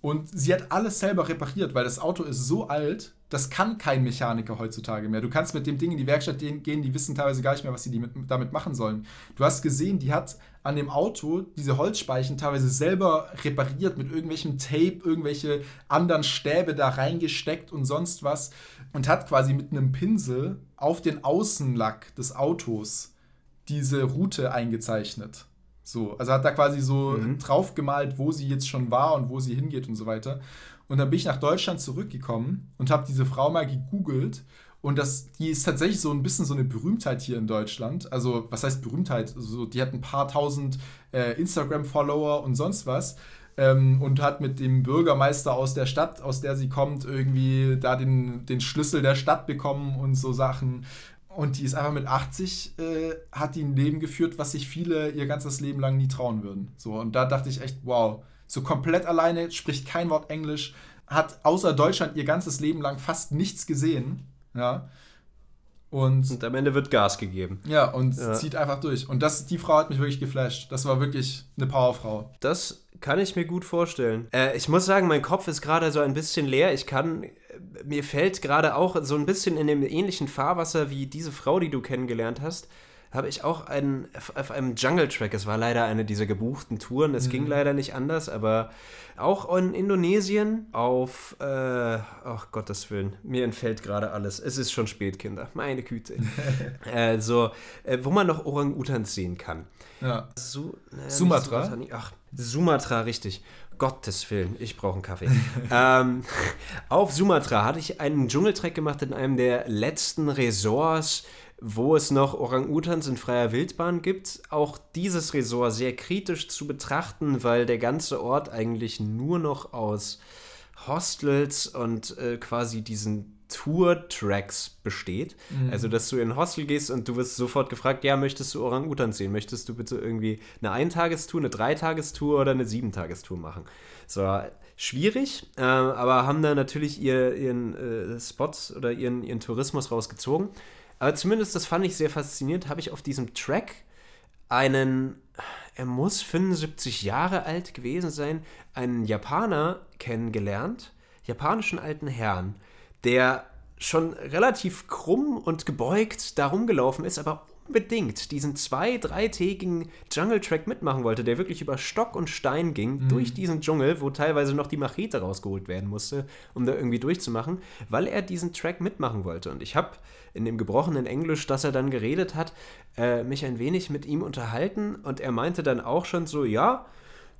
Und sie hat alles selber repariert, weil das Auto ist so alt, das kann kein Mechaniker heutzutage mehr. Du kannst mit dem Ding in die Werkstatt gehen, die wissen teilweise gar nicht mehr, was sie damit machen sollen. Du hast gesehen, die hat an dem Auto diese Holzspeichen teilweise selber repariert mit irgendwelchem Tape, irgendwelche anderen Stäbe da reingesteckt und sonst was und hat quasi mit einem Pinsel auf den Außenlack des Autos diese Route eingezeichnet. So, also hat da quasi so mhm. drauf gemalt, wo sie jetzt schon war und wo sie hingeht und so weiter. Und dann bin ich nach Deutschland zurückgekommen und habe diese Frau mal gegoogelt. Und das, die ist tatsächlich so ein bisschen so eine Berühmtheit hier in Deutschland. Also, was heißt Berühmtheit? Also, die hat ein paar tausend äh, Instagram-Follower und sonst was. Ähm, und hat mit dem Bürgermeister aus der Stadt, aus der sie kommt, irgendwie da den, den Schlüssel der Stadt bekommen und so Sachen. Und die ist einfach mit 80, äh, hat die ein Leben geführt, was sich viele ihr ganzes Leben lang nie trauen würden. So, und da dachte ich echt, wow, so komplett alleine, spricht kein Wort Englisch, hat außer Deutschland ihr ganzes Leben lang fast nichts gesehen. Ja. Und, und am Ende wird Gas gegeben. Ja, und ja. zieht einfach durch. Und das, die Frau hat mich wirklich geflasht. Das war wirklich eine Powerfrau. Das kann ich mir gut vorstellen. Äh, ich muss sagen, mein Kopf ist gerade so ein bisschen leer. Ich kann mir fällt gerade auch so ein bisschen in dem ähnlichen Fahrwasser wie diese Frau, die du kennengelernt hast, habe ich auch einen, auf einem Jungle Track, es war leider eine dieser gebuchten Touren, es mhm. ging leider nicht anders, aber auch in Indonesien auf, äh, ach Gottes Willen, mir entfällt gerade alles. Es ist schon spät, Kinder, meine Güte. [LAUGHS] also, äh, wo man noch Orang-Utans sehen kann. Ja. Su naja, Sumatra? Sumatra? Ach, Sumatra, richtig. Gottes Willen, ich brauche einen Kaffee. [LAUGHS] ähm, auf Sumatra hatte ich einen Dschungeltrek gemacht in einem der letzten Resorts, wo es noch Orang-Utans in freier Wildbahn gibt. Auch dieses Resort sehr kritisch zu betrachten, weil der ganze Ort eigentlich nur noch aus Hostels und äh, quasi diesen Tour-Tracks besteht. Mhm. Also, dass du in ein Hostel gehst und du wirst sofort gefragt, ja, möchtest du Orang-Utan sehen? Möchtest du bitte irgendwie eine Eintagestour, eine Dreitagestour oder eine Siebentagestour machen? So, schwierig, äh, aber haben da natürlich ihr, ihren äh, Spots oder ihren, ihren Tourismus rausgezogen. Aber zumindest, das fand ich sehr faszinierend, habe ich auf diesem Track einen, er muss 75 Jahre alt gewesen sein, einen Japaner kennengelernt, japanischen alten Herrn, der schon relativ krumm und gebeugt da rumgelaufen ist, aber unbedingt diesen zwei-, dreitägigen Jungle-Track mitmachen wollte, der wirklich über Stock und Stein ging, mhm. durch diesen Dschungel, wo teilweise noch die Machete rausgeholt werden musste, um da irgendwie durchzumachen, weil er diesen Track mitmachen wollte. Und ich habe in dem gebrochenen Englisch, das er dann geredet hat, äh, mich ein wenig mit ihm unterhalten und er meinte dann auch schon so, ja,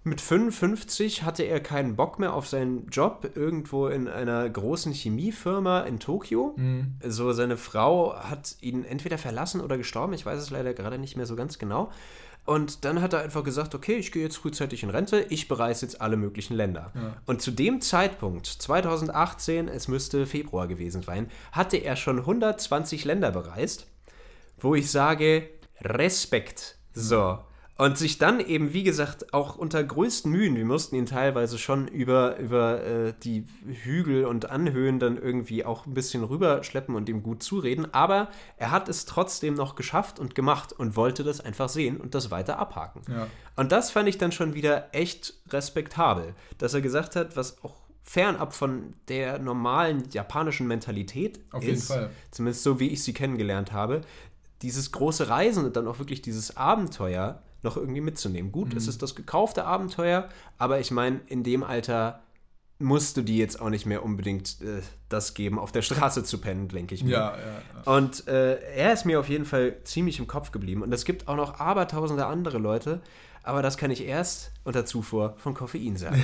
mit 55 hatte er keinen Bock mehr auf seinen Job irgendwo in einer großen Chemiefirma in Tokio. Mhm. So seine Frau hat ihn entweder verlassen oder gestorben, ich weiß es leider gerade nicht mehr so ganz genau. Und dann hat er einfach gesagt, okay, ich gehe jetzt frühzeitig in Rente, ich bereise jetzt alle möglichen Länder. Ja. Und zu dem Zeitpunkt, 2018, es müsste Februar gewesen sein, hatte er schon 120 Länder bereist, wo ich sage, Respekt. So. Und sich dann eben, wie gesagt, auch unter größten Mühen, wir mussten ihn teilweise schon über, über äh, die Hügel und Anhöhen dann irgendwie auch ein bisschen rüberschleppen und ihm gut zureden, aber er hat es trotzdem noch geschafft und gemacht und wollte das einfach sehen und das weiter abhaken. Ja. Und das fand ich dann schon wieder echt respektabel, dass er gesagt hat, was auch fernab von der normalen japanischen Mentalität Auf ist, zumindest so wie ich sie kennengelernt habe, dieses große Reisen und dann auch wirklich dieses Abenteuer noch irgendwie mitzunehmen. Gut, mhm. es ist das gekaufte Abenteuer, aber ich meine, in dem Alter musst du die jetzt auch nicht mehr unbedingt äh, das geben, auf der Straße zu pennen, denke ich mir. Ja, ja, ja. Und äh, er ist mir auf jeden Fall ziemlich im Kopf geblieben. Und es gibt auch noch abertausende andere Leute, aber das kann ich erst unter Zufuhr von Koffein sagen.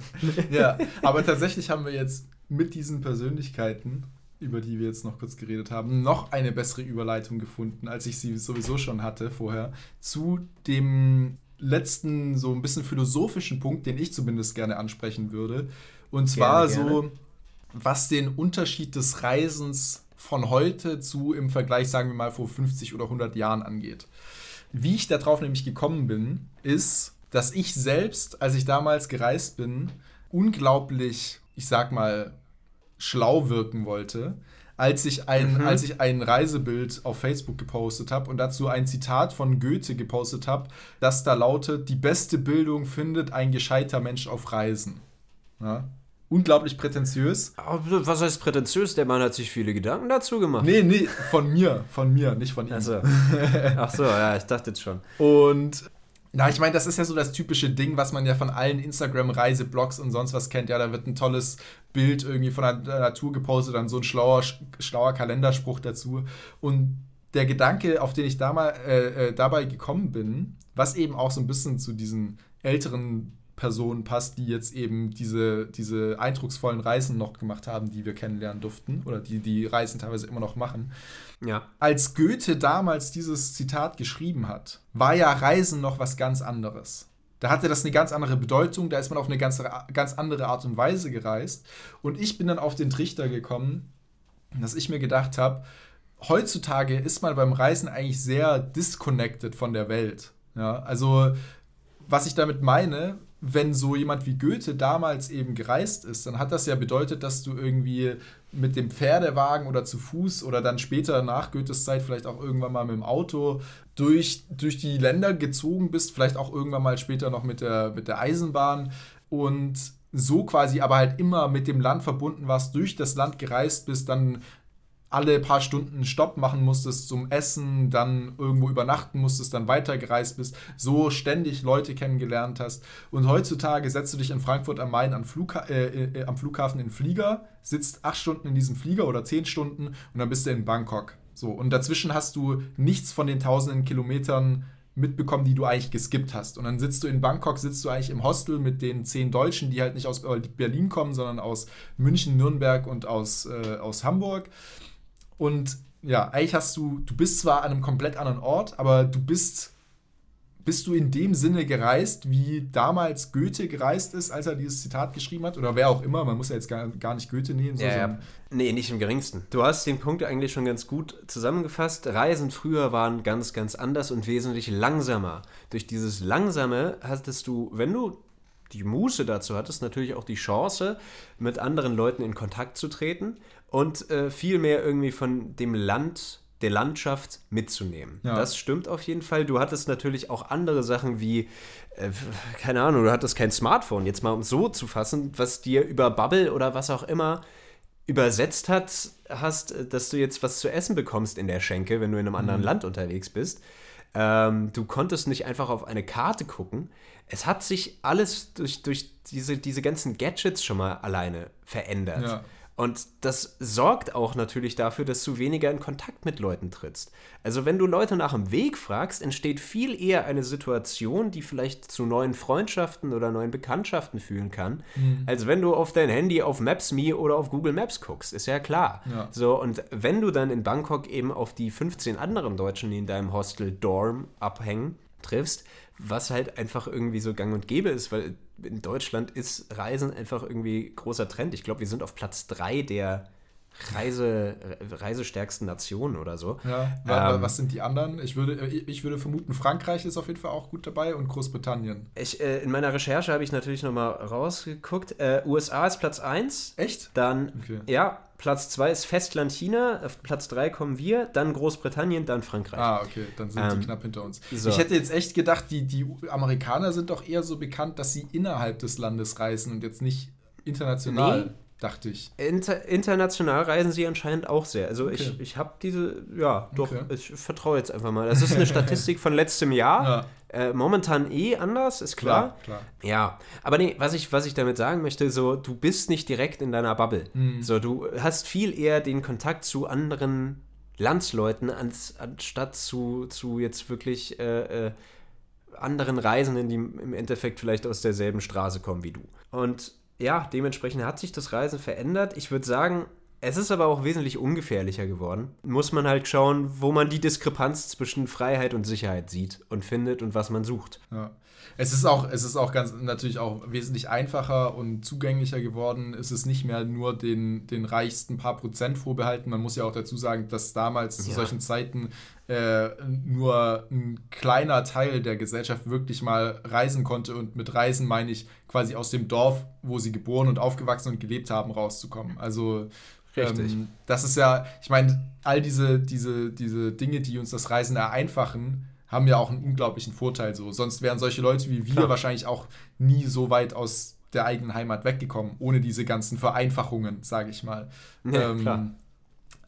[LAUGHS] ja, aber tatsächlich haben wir jetzt mit diesen Persönlichkeiten, über die wir jetzt noch kurz geredet haben, noch eine bessere Überleitung gefunden, als ich sie sowieso schon hatte vorher, zu dem letzten, so ein bisschen philosophischen Punkt, den ich zumindest gerne ansprechen würde. Und zwar Gerne, so, was den Unterschied des Reisens von heute zu im Vergleich, sagen wir mal, vor 50 oder 100 Jahren angeht. Wie ich darauf nämlich gekommen bin, ist, dass ich selbst, als ich damals gereist bin, unglaublich, ich sag mal, schlau wirken wollte, als ich ein, als ich ein Reisebild auf Facebook gepostet habe und dazu ein Zitat von Goethe gepostet habe, das da lautet: Die beste Bildung findet ein gescheiter Mensch auf Reisen. Ja? Unglaublich prätentiös. Aber was heißt prätentiös? Der Mann hat sich viele Gedanken dazu gemacht. Nee, nee, von mir, von mir, nicht von ihm. Also. [LAUGHS] Ach so, ja, ich dachte jetzt schon. Und na, ich meine, das ist ja so das typische Ding, was man ja von allen Instagram-Reiseblogs und sonst was kennt. Ja, da wird ein tolles Bild irgendwie von der Natur gepostet, dann so ein schlauer, schlauer Kalenderspruch dazu. Und der Gedanke, auf den ich damals, äh, äh, dabei gekommen bin, was eben auch so ein bisschen zu diesen älteren Personen passt, die jetzt eben diese, diese eindrucksvollen Reisen noch gemacht haben, die wir kennenlernen durften, oder die die Reisen teilweise immer noch machen. Ja. Als Goethe damals dieses Zitat geschrieben hat, war ja Reisen noch was ganz anderes. Da hatte das eine ganz andere Bedeutung, da ist man auf eine ganz, ganz andere Art und Weise gereist. Und ich bin dann auf den Trichter gekommen, dass ich mir gedacht habe, heutzutage ist man beim Reisen eigentlich sehr disconnected von der Welt. Ja, also was ich damit meine, wenn so jemand wie Goethe damals eben gereist ist, dann hat das ja bedeutet, dass du irgendwie mit dem Pferdewagen oder zu Fuß oder dann später nach Goethes Zeit vielleicht auch irgendwann mal mit dem Auto durch, durch die Länder gezogen bist, vielleicht auch irgendwann mal später noch mit der, mit der Eisenbahn und so quasi aber halt immer mit dem Land verbunden warst, durch das Land gereist bist, dann alle paar Stunden Stopp machen musstest zum Essen, dann irgendwo übernachten musstest, dann weitergereist bist, so ständig Leute kennengelernt hast. Und heutzutage setzt du dich in Frankfurt am Main am, Flugha äh, äh, am Flughafen in Flieger, sitzt acht Stunden in diesem Flieger oder zehn Stunden und dann bist du in Bangkok. So, und dazwischen hast du nichts von den tausenden Kilometern mitbekommen, die du eigentlich geskippt hast. Und dann sitzt du in Bangkok, sitzt du eigentlich im Hostel mit den zehn Deutschen, die halt nicht aus Berlin kommen, sondern aus München, Nürnberg und aus, äh, aus Hamburg. Und ja, eigentlich hast du, du bist zwar an einem komplett anderen Ort, aber du bist, bist du in dem Sinne gereist, wie damals Goethe gereist ist, als er dieses Zitat geschrieben hat? Oder wer auch immer, man muss ja jetzt gar, gar nicht Goethe nehmen. So, Ja, so ja. Nee, nicht im geringsten. Du hast den Punkt eigentlich schon ganz gut zusammengefasst. Reisen früher waren ganz, ganz anders und wesentlich langsamer. Durch dieses Langsame hattest du, wenn du die Muße dazu hattest, natürlich auch die Chance, mit anderen Leuten in Kontakt zu treten und äh, viel mehr irgendwie von dem Land, der Landschaft mitzunehmen. Ja. Das stimmt auf jeden Fall. Du hattest natürlich auch andere Sachen wie, äh, keine Ahnung, du hattest kein Smartphone, jetzt mal um so zu fassen, was dir über Bubble oder was auch immer übersetzt hat, hast, äh, dass du jetzt was zu essen bekommst in der Schenke, wenn du in einem anderen Land unterwegs bist. Ähm, du konntest nicht einfach auf eine Karte gucken. Es hat sich alles durch, durch diese, diese ganzen Gadgets schon mal alleine verändert. Ja. Und das sorgt auch natürlich dafür, dass du weniger in Kontakt mit Leuten trittst. Also wenn du Leute nach dem Weg fragst, entsteht viel eher eine Situation, die vielleicht zu neuen Freundschaften oder neuen Bekanntschaften führen kann, als wenn du auf dein Handy auf Maps.me oder auf Google Maps guckst. Ist ja klar. Ja. So, und wenn du dann in Bangkok eben auf die 15 anderen Deutschen, die in deinem Hostel Dorm abhängen, triffst, was halt einfach irgendwie so gang und gäbe ist, weil in Deutschland ist Reisen einfach irgendwie großer Trend. Ich glaube, wir sind auf Platz 3 der Reise, reisestärksten Nationen oder so. Ja, Ähm, was sind die anderen? Ich würde, ich würde vermuten, Frankreich ist auf jeden Fall auch gut dabei und Großbritannien. Ich, äh, in meiner Recherche habe ich natürlich nochmal rausgeguckt. Äh, USA ist Platz 1. Echt? Dann, Okay. ja, Platz 2 ist Festland China. Auf Platz 3 kommen wir, dann Großbritannien, dann Frankreich. Ah, okay, dann sind Ähm, die knapp hinter uns. so. Ich hätte jetzt echt gedacht, die, die Amerikaner sind doch eher so bekannt, dass sie innerhalb des Landes reisen und jetzt nicht international. Nee, dachte ich. Inter international reisen sie anscheinend auch sehr. Also okay. ich, ich habe diese, ja, doch, okay. ich vertraue jetzt einfach mal. Das ist eine [LAUGHS] Statistik von letztem Jahr. Ja. Äh, momentan eh anders, ist klar. klar. klar. Ja, aber nee, was ich, was ich damit sagen möchte, so, du bist nicht direkt in deiner Bubble. Mhm. So, du hast viel eher den Kontakt zu anderen Landsleuten, ans, anstatt zu, zu jetzt wirklich äh, äh, anderen Reisenden, die im Endeffekt vielleicht aus derselben Straße kommen wie du. Und ja, dementsprechend hat sich das Reisen verändert. Ich würde sagen, es ist aber auch wesentlich ungefährlicher geworden. Muss man halt schauen, wo man die Diskrepanz zwischen Freiheit und Sicherheit sieht und findet und was man sucht. Ja. Es ist auch, es ist auch ganz natürlich auch wesentlich einfacher und zugänglicher geworden. Es ist nicht mehr nur den, den reichsten paar Prozent vorbehalten. Man muss ja auch dazu sagen, dass damals ja. zu solchen Zeiten äh, nur ein kleiner Teil der Gesellschaft wirklich mal reisen konnte. Und mit Reisen meine ich quasi aus dem Dorf, wo sie geboren und aufgewachsen und gelebt haben, rauszukommen. Also Richtig. Ähm, das ist ja, ich meine, all diese, diese, diese Dinge, die uns das Reisen vereinfachen, haben ja auch einen unglaublichen Vorteil so. Sonst wären solche Leute wie wir Klar. wahrscheinlich auch nie so weit aus der eigenen Heimat weggekommen, ohne diese ganzen Vereinfachungen, sage ich mal. Ja, ähm, klar.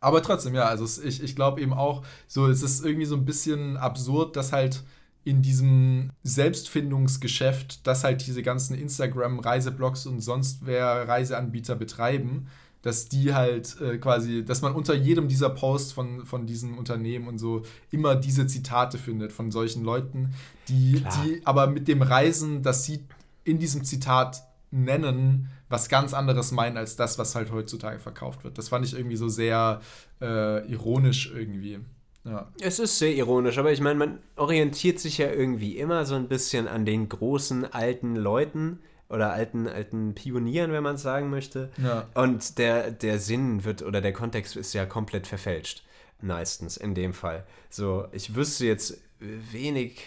Aber trotzdem, ja, also ich, ich glaube eben auch, so, es ist irgendwie so ein bisschen absurd, dass halt in diesem Selbstfindungsgeschäft, dass halt diese ganzen Instagram-Reiseblogs und sonst wer Reiseanbieter betreiben, dass die halt äh, quasi, dass man unter jedem dieser Posts von, von diesen Unternehmen und so immer diese Zitate findet von solchen Leuten, die, die aber mit dem Reisen, dass sie in diesem Zitat nennen, was ganz anderes meinen als das, was halt heutzutage verkauft wird. Das fand ich irgendwie so sehr äh, ironisch irgendwie. Ja. Es ist sehr ironisch, aber ich meine, man orientiert sich ja irgendwie immer so ein bisschen an den großen alten Leuten, oder alten, alten Pionieren, wenn man es sagen möchte. Ja. Und der, der Sinn wird oder der Kontext ist ja komplett verfälscht. Meistens in dem Fall. So, ich wüsste jetzt wenig,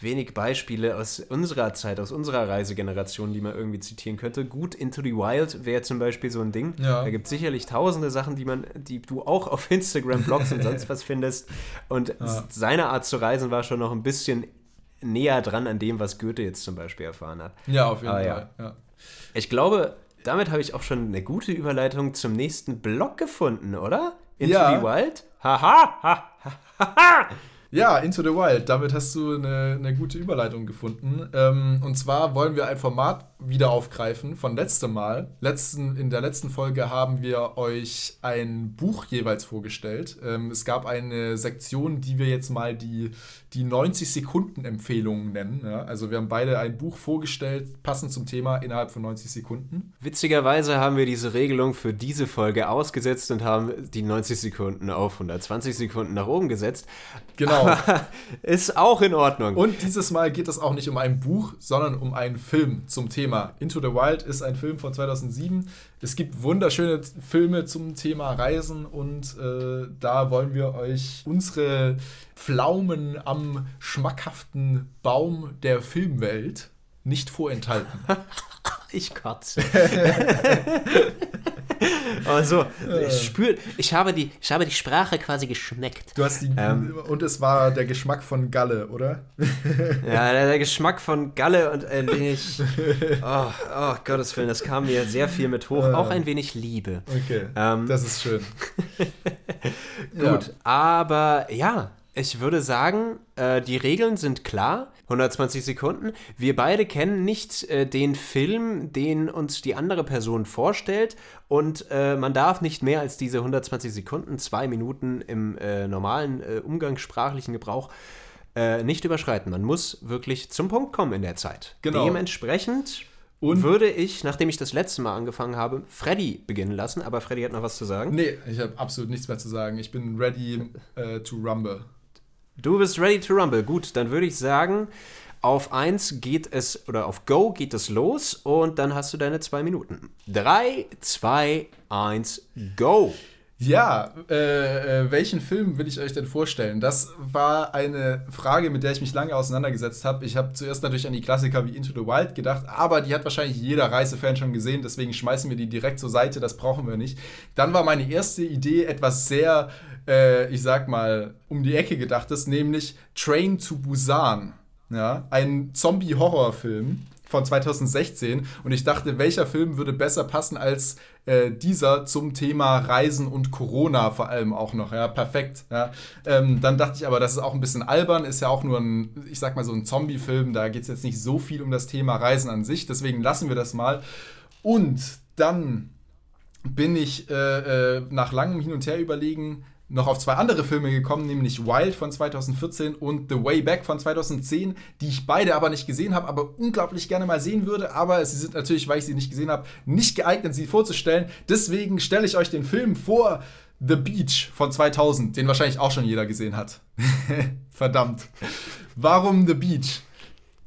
wenig Beispiele aus unserer Zeit, aus unserer Reisegeneration, die man irgendwie zitieren könnte. Gut, Into the Wild wäre zum Beispiel so ein Ding. Ja. Da gibt es sicherlich tausende Sachen, die man, die du auch auf Instagram, Blogs und sonst was findest. Und ja. seine Art zu reisen war schon noch ein bisschen näher dran an dem, was Goethe jetzt zum Beispiel erfahren hat. Ja, auf jeden Aber Fall. Ja. Ich glaube, damit habe ich auch schon eine gute Überleitung zum nächsten Blog gefunden, oder? Into ja. the Wild? Haha! Ha, ha, ha, ha. Ja, Into the Wild. Damit hast du eine, eine gute Überleitung gefunden. Ähm, und zwar wollen wir ein Format wieder aufgreifen von letztem Mal. Letzten, in der letzten Folge haben wir euch ein Buch jeweils vorgestellt. Ähm, es gab eine Sektion, die wir jetzt mal die, die 90-Sekunden-Empfehlungen nennen. Ja? Also wir haben beide ein Buch vorgestellt, passend zum Thema, innerhalb von 90 Sekunden. Witzigerweise haben wir diese Regelung für diese Folge ausgesetzt und haben die 90 Sekunden auf 120 Sekunden nach oben gesetzt. Genau. Genau. [LAUGHS] ist auch in Ordnung. Und dieses Mal geht es auch nicht um ein Buch, sondern um einen Film zum Thema. Into the Wild ist ein Film von 2007. Es gibt wunderschöne Filme zum Thema Reisen und äh, da wollen wir euch unsere Pflaumen am schmackhaften Baum der Filmwelt nicht vorenthalten. [LAUGHS] ich kotze. [LAUGHS] Also, ich spür, ich habe die, ich habe die Sprache quasi geschmeckt. Du hast die, ähm, und es war der Geschmack von Galle, oder? [LAUGHS] ja, der, der Geschmack von Galle und ein wenig, oh, oh Gottes Willen, das kam mir sehr viel mit hoch. Auch ein wenig Liebe. Okay, ähm, das ist schön. Gut, ja. aber ja, ich würde sagen, äh, die Regeln sind klar. 120 Sekunden. Wir beide kennen nicht äh, den Film, den uns die andere Person vorstellt. Und äh, man darf nicht mehr als diese 120 Sekunden, zwei Minuten im äh, normalen äh, umgangssprachlichen Gebrauch äh, nicht überschreiten. Man muss wirklich zum Punkt kommen in der Zeit. Genau. Dementsprechend und würde ich, nachdem ich das letzte Mal angefangen habe, Freddy beginnen lassen. Aber Freddy hat noch was zu sagen. Nee, ich habe absolut nichts mehr zu sagen. Ich bin ready to rumble. Du bist ready to rumble. Gut, dann würde ich sagen, auf 1 geht es, oder auf Go geht es los und dann hast du deine zwei Minuten. 3, 2, 1, Go! Ja, äh, äh, welchen Film will ich euch denn vorstellen? Das war eine Frage, mit der ich mich lange auseinandergesetzt habe. Ich habe zuerst natürlich an die Klassiker wie Into the Wild gedacht, aber die hat wahrscheinlich jeder Reisefan schon gesehen, deswegen schmeißen wir die direkt zur Seite, das brauchen wir nicht. Dann war meine erste Idee etwas sehr äh, ich sag mal, um die Ecke gedacht ist, nämlich Train to Busan. Ja, ein Zombie-Horrorfilm von 2016 und ich dachte, welcher Film würde besser passen als äh, dieser zum Thema Reisen und Corona vor allem auch noch. Ja, perfekt. Ja. Ähm, dann dachte ich aber, das ist auch ein bisschen albern, ist ja auch nur ein, ich sag mal so ein Zombie-Film, da geht es jetzt nicht so viel um das Thema Reisen an sich, deswegen lassen wir das mal. Und dann bin ich äh, äh, nach langem Hin und Her überlegen noch auf zwei andere Filme gekommen, nämlich Wild von 2014 und The Way Back von 2010, die ich beide aber nicht gesehen habe, aber unglaublich gerne mal sehen würde. Aber sie sind natürlich, weil ich sie nicht gesehen habe, nicht geeignet, sie vorzustellen. Deswegen stelle ich euch den Film vor. The Beach von 2000, den wahrscheinlich auch schon jeder gesehen hat. [LAUGHS] Verdammt. Warum The Beach?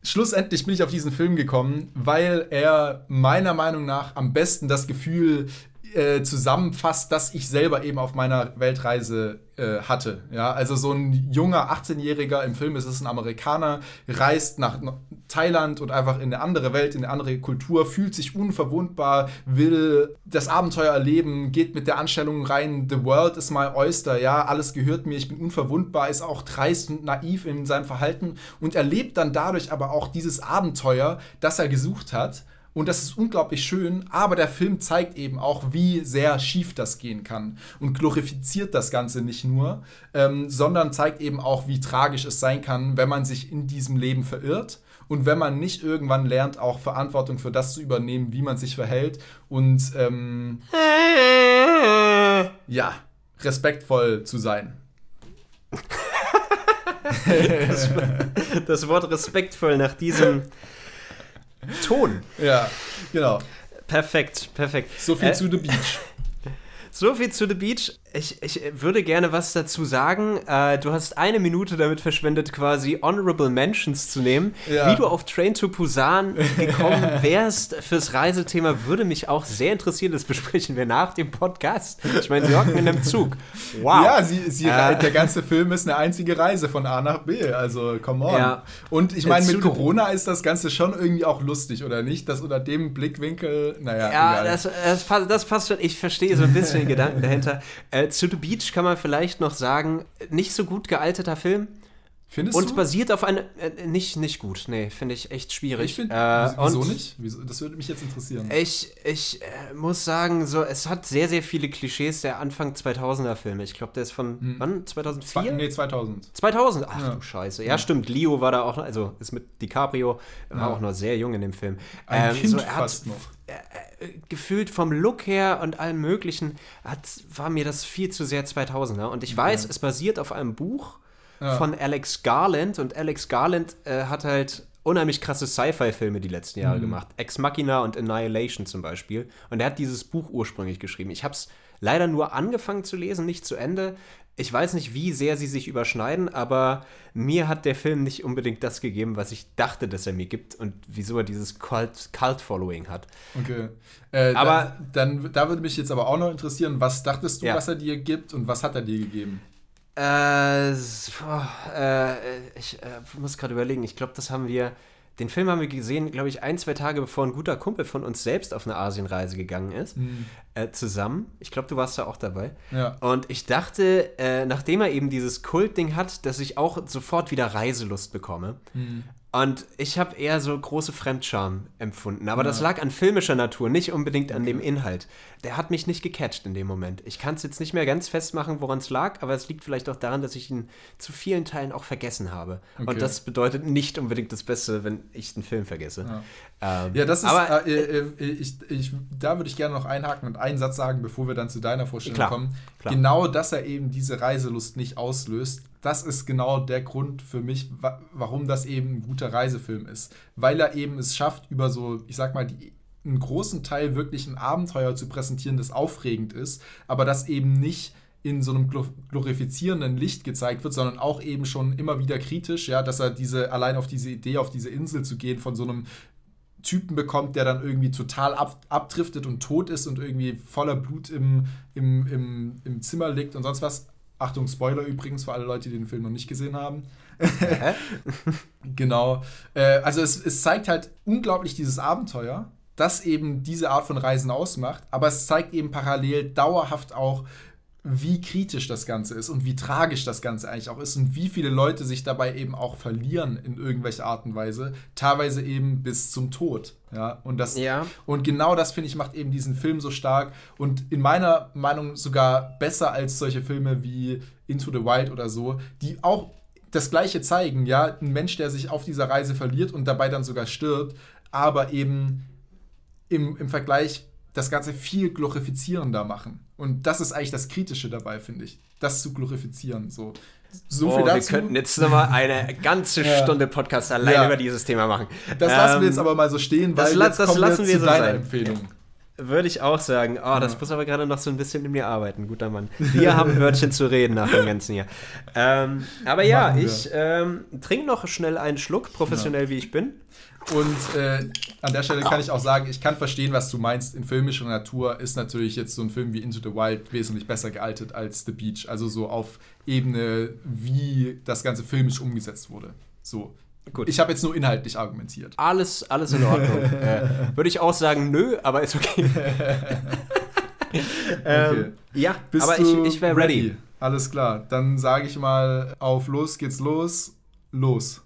Schlussendlich bin ich auf diesen Film gekommen, weil er meiner Meinung nach am besten das Gefühl äh, zusammenfasst, dass ich selber eben auf meiner Weltreise äh, hatte. Ja, also so ein junger 18-Jähriger im Film ist es ein Amerikaner, reist nach Thailand und einfach in eine andere Welt, in eine andere Kultur, fühlt sich unverwundbar, will das Abenteuer erleben, geht mit der Anstellung rein, the world is my oyster, ja, alles gehört mir, ich bin unverwundbar, ist auch dreist und naiv in seinem Verhalten und erlebt dann dadurch aber auch dieses Abenteuer, das er gesucht hat und das ist unglaublich schön, aber der Film zeigt eben auch, wie sehr schief das gehen kann und glorifiziert das Ganze nicht nur, ähm, sondern zeigt eben auch, wie tragisch es sein kann, wenn man sich in diesem Leben verirrt und wenn man nicht irgendwann lernt, auch Verantwortung für das zu übernehmen, wie man sich verhält und ähm, ja, respektvoll zu sein. das, [LAUGHS] das Wort respektvoll nach diesem Ton. Ja, genau. Perfekt, perfekt. So viel äh, zu The Beach. [LAUGHS] So viel zu The Beach. Ich, ich würde gerne was dazu sagen. Äh, du hast eine Minute damit verschwendet, quasi Honorable Mentions zu nehmen. Ja. Wie du auf Train to Busan gekommen [LAUGHS] wärst fürs Reisethema, würde mich auch sehr interessieren. Das besprechen wir nach dem Podcast. Ich meine, sie hocken in einem Zug. Wow. Ja, sie, sie, äh, der ganze Film ist eine einzige Reise von A nach B. Also, come on. Ja. Und ich meine, mit Corona ist das Ganze schon irgendwie auch lustig, oder nicht? Das unter dem Blickwinkel, naja. Ja, das, das, passt, das passt schon. Ich verstehe so ein bisschen den Gedanken dahinter. Äh, [LAUGHS] zu The Beach kann man vielleicht noch sagen, nicht so gut gealterter Film. Findest und du? basiert auf eine. Äh, nicht, nicht gut, nee, finde ich echt schwierig. Ich find, äh, wieso nicht? Wieso, das würde mich jetzt interessieren. Ich, ich äh, muss sagen, so, es hat sehr, sehr viele Klischees der Anfang 2000er Filme. Ich glaube, der ist von. Hm. Wann? 2004? Zwei, nee, 2000. 2000? Ach ja. du Scheiße. Ja, ja, stimmt. Leo war da auch, also ist mit DiCaprio, war ja. auch noch sehr jung in dem Film. Ein ähm, kind so, er fast noch. Äh, gefühlt vom Look her und allem Möglichen hat, war mir das viel zu sehr 2000er. Und ich weiß, es basiert auf einem Buch ja. von Alex Garland und Alex Garland äh, hat halt unheimlich krasse Sci-Fi-Filme die letzten Jahre mhm. gemacht. Ex Machina und Annihilation zum Beispiel. Und er hat dieses Buch ursprünglich geschrieben. Ich habe es leider nur angefangen zu lesen, nicht zu Ende. Ich weiß nicht, wie sehr sie sich überschneiden, aber mir hat der Film nicht unbedingt das gegeben, was ich dachte, dass er mir gibt und wieso er dieses Cult-Following hat. Okay. Äh, aber dann, dann, da würde mich jetzt aber auch noch interessieren, was dachtest du, ja. was er dir gibt und was hat er dir gegeben? Äh, so, äh, ich äh, muss gerade überlegen, ich glaube, das haben wir, den Film haben wir gesehen, glaube ich, ein, zwei Tage bevor ein guter Kumpel von uns selbst auf eine Asienreise gegangen ist, mhm. äh, zusammen. Ich glaube, du warst da auch dabei. Ja. Und ich dachte, äh, nachdem er eben dieses Kultding hat, dass ich auch sofort wieder Reiselust bekomme. Mhm. Und ich habe eher so große Fremdscham empfunden. Aber ja. das lag an filmischer Natur, nicht unbedingt an okay. dem Inhalt. Der hat mich nicht gecatcht in dem Moment. Ich kann es jetzt nicht mehr ganz festmachen, woran es lag, aber es liegt vielleicht auch daran, dass ich ihn zu vielen Teilen auch vergessen habe. Okay. Und das bedeutet nicht unbedingt das Beste, wenn ich den Film vergesse. Ja, ähm, ja das ist, aber, äh, äh, äh, ich, ich, da würde ich gerne noch einhaken und einen Satz sagen, bevor wir dann zu deiner Vorstellung klar, kommen. Klar. Genau, dass er eben diese Reiselust nicht auslöst, das ist genau der Grund für mich, wa warum das eben ein guter Reisefilm ist. Weil er eben es schafft, über so, ich sag mal, die, einen großen Teil wirklich ein Abenteuer zu präsentieren, das aufregend ist, aber das eben nicht in so einem glorifizierenden Licht gezeigt wird, sondern auch eben schon immer wieder kritisch, ja, dass er diese, allein auf diese Idee, auf diese Insel zu gehen, von so einem Typen bekommt, der dann irgendwie total ab, abdriftet und tot ist und irgendwie voller Blut im, im, im, im Zimmer liegt und sonst was. Achtung, Spoiler übrigens für alle Leute, die den Film noch nicht gesehen haben. [LAUGHS] genau. Äh, also es, es zeigt halt unglaublich dieses Abenteuer, das eben diese Art von Reisen ausmacht, aber es zeigt eben parallel dauerhaft auch, wie kritisch das Ganze ist und wie tragisch das Ganze eigentlich auch ist und wie viele Leute sich dabei eben auch verlieren in irgendwelcher Art und Weise, teilweise eben bis zum Tod. Ja, und, das, Ja. und genau das, finde ich, macht eben diesen Film so stark und in meiner Meinung sogar besser als solche Filme wie Into the Wild oder so, die auch das Gleiche zeigen. Ja, ein Mensch, der sich auf dieser Reise verliert und dabei dann sogar stirbt, aber eben im, im Vergleich das Ganze viel glorifizierender machen. Und das ist eigentlich das Kritische dabei, finde ich. Das zu glorifizieren. So, so oh, wir könnten jetzt nochmal eine [LAUGHS] ganze Ja. Stunde Podcast allein Ja. über dieses Thema machen. Das lassen Ähm, wir jetzt aber mal so stehen, weil das jetzt das kommen lassen wir zu so deiner sein. Empfehlung. Würde ich auch sagen. Oh, das muss aber gerade noch so ein bisschen in mir arbeiten, guter Mann. Wir haben ein Wörtchen zu reden nach dem ganzen hier. Ähm, aber ja, wir. ich ähm, trinke noch schnell einen Schluck, professionell wie ich bin. Und äh, an der Stelle kann ich auch sagen, ich kann verstehen, was du meinst. In filmischer Natur ist natürlich jetzt so ein Film wie Into the Wild wesentlich besser gealtet als The Beach. Also so auf Ebene, wie das Ganze filmisch umgesetzt wurde. So. Gut. Ich habe jetzt nur inhaltlich argumentiert. Alles, alles in Ordnung. [LAUGHS] äh, Würde ich auch sagen, nö, aber ist okay. [LAUGHS] ähm, ja, Bist aber du ich, ich wäre ready. Alles klar. Dann sage ich mal auf los geht's los. Los.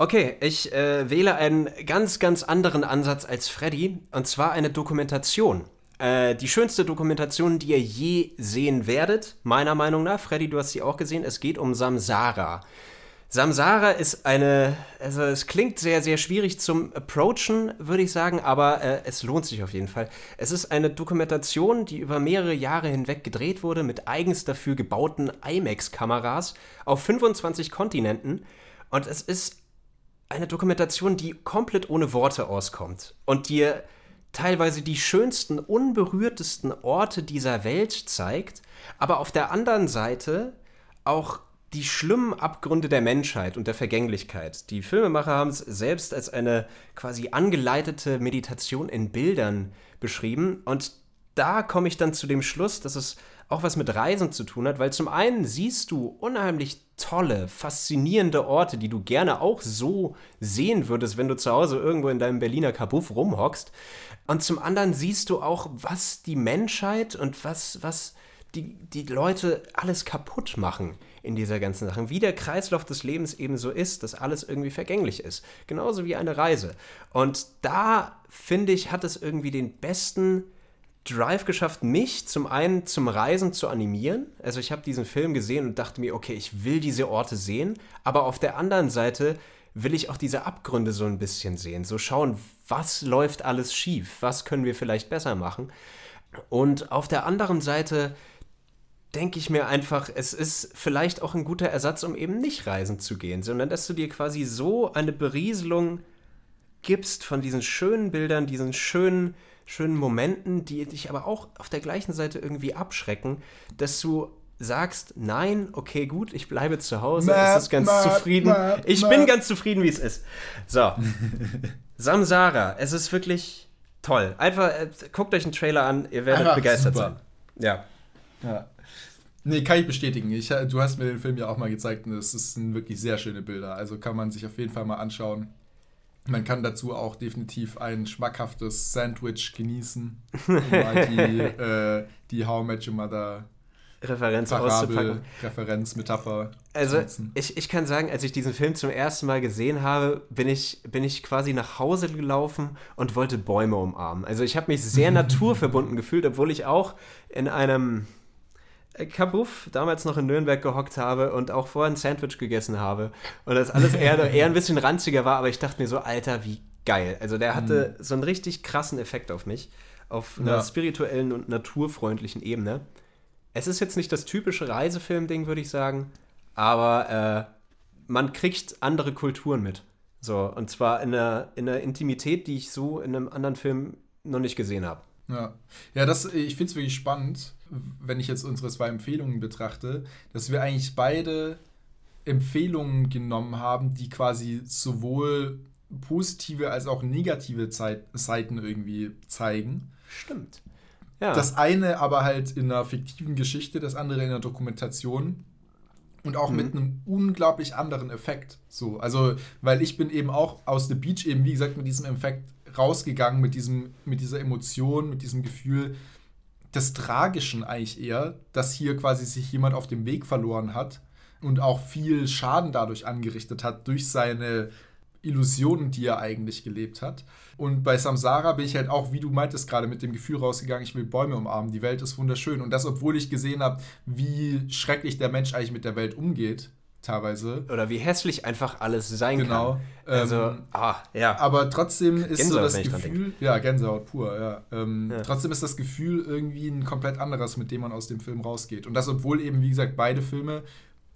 Okay, ich äh, wähle einen ganz, ganz anderen Ansatz als Freddy, und zwar eine Dokumentation. Äh, die schönste Dokumentation, die ihr je sehen werdet, meiner Meinung nach. Freddy, du hast sie auch gesehen. Es geht um Samsara. Samsara ist eine, also es klingt sehr, sehr schwierig zum Approachen, würde ich sagen, aber äh, es lohnt sich auf jeden Fall. Es ist eine Dokumentation, die über mehrere Jahre hinweg gedreht wurde mit eigens dafür gebauten IMAX-Kameras auf 25 Kontinenten. Und es ist eine Dokumentation, die komplett ohne Worte auskommt und dir teilweise die schönsten, unberührtesten Orte dieser Welt zeigt, aber auf der anderen Seite auch die schlimmen Abgründe der Menschheit und der Vergänglichkeit. Die Filmemacher haben es selbst als eine quasi angeleitete Meditation in Bildern beschrieben und da komme ich dann zu dem Schluss, dass es auch was mit Reisen zu tun hat, weil zum einen siehst du unheimlich tolle, faszinierende Orte, die du gerne auch so sehen würdest, wenn du zu Hause irgendwo in deinem Berliner Kabuff rumhockst. Und zum anderen siehst du auch, was die Menschheit und was, was die, die Leute alles kaputt machen in dieser ganzen Sache. Wie der Kreislauf des Lebens eben so ist, dass alles irgendwie vergänglich ist. Genauso wie eine Reise. Und da, finde ich, hat es irgendwie den besten Drive geschafft, mich zum einen zum Reisen zu animieren. Also ich habe diesen Film gesehen und dachte mir, okay, ich will diese Orte sehen, aber auf der anderen Seite will ich auch diese Abgründe so ein bisschen sehen. So schauen, was läuft alles schief, was können wir vielleicht besser machen. Und auf der anderen Seite denke ich mir einfach, es ist vielleicht auch ein guter Ersatz, um eben nicht reisen zu gehen, sondern dass du dir quasi so eine Berieselung gibst von diesen schönen Bildern, diesen schönen, schönen Momenten, die dich aber auch auf der gleichen Seite irgendwie abschrecken, dass du sagst, nein, okay, gut, ich bleibe zu Hause, Map, es ist ganz map, zufrieden. map, ich bin ganz zufrieden, wie es ist. So. [LAUGHS] Samsara, es ist wirklich toll. Einfach, äh, guckt euch einen Trailer an, ihr werdet Einfach begeistert super. sein. Ja. Ja. Nee, kann ich bestätigen. Ich, du hast mir den Film ja auch mal gezeigt und es sind wirklich sehr schöne Bilder. Also kann man sich auf jeden Fall mal anschauen. Man kann dazu auch definitiv ein schmackhaftes Sandwich genießen, [LAUGHS] um mal die, äh, die How I Met Your Mother Referenz Parabel, auszupacken. Referenz, Metapher Also, ich, ich kann sagen, als ich diesen Film zum ersten Mal gesehen habe, bin ich, bin ich quasi nach Hause gelaufen und wollte Bäume umarmen. Also, ich habe mich sehr [LAUGHS] naturverbunden gefühlt, obwohl ich auch in einem Kabuff damals noch in Nürnberg gehockt habe und auch vorher ein Sandwich gegessen habe und das alles eher, eher ein bisschen ranziger war, aber ich dachte mir so, Alter, wie geil. Also, der hatte so einen richtig krassen Effekt auf mich, auf einer Ja. spirituellen und naturfreundlichen Ebene. Es ist jetzt nicht das typische Reisefilm-Ding, würde ich sagen, aber äh, man kriegt andere Kulturen mit. So, und zwar in einer, in einer Intimität, die ich so in einem anderen Film noch nicht gesehen habe. Ja, ja das, ich finde es wirklich spannend, wenn ich jetzt unsere zwei Empfehlungen betrachte, dass wir eigentlich beide Empfehlungen genommen haben, die quasi sowohl positive als auch negative Zeit, Seiten irgendwie zeigen. Stimmt. Ja. Das eine aber halt in einer fiktiven Geschichte, das andere in einer Dokumentation und auch mit einem unglaublich anderen Effekt. So, also, weil ich bin eben auch aus The Beach eben, wie gesagt, mit diesem Effekt rausgegangen, mit, diesem, mit dieser Emotion, mit diesem Gefühl, des Tragischen eigentlich eher, dass hier quasi sich jemand auf dem Weg verloren hat und auch viel Schaden dadurch angerichtet hat, durch seine Illusionen, die er eigentlich gelebt hat. Und bei Samsara bin ich halt auch, wie du meintest, gerade mit dem Gefühl rausgegangen, ich will Bäume umarmen, die Welt ist wunderschön. Und das, obwohl ich gesehen habe, wie schrecklich der Mensch eigentlich mit der Welt umgeht, teilweise. Oder wie hässlich einfach alles sein Genau. kann. Also, Ähm, ah, ja. Aber trotzdem ist so Gänsehaut, das ich dran Gefühl, ja, Gänsehaut pur, ja. Ähm, Ja. Trotzdem ist das Gefühl irgendwie ein komplett anderes, mit dem man aus dem Film rausgeht. Und das, obwohl eben, wie gesagt, beide Filme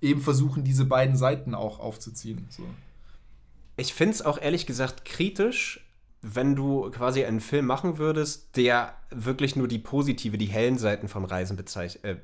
eben versuchen, diese beiden Seiten auch aufzuziehen. So. Ich finde es auch ehrlich gesagt kritisch, wenn du quasi einen Film machen würdest, der wirklich nur die positive, die hellen Seiten von Reisen bezeich äh,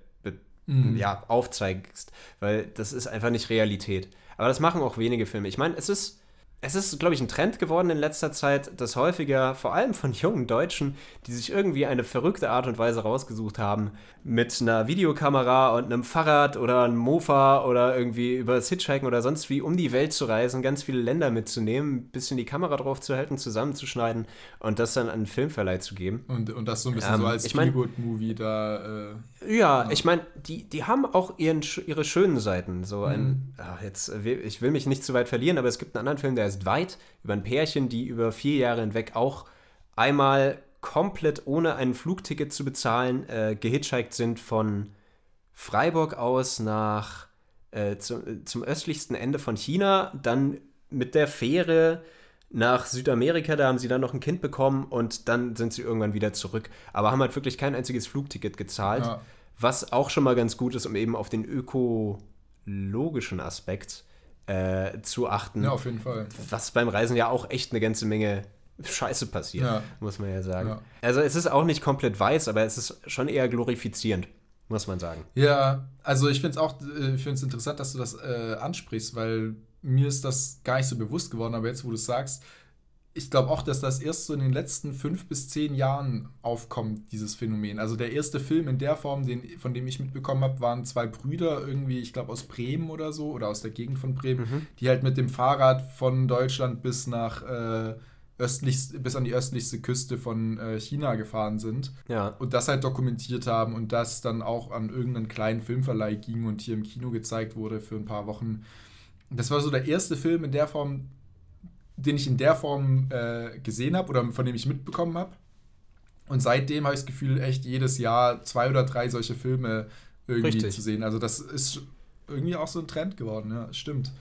Mhm. ja, aufzeigst. Weil das ist einfach nicht Realität. Aber das machen auch wenige Filme. Ich meine, es ist. Es ist, glaube ich, ein Trend geworden in letzter Zeit, dass häufiger, vor allem von jungen Deutschen, die sich irgendwie eine verrückte Art und Weise rausgesucht haben, mit einer Videokamera und einem Fahrrad oder einem Mofa oder irgendwie über das Hitchhiken oder sonst wie um die Welt zu reisen, ganz viele Länder mitzunehmen, ein bisschen die Kamera drauf zu halten, zusammenzuschneiden und das dann an einen Filmverleih zu geben. Und, und das so ein bisschen Ähm, so als ich mein- Feelgood-Movie da. Äh, Ja, ich meine, die, die haben auch ihren, ihre schönen Seiten. So ein, ah, jetzt, ich will mich nicht zu weit verlieren, aber es gibt einen anderen Film, der ist weit, über ein Pärchen, die über vier Jahre hinweg auch einmal komplett ohne ein Flugticket zu bezahlen äh, gehitchhiked sind von Freiburg aus nach äh, zum, zum östlichsten Ende von China, dann mit der Fähre nach Südamerika, da haben sie dann noch ein Kind bekommen und dann sind sie irgendwann wieder zurück. Aber haben halt wirklich kein einziges Flugticket gezahlt, Ja. was auch schon mal ganz gut ist, um eben auf den ökologischen Aspekt äh, zu achten. ja, auf jeden Fall. Was beim Reisen ja auch echt eine ganze Menge Scheiße passiert, Ja. muss man ja sagen. Ja. Also es ist auch nicht komplett weiß, aber es ist schon eher glorifizierend, muss man sagen. Ja, also ich finde es auch äh, ich find's interessant, dass du das äh, ansprichst, weil mir ist das gar nicht so bewusst geworden, aber jetzt, wo du es sagst, ich glaube auch, dass das erst so in den letzten fünf bis zehn Jahren aufkommt, dieses Phänomen. Also der erste Film in der Form, den, von dem ich mitbekommen habe, waren zwei Brüder irgendwie, ich glaube aus Bremen oder so, oder aus der Gegend von Bremen, die halt mit dem Fahrrad von Deutschland bis nach äh, östlich, bis an die östlichste Küste von äh, China gefahren sind Ja. und das halt dokumentiert haben und das dann auch an irgendeinen kleinen Filmverleih ging und hier im Kino gezeigt wurde für ein paar Wochen. Das war so der erste Film in der Form, den ich in der Form äh, gesehen habe oder von dem ich mitbekommen habe. Und seitdem habe ich das Gefühl, echt jedes Jahr zwei oder drei solche Filme irgendwie Richtig. zu sehen. Also das ist irgendwie auch so ein Trend geworden, ja, stimmt.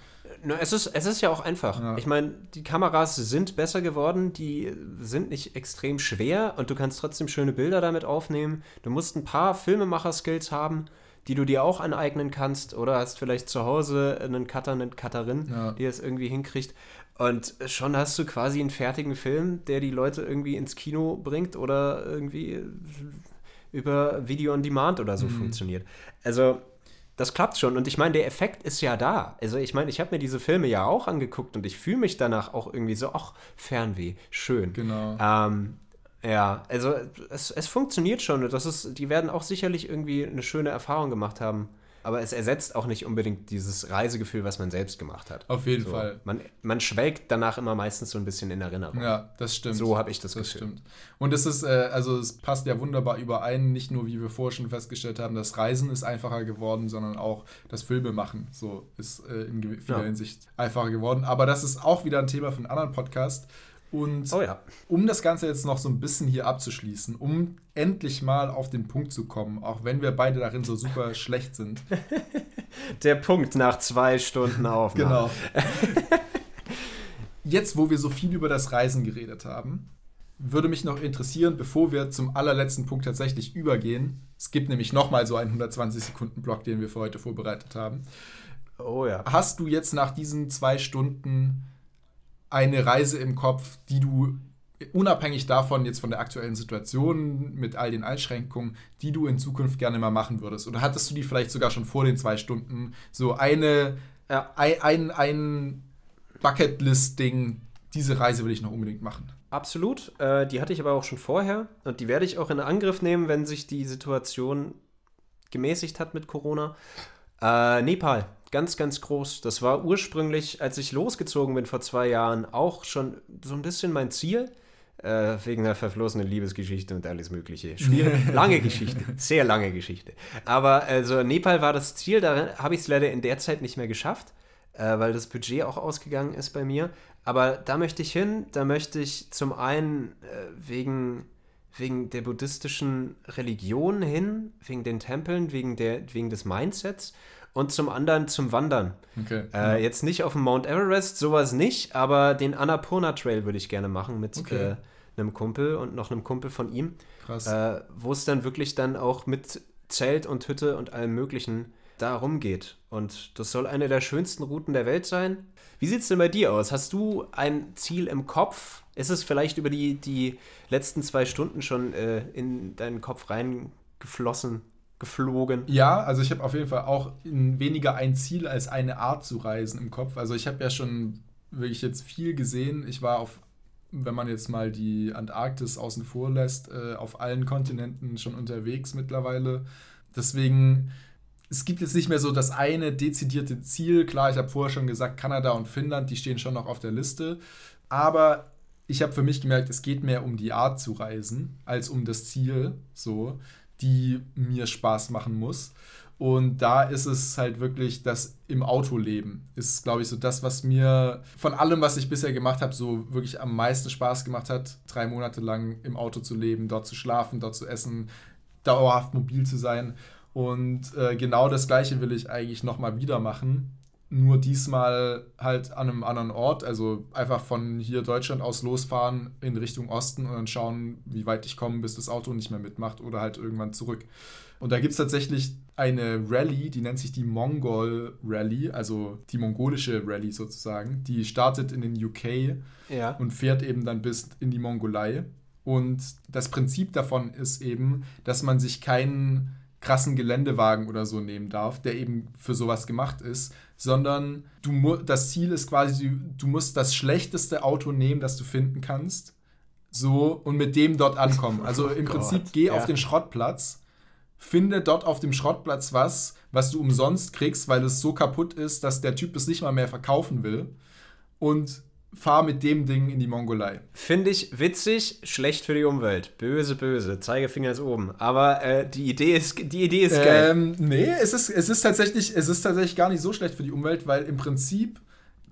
Es, ist, es ist ja auch einfach. Ja. Ich meine, die Kameras sind besser geworden, die sind nicht extrem schwer und du kannst trotzdem schöne Bilder damit aufnehmen. Du musst ein paar Filmemacher-Skills haben, die du dir auch aneignen kannst oder hast vielleicht zu Hause einen Cutter, eine Cutterin, Ja. die das irgendwie hinkriegt. Und schon hast du quasi einen fertigen Film, der die Leute irgendwie ins Kino bringt oder irgendwie über Video on Demand oder so Mhm. funktioniert. Also, das klappt schon. Und ich meine, der Effekt ist ja da. Also, ich meine, ich habe mir diese Filme ja auch angeguckt und ich fühle mich danach auch irgendwie so, ach, Fernweh, schön. Genau. Ähm, ja, also es, es funktioniert schon. und Das ist, die werden auch sicherlich irgendwie eine schöne Erfahrung gemacht haben. Aber es ersetzt auch nicht unbedingt dieses Reisegefühl, was man selbst gemacht hat. Auf jeden So, Fall. Man, man schwelgt danach immer meistens so ein bisschen in Erinnerung. Ja, das stimmt. So habe ich das, Das Gefühl. stimmt. Und es ist, äh, also es passt ja wunderbar überein, nicht nur, wie wir vorher schon festgestellt haben, das Reisen ist einfacher geworden, sondern auch das Filmemachen so ist äh, in vieler Ja. Hinsicht einfacher geworden. Aber das ist auch wieder ein Thema für einen anderen Podcast. Und Oh ja. um das Ganze jetzt noch so ein bisschen hier abzuschließen, um endlich mal auf den Punkt zu kommen, auch wenn wir beide darin so super [LAUGHS] schlecht sind. Der Punkt nach zwei Stunden Aufnahme. Genau. [LAUGHS] Jetzt, wo wir so viel über das Reisen geredet haben, würde mich noch interessieren, bevor wir zum allerletzten Punkt tatsächlich übergehen. Es gibt nämlich nochmal so einen 120-Sekunden-Block, den wir für heute vorbereitet haben. Oh ja. Hast du jetzt nach diesen zwei Stunden eine Reise im Kopf, die du unabhängig davon, jetzt von der aktuellen Situation mit all den Einschränkungen, die du in Zukunft gerne mal machen würdest? Oder hattest du die vielleicht sogar schon vor den zwei Stunden so eine, Ja. ein, ein, ein Bucketlist-Ding, diese Reise will ich noch unbedingt machen? Absolut. Äh, die hatte ich aber auch schon vorher und die werde ich auch in Angriff nehmen, wenn sich die Situation gemäßigt hat mit Corona. Äh, Nepal, ganz, ganz groß. Das war ursprünglich, als ich losgezogen bin vor zwei Jahren, auch schon so ein bisschen mein Ziel. äh, wegen einer verflossenen Liebesgeschichte und alles Mögliche. Schwierig, [LAUGHS] lange Geschichte, sehr lange Geschichte. Aber also Nepal war das Ziel, da habe ich es leider in der Zeit nicht mehr geschafft, äh, weil das Budget auch ausgegangen ist bei mir. Aber da möchte ich hin, da möchte ich zum einen äh, wegen, wegen der buddhistischen Religion hin, wegen den Tempeln, wegen, der, wegen des Mindsets und zum anderen zum Wandern. Okay. Äh, jetzt nicht auf dem Mount Everest, sowas nicht, aber den Annapurna Trail würde ich gerne machen mit Okay. äh, einem Kumpel und noch einem Kumpel von ihm, Krass. äh, wo es dann wirklich dann auch mit Zelt und Hütte und allem Möglichen da rumgeht. Und das soll eine der schönsten Routen der Welt sein. Wie sieht es denn bei dir aus? Hast du ein Ziel im Kopf? Ist es vielleicht über die, die letzten zwei Stunden schon äh, in deinen Kopf reingeflossen, geflogen? Ja, also ich habe auf jeden Fall auch weniger ein Ziel als eine Art zu reisen im Kopf. Also ich habe ja schon wirklich jetzt viel gesehen. Ich war auf, wenn man jetzt mal die Antarktis außen vor lässt, äh, auf allen Kontinenten schon unterwegs mittlerweile. Deswegen, es gibt jetzt nicht mehr so das eine dezidierte Ziel. Klar, ich habe vorher schon gesagt, Kanada und Finnland, die stehen schon noch auf der Liste. Aber ich habe für mich gemerkt, es geht mehr um die Art zu reisen, als um das Ziel, so, die mir Spaß machen muss. Und da ist es halt wirklich das im Auto leben. Ist, glaube ich, so das, was mir von allem, was ich bisher gemacht habe, so wirklich am meisten Spaß gemacht hat, drei Monate lang im Auto zu leben, dort zu schlafen, dort zu essen, dauerhaft mobil zu sein. Und äh, genau das Gleiche will ich eigentlich nochmal wieder machen. Nur diesmal halt an einem anderen Ort. Also einfach von hier Deutschland aus losfahren in Richtung Osten und dann schauen, wie weit ich komme, bis das Auto nicht mehr mitmacht oder halt irgendwann zurück. Und da gibt es tatsächlich eine Rallye, die nennt sich die Mongol Rallye, also die mongolische Rallye sozusagen. Die startet in den UK Ja. und fährt eben dann bis in die Mongolei. Und das Prinzip davon ist eben, dass man sich keinen krassen Geländewagen oder so nehmen darf, der eben für sowas gemacht ist, sondern du das Ziel ist quasi, du, musst das schlechteste Auto nehmen, das du finden kannst, so und mit dem dort ankommen. Also im [LAUGHS] Oh Prinzip geh ja. auf den Schrottplatz, finde dort auf dem Schrottplatz was, was du umsonst kriegst, weil es so kaputt ist, dass der Typ es nicht mal mehr verkaufen will und fahr mit dem Ding in die Mongolei. Finde ich witzig, schlecht für die Umwelt. Böse, böse. Zeigefinger ist oben. Aber äh, die Idee ist, die Idee ist geil. Ähm, nee, es ist, es, ist tatsächlich, es ist tatsächlich gar nicht so schlecht für die Umwelt, weil im Prinzip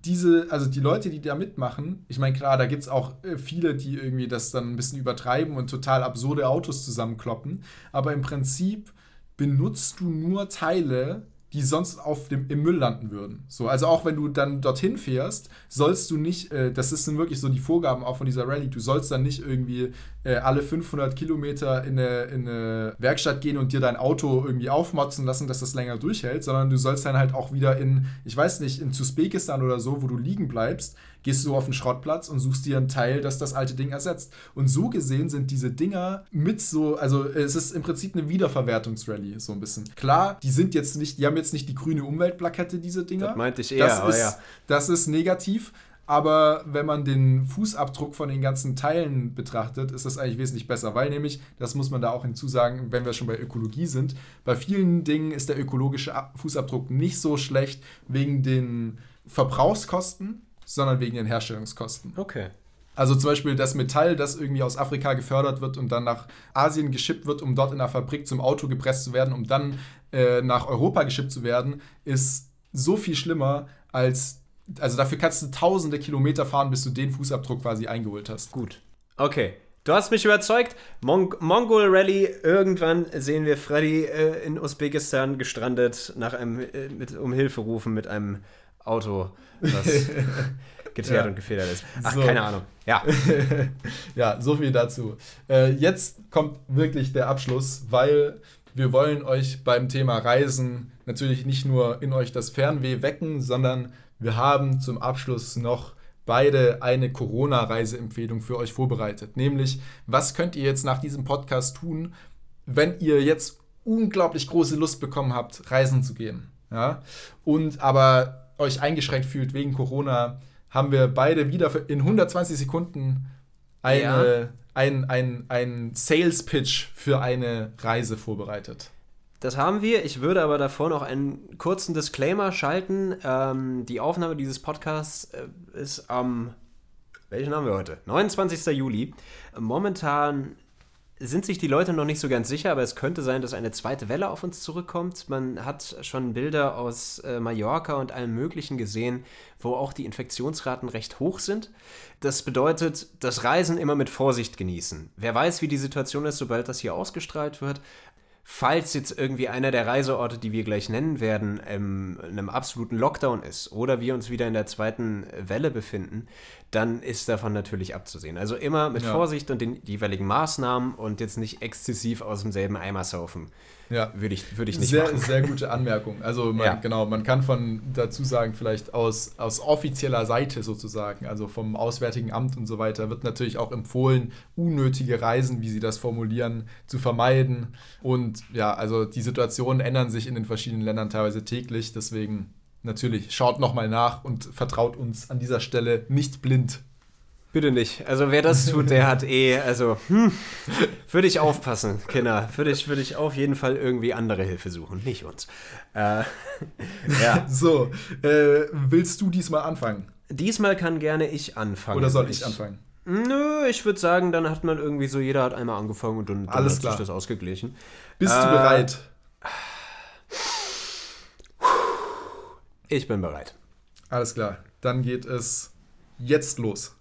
diese, also die Leute, die da mitmachen, ich meine, klar, da gibt es auch äh, viele, die irgendwie das dann ein bisschen übertreiben und total absurde Autos zusammenkloppen, aber im Prinzip benutzt du nur Teile, die sonst auf dem, im Müll landen würden. So, also auch wenn du dann dorthin fährst, sollst du nicht, äh, das sind wirklich so die Vorgaben auch von dieser Rallye, du sollst dann nicht irgendwie äh, alle 500 Kilometer in eine, in eine Werkstatt gehen und dir dein Auto irgendwie aufmotzen lassen, dass das länger durchhält, sondern du sollst dann halt auch wieder in, ich weiß nicht, in Usbekistan oder so, wo du liegen bleibst, gehst du auf den Schrottplatz und suchst dir ein Teil, das das alte Ding ersetzt. Und so gesehen sind diese Dinger mit so, also es ist im Prinzip eine Wiederverwertungsrallye, so ein bisschen. Klar, die sind jetzt nicht, die haben jetzt nicht die grüne Umweltplakette, diese Dinger. Das meinte ich eher, das ist, ja. Das ist negativ. Aber wenn man den Fußabdruck von den ganzen Teilen betrachtet, ist das eigentlich wesentlich besser. Weil nämlich, das muss man da auch hinzusagen, wenn wir schon bei Ökologie sind, bei vielen Dingen ist der ökologische Ab- Fußabdruck nicht so schlecht wegen den Verbrauchskosten, sondern wegen den Herstellungskosten. Okay. Also zum Beispiel das Metall, das irgendwie aus Afrika gefördert wird und dann nach Asien geschippt wird, um dort in der Fabrik zum Auto gepresst zu werden, um dann äh, nach Europa geschippt zu werden, ist so viel schlimmer als. Also dafür kannst du tausende Kilometer fahren, bis du den Fußabdruck quasi eingeholt hast. Gut. Okay. Du hast mich überzeugt. Mon Mongol Rally. Irgendwann sehen wir Freddy äh, in Usbekistan gestrandet, nach einem, äh, mit, um Hilfe rufen mit einem Auto, das [LAUGHS] geteert Ja. und gefedert ist. Ach, So. keine Ahnung. Ja. [LAUGHS] ja, so viel dazu. Äh, jetzt kommt wirklich der Abschluss, weil wir wollen euch beim Thema Reisen natürlich nicht nur in euch das Fernweh wecken, sondern wir haben zum Abschluss noch beide eine Corona-Reiseempfehlung für euch vorbereitet. Nämlich, was könnt ihr jetzt nach diesem Podcast tun, wenn ihr jetzt unglaublich große Lust bekommen habt, reisen zu gehen? Ja? Und aber euch eingeschränkt fühlt wegen Corona, haben wir beide wieder in 120 Sekunden eine, Ja. ein, ein, ein Sales-Pitch für eine Reise vorbereitet. Das haben wir. Ich würde aber davor noch einen kurzen Disclaimer schalten. Ähm, die Aufnahme dieses Podcasts äh, ist am welchen haben wir heute? 29. Juli. Momentan sind sich die Leute noch nicht so ganz sicher, aber es könnte sein, dass eine zweite Welle auf uns zurückkommt. Man hat schon Bilder aus äh, Mallorca und allem Möglichen gesehen, wo auch die Infektionsraten recht hoch sind. Das bedeutet, das Reisen immer mit Vorsicht genießen. Wer weiß, wie die Situation ist, sobald das hier ausgestrahlt wird falls jetzt irgendwie einer der Reiseorte, die wir gleich nennen werden, in einem absoluten Lockdown ist oder wir uns wieder in der zweiten Welle befinden, dann ist davon natürlich abzusehen. Also immer mit ja. Vorsicht und den jeweiligen Maßnahmen und jetzt nicht exzessiv aus demselben Eimer saufen. Ja. Würde ich, würde ich nicht sehr, machen. Sehr gute Anmerkung. Also man, ja. genau, man kann von dazu sagen, vielleicht aus, aus offizieller Seite sozusagen, also vom Auswärtigen Amt und so weiter, wird natürlich auch empfohlen, unnötige Reisen, wie sie das formulieren, zu vermeiden. Und ja, also die Situationen ändern sich in den verschiedenen Ländern teilweise täglich. Deswegen natürlich, schaut nochmal nach und vertraut uns an dieser Stelle nicht blind. Bitte nicht. Also wer das tut, der hat eh, also hm, würde ich aufpassen, Kinder. Würde ich, würde ich auf jeden Fall irgendwie andere Hilfe suchen, nicht uns. Äh, [LAUGHS] ja. So, äh, willst du diesmal anfangen? Diesmal kann gerne ich anfangen. Oder soll ich, ich anfangen? Nö, ich würde sagen, dann hat man irgendwie so, jeder hat einmal angefangen und dann, dann Alles hat klar. sich das ausgeglichen. Bist äh, du bereit? Ich bin bereit. Alles klar, dann geht es jetzt los.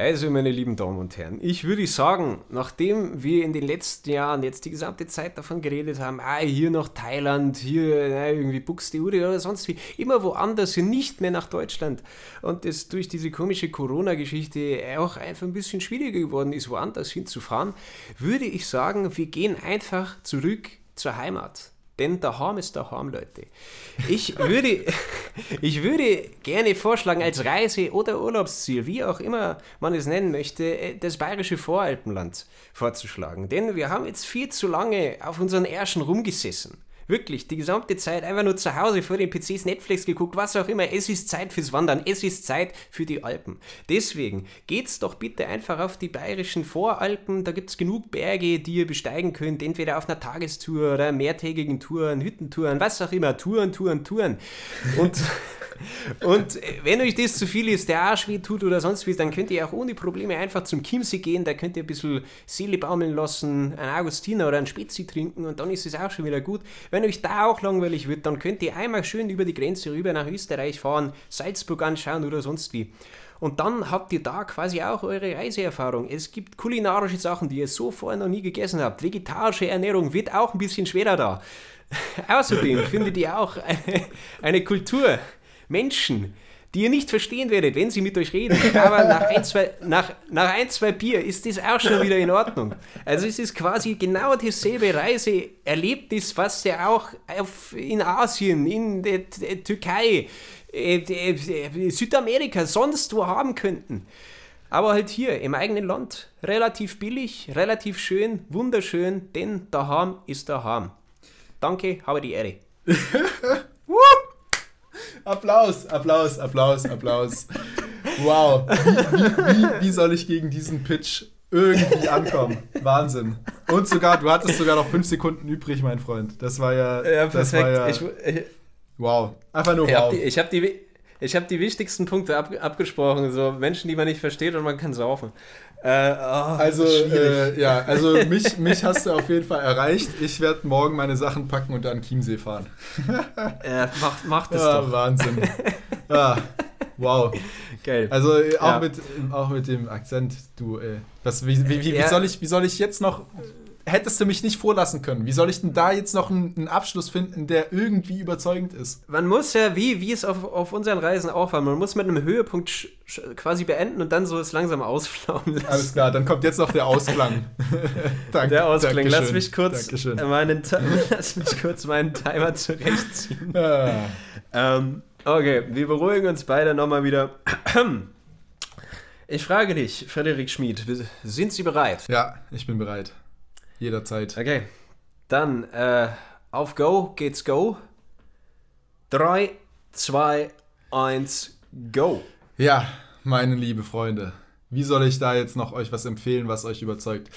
Also, meine lieben Damen und Herren, ich würde sagen, nachdem wir in den letzten Jahren jetzt die gesamte Zeit davon geredet haben, ah, hier noch Thailand, hier na, irgendwie Buxtehude oder sonst wie, immer woanders, hier nicht mehr nach Deutschland und es durch diese komische Corona-Geschichte auch einfach ein bisschen schwieriger geworden ist, woanders hinzufahren, würde ich sagen, wir gehen einfach zurück zur Heimat. Denn daheim ist daheim, Leute. Ich würde, [LAUGHS] ich würde gerne vorschlagen, als Reise- oder Urlaubsziel, wie auch immer man es nennen möchte, äh, das bayerische Voralpenland vorzuschlagen. Denn wir haben jetzt viel zu lange auf unseren Ärschen rumgesessen. Wirklich, die gesamte Zeit einfach nur zu Hause vor den PCs Netflix geguckt, was auch immer. Es ist Zeit fürs Wandern, es ist Zeit für die Alpen. Deswegen geht's doch bitte einfach auf die bayerischen Voralpen. Da gibt's genug Berge, die ihr besteigen könnt, entweder auf einer Tagestour oder mehrtägigen Touren, Hüttentouren, was auch immer. Touren, Touren, Touren. Und [LAUGHS] Und wenn euch das zu viel ist, der Arsch weh tut oder sonst wie, dann könnt ihr auch ohne Probleme einfach zum Chiemsee gehen, da könnt ihr ein bisschen Seele baumeln lassen, einen Augustiner oder einen Spezi trinken und dann ist es auch schon wieder gut. Wenn euch da auch langweilig wird, dann könnt ihr einmal schön über die Grenze rüber nach Österreich fahren, Salzburg anschauen oder sonst wie. Und dann habt ihr da quasi auch eure Reiseerfahrung. Es gibt kulinarische Sachen, die ihr so vorher noch nie gegessen habt. Vegetarische Ernährung wird auch ein bisschen schwerer da. [LAUGHS] Außerdem findet ihr auch eine, eine Kultur, Menschen, die ihr nicht verstehen werdet, wenn sie mit euch reden. [LAUGHS] Aber nach ein, zwei, nach, nach ein, zwei Bier ist das auch schon wieder in Ordnung. Also es ist quasi genau dasselbe Reiseerlebnis, was ihr auch auf, in Asien, in der, der Türkei, äh, der, Südamerika, sonst wo haben könnten. Aber halt hier im eigenen Land. Relativ billig, relativ schön, wunderschön, denn daheim ist daheim. Danke, habe die Ehre. [LAUGHS] Applaus, Applaus, Applaus, Applaus. Wow. Wie, wie, wie, soll ich gegen diesen Pitch irgendwie ankommen? Wahnsinn. Und sogar, du hattest sogar noch fünf Sekunden übrig, mein Freund. Das war ja. Ja, perfekt. Ja, ich, ich, wow. Einfach nur ich wow. Hab die, ich habe die, ich habe die wichtigsten Punkte ab, abgesprochen, so Menschen, die man nicht versteht und man kann saufen. Äh, oh, also, äh, ja, also mich, mich hast du auf jeden Fall erreicht. Ich werde morgen meine Sachen packen und dann Chiemsee fahren. [LAUGHS] ja, mach, mach das ja, doch. Wahnsinn. [LAUGHS] Ja, wow. Geil. Also auch, ja. mit, auch mit dem Akzent, du, äh, was, wie, wie, wie, wie, soll ich, wie soll ich jetzt noch hättest du mich nicht vorlassen können. Wie soll ich denn da jetzt noch einen, einen, Abschluss finden, der irgendwie überzeugend ist? Man muss ja, wie, wie es auf, auf unseren Reisen auch war, man muss mit einem Höhepunkt quasi beenden und dann so es langsam ausflauen lassen. Alles klar, dann kommt jetzt noch der Ausklang. [LAUGHS] [LAUGHS] Dank, der Ausklang. Lass mich, kurz meinen, [LAUGHS] lass mich kurz meinen Timer zurechtziehen. Ah. Ähm, okay, wir beruhigen uns beide nochmal wieder. [CLEARS THROAT] Ich frage dich, Frederik Schmid, sind Sie bereit? Ja, ich bin bereit. Jederzeit. Okay. Dann äh, auf Go geht's Go. 3, 2, 1, Go. Ja, meine liebe Freunde. Wie soll ich da jetzt noch euch was empfehlen, was euch überzeugt?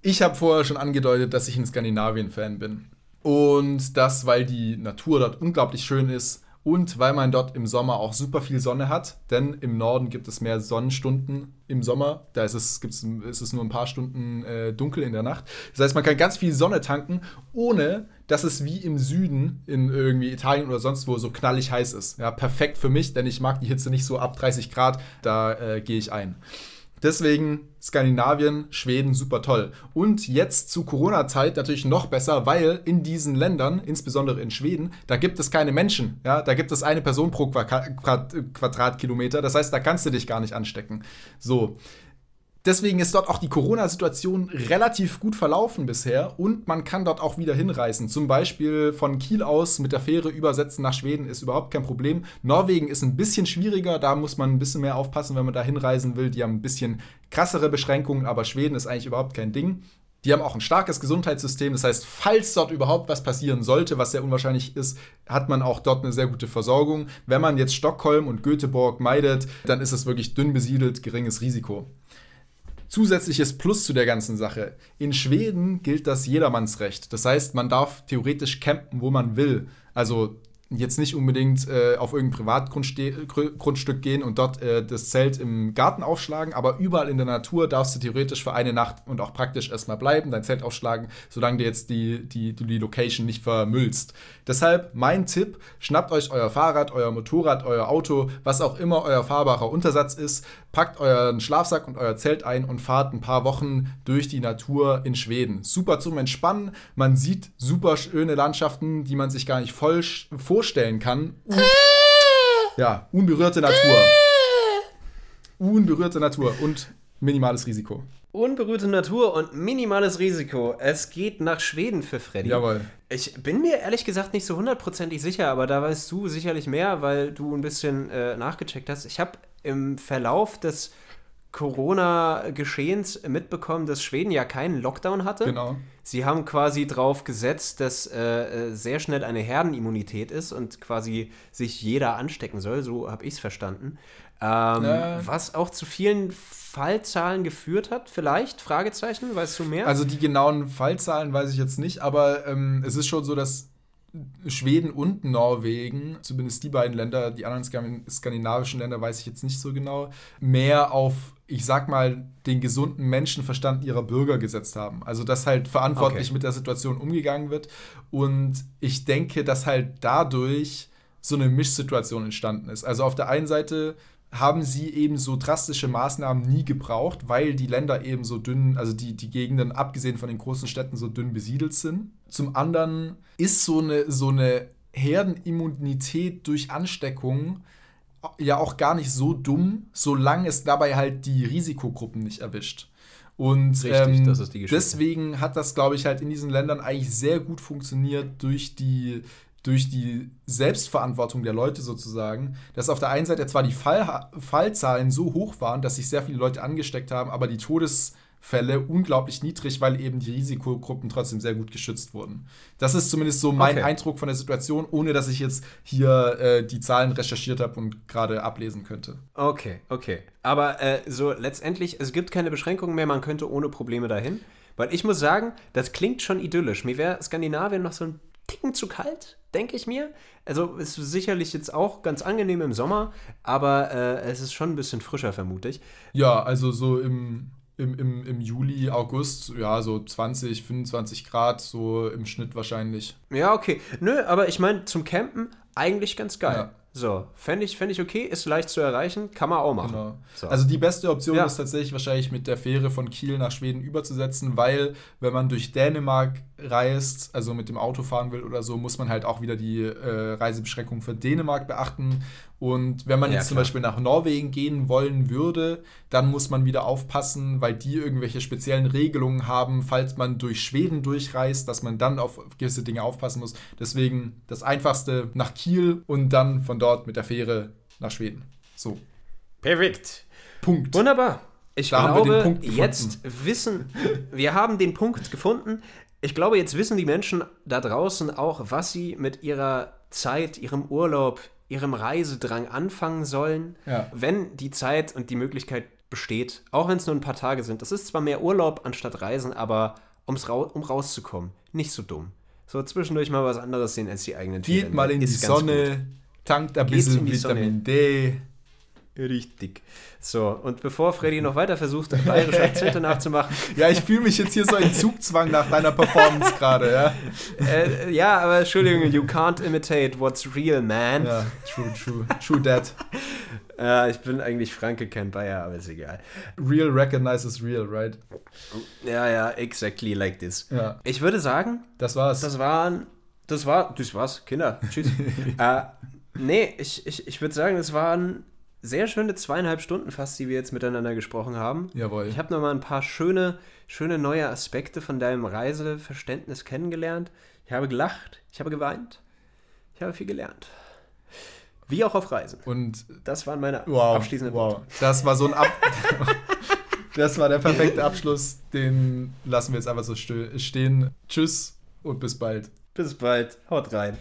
Ich habe vorher schon angedeutet, dass ich ein Skandinavien-Fan bin. Und das, weil die Natur dort unglaublich schön ist und weil man dort im Sommer auch super viel Sonne hat, denn im Norden gibt es mehr Sonnenstunden im Sommer. Da ist es, gibt's, ist es nur ein paar Stunden äh, dunkel in der Nacht. Das heißt, man kann ganz viel Sonne tanken, ohne dass es wie im Süden in irgendwie Italien oder sonst wo so knallig heiß ist. Ja, perfekt für mich, denn ich mag die Hitze nicht so ab 30 Grad, da äh, gehe ich ein. Deswegen Skandinavien, Schweden super toll. Und jetzt zu Corona-Zeit natürlich noch besser, weil in diesen Ländern, insbesondere in Schweden, da gibt es keine Menschen. Ja, da gibt es eine Person pro Quadratkilometer. Das heißt, da kannst du dich gar nicht anstecken. So. Deswegen ist dort auch die Corona-Situation relativ gut verlaufen bisher und man kann dort auch wieder hinreisen. Zum Beispiel von Kiel aus mit der Fähre übersetzen nach Schweden ist überhaupt kein Problem. Norwegen ist ein bisschen schwieriger, da muss man ein bisschen mehr aufpassen, wenn man da hinreisen will. Die haben ein bisschen krassere Beschränkungen, aber Schweden ist eigentlich überhaupt kein Ding. Die haben auch ein starkes Gesundheitssystem. Das heißt, falls dort überhaupt was passieren sollte, was sehr unwahrscheinlich ist, hat man auch dort eine sehr gute Versorgung. Wenn man jetzt Stockholm und Göteborg meidet, dann ist es wirklich dünn besiedelt, geringes Risiko zusätzliches Plus zu der ganzen Sache. In Schweden gilt das Jedermannsrecht. Das heißt, man darf theoretisch campen, wo man will. Also jetzt nicht unbedingt äh, auf irgendein Privatgrundstück gehen und dort äh, das Zelt im Garten aufschlagen, aber überall in der Natur darfst du theoretisch für eine Nacht und auch praktisch erstmal bleiben, dein Zelt aufschlagen, solange du jetzt die, die, die Location nicht vermüllst. Deshalb mein Tipp, schnappt euch euer Fahrrad, euer Motorrad, euer Auto, was auch immer euer fahrbarer Untersatz ist, packt euren Schlafsack und euer Zelt ein und fahrt ein paar Wochen durch die Natur in Schweden. Super zum Entspannen, man sieht super schöne Landschaften, die man sich gar nicht voll vor vorstellen kann. ja, unberührte Natur. Unberührte Natur und minimales Risiko. Unberührte Natur und minimales Risiko. Es geht nach Schweden für Freddy. Jawohl. Ich bin mir ehrlich gesagt nicht so hundertprozentig sicher, aber da weißt du sicherlich mehr, weil du ein bisschen äh, nachgecheckt hast. Ich habe im Verlauf des Corona-Geschehens mitbekommen, dass Schweden ja keinen Lockdown hatte. Genau. Sie haben quasi darauf gesetzt, dass äh, äh, sehr schnell eine Herdenimmunität ist und quasi sich jeder anstecken soll. So habe ich es verstanden. Ähm, ja. Was auch zu vielen Fallzahlen geführt hat, vielleicht? Fragezeichen, weißt du mehr? Also die genauen Fallzahlen weiß ich jetzt nicht, aber ähm, es ist schon so, dass Schweden und Norwegen, zumindest die beiden Länder, die anderen skandinavischen Länder weiß ich jetzt nicht so genau, mehr auf, ich sag mal, den gesunden Menschenverstand ihrer Bürger gesetzt haben. Also, dass halt verantwortlich okay. mit der Situation umgegangen wird. Und ich denke, dass halt dadurch so eine Mischsituation entstanden ist. Also auf der einen Seite haben sie eben so drastische Maßnahmen nie gebraucht, weil die Länder eben so dünn, also die, die Gegenden, abgesehen von den großen Städten, so dünn besiedelt sind. Zum anderen ist so eine, so eine Herdenimmunität durch Ansteckung ja auch gar nicht so dumm, solange es dabei halt die Risikogruppen nicht erwischt. Und Richtig, ähm, deswegen hat das, glaube ich, halt in diesen Ländern eigentlich sehr gut funktioniert durch die durch die Selbstverantwortung der Leute sozusagen, dass auf der einen Seite zwar die Fall, Fallzahlen so hoch waren, dass sich sehr viele Leute angesteckt haben, aber die Todesfälle unglaublich niedrig, weil eben die Risikogruppen trotzdem sehr gut geschützt wurden. Das ist zumindest so mein okay. Eindruck von der Situation, ohne dass ich jetzt hier äh, die Zahlen recherchiert habe und gerade ablesen könnte. Okay, okay. Aber äh, so letztendlich, es gibt keine Beschränkungen mehr, man könnte ohne Probleme dahin. Weil ich muss sagen, das klingt schon idyllisch. Mir wäre Skandinavien noch so ein Ticken zu kalt denke ich mir. Also ist sicherlich jetzt auch ganz angenehm im Sommer, aber äh, es ist schon ein bisschen frischer, vermute ich. Ja, also so im, im, im, im Juli, August, ja, so 20, 25 Grad, so im Schnitt wahrscheinlich. Ja, okay. Nö, aber ich meine, zum Campen eigentlich ganz geil. Ja. So, fände ich, fänd ich okay, ist leicht zu erreichen, kann man auch machen. Genau. So. Also die beste Option ja. ist tatsächlich wahrscheinlich mit der Fähre von Kiel nach Schweden überzusetzen, weil wenn man durch Dänemark reist, also mit dem Auto fahren will oder so, muss man halt auch wieder die äh, Reisebeschränkungen für Dänemark beachten. Und wenn man ja, jetzt klar. zum Beispiel nach Norwegen gehen wollen würde, dann muss man wieder aufpassen, weil die irgendwelche speziellen Regelungen haben, falls man durch Schweden durchreist, dass man dann auf gewisse Dinge aufpassen muss. Deswegen das Einfachste nach Kiel und dann von dort mit der Fähre nach Schweden. So. Perfekt. Punkt. Wunderbar. Ich da glaube, jetzt wissen, wir haben den Punkt gefunden. Ich glaube, jetzt wissen die Menschen da draußen auch, was sie mit ihrer Zeit, ihrem Urlaub, ihrem Reisedrang anfangen sollen, ja. wenn die Zeit und die Möglichkeit besteht, auch wenn es nur ein paar Tage sind. Das ist zwar mehr Urlaub anstatt Reisen, aber um's ra um rauszukommen, nicht so dumm. So zwischendurch mal was anderes sehen als die eigenen Geht mal in die Sonne, Tankt ein Geht's bisschen in die Sonne. Vitamin D. Richtig. So, und bevor Freddy noch weiter versucht, bayerische [LAUGHS] Akzente nachzumachen, Ja, ich fühle mich jetzt hier so in Zugzwang nach deiner Performance gerade, ja. äh, ja, aber Entschuldigung, you can't imitate what's real, man. Ja, true, true. True that. [LAUGHS] Äh, ich bin eigentlich Franke, kein Bayer, aber ist egal. Real recognizes real, right? Ja, ja, exactly like this. Ja, Ich würde sagen, das war's. das waren, das war, das war's, Kinder, tschüss. [LAUGHS] äh, nee, ich, ich, ich würde sagen, es waren sehr schöne zweieinhalb Stunden fast, die wir jetzt miteinander gesprochen haben. Jawohl. Ich habe nochmal ein paar schöne, schöne neue Aspekte von deinem Reiseverständnis kennengelernt. Ich habe gelacht, ich habe geweint, ich habe viel gelernt. Wie auch auf Reisen. Und Das waren meine wow, abschließenden wow. Worte. Das war so ein Ab [LAUGHS] Das war der perfekte Abschluss. Den lassen wir jetzt einfach so stehen. Tschüss und bis bald. Bis bald, haut rein.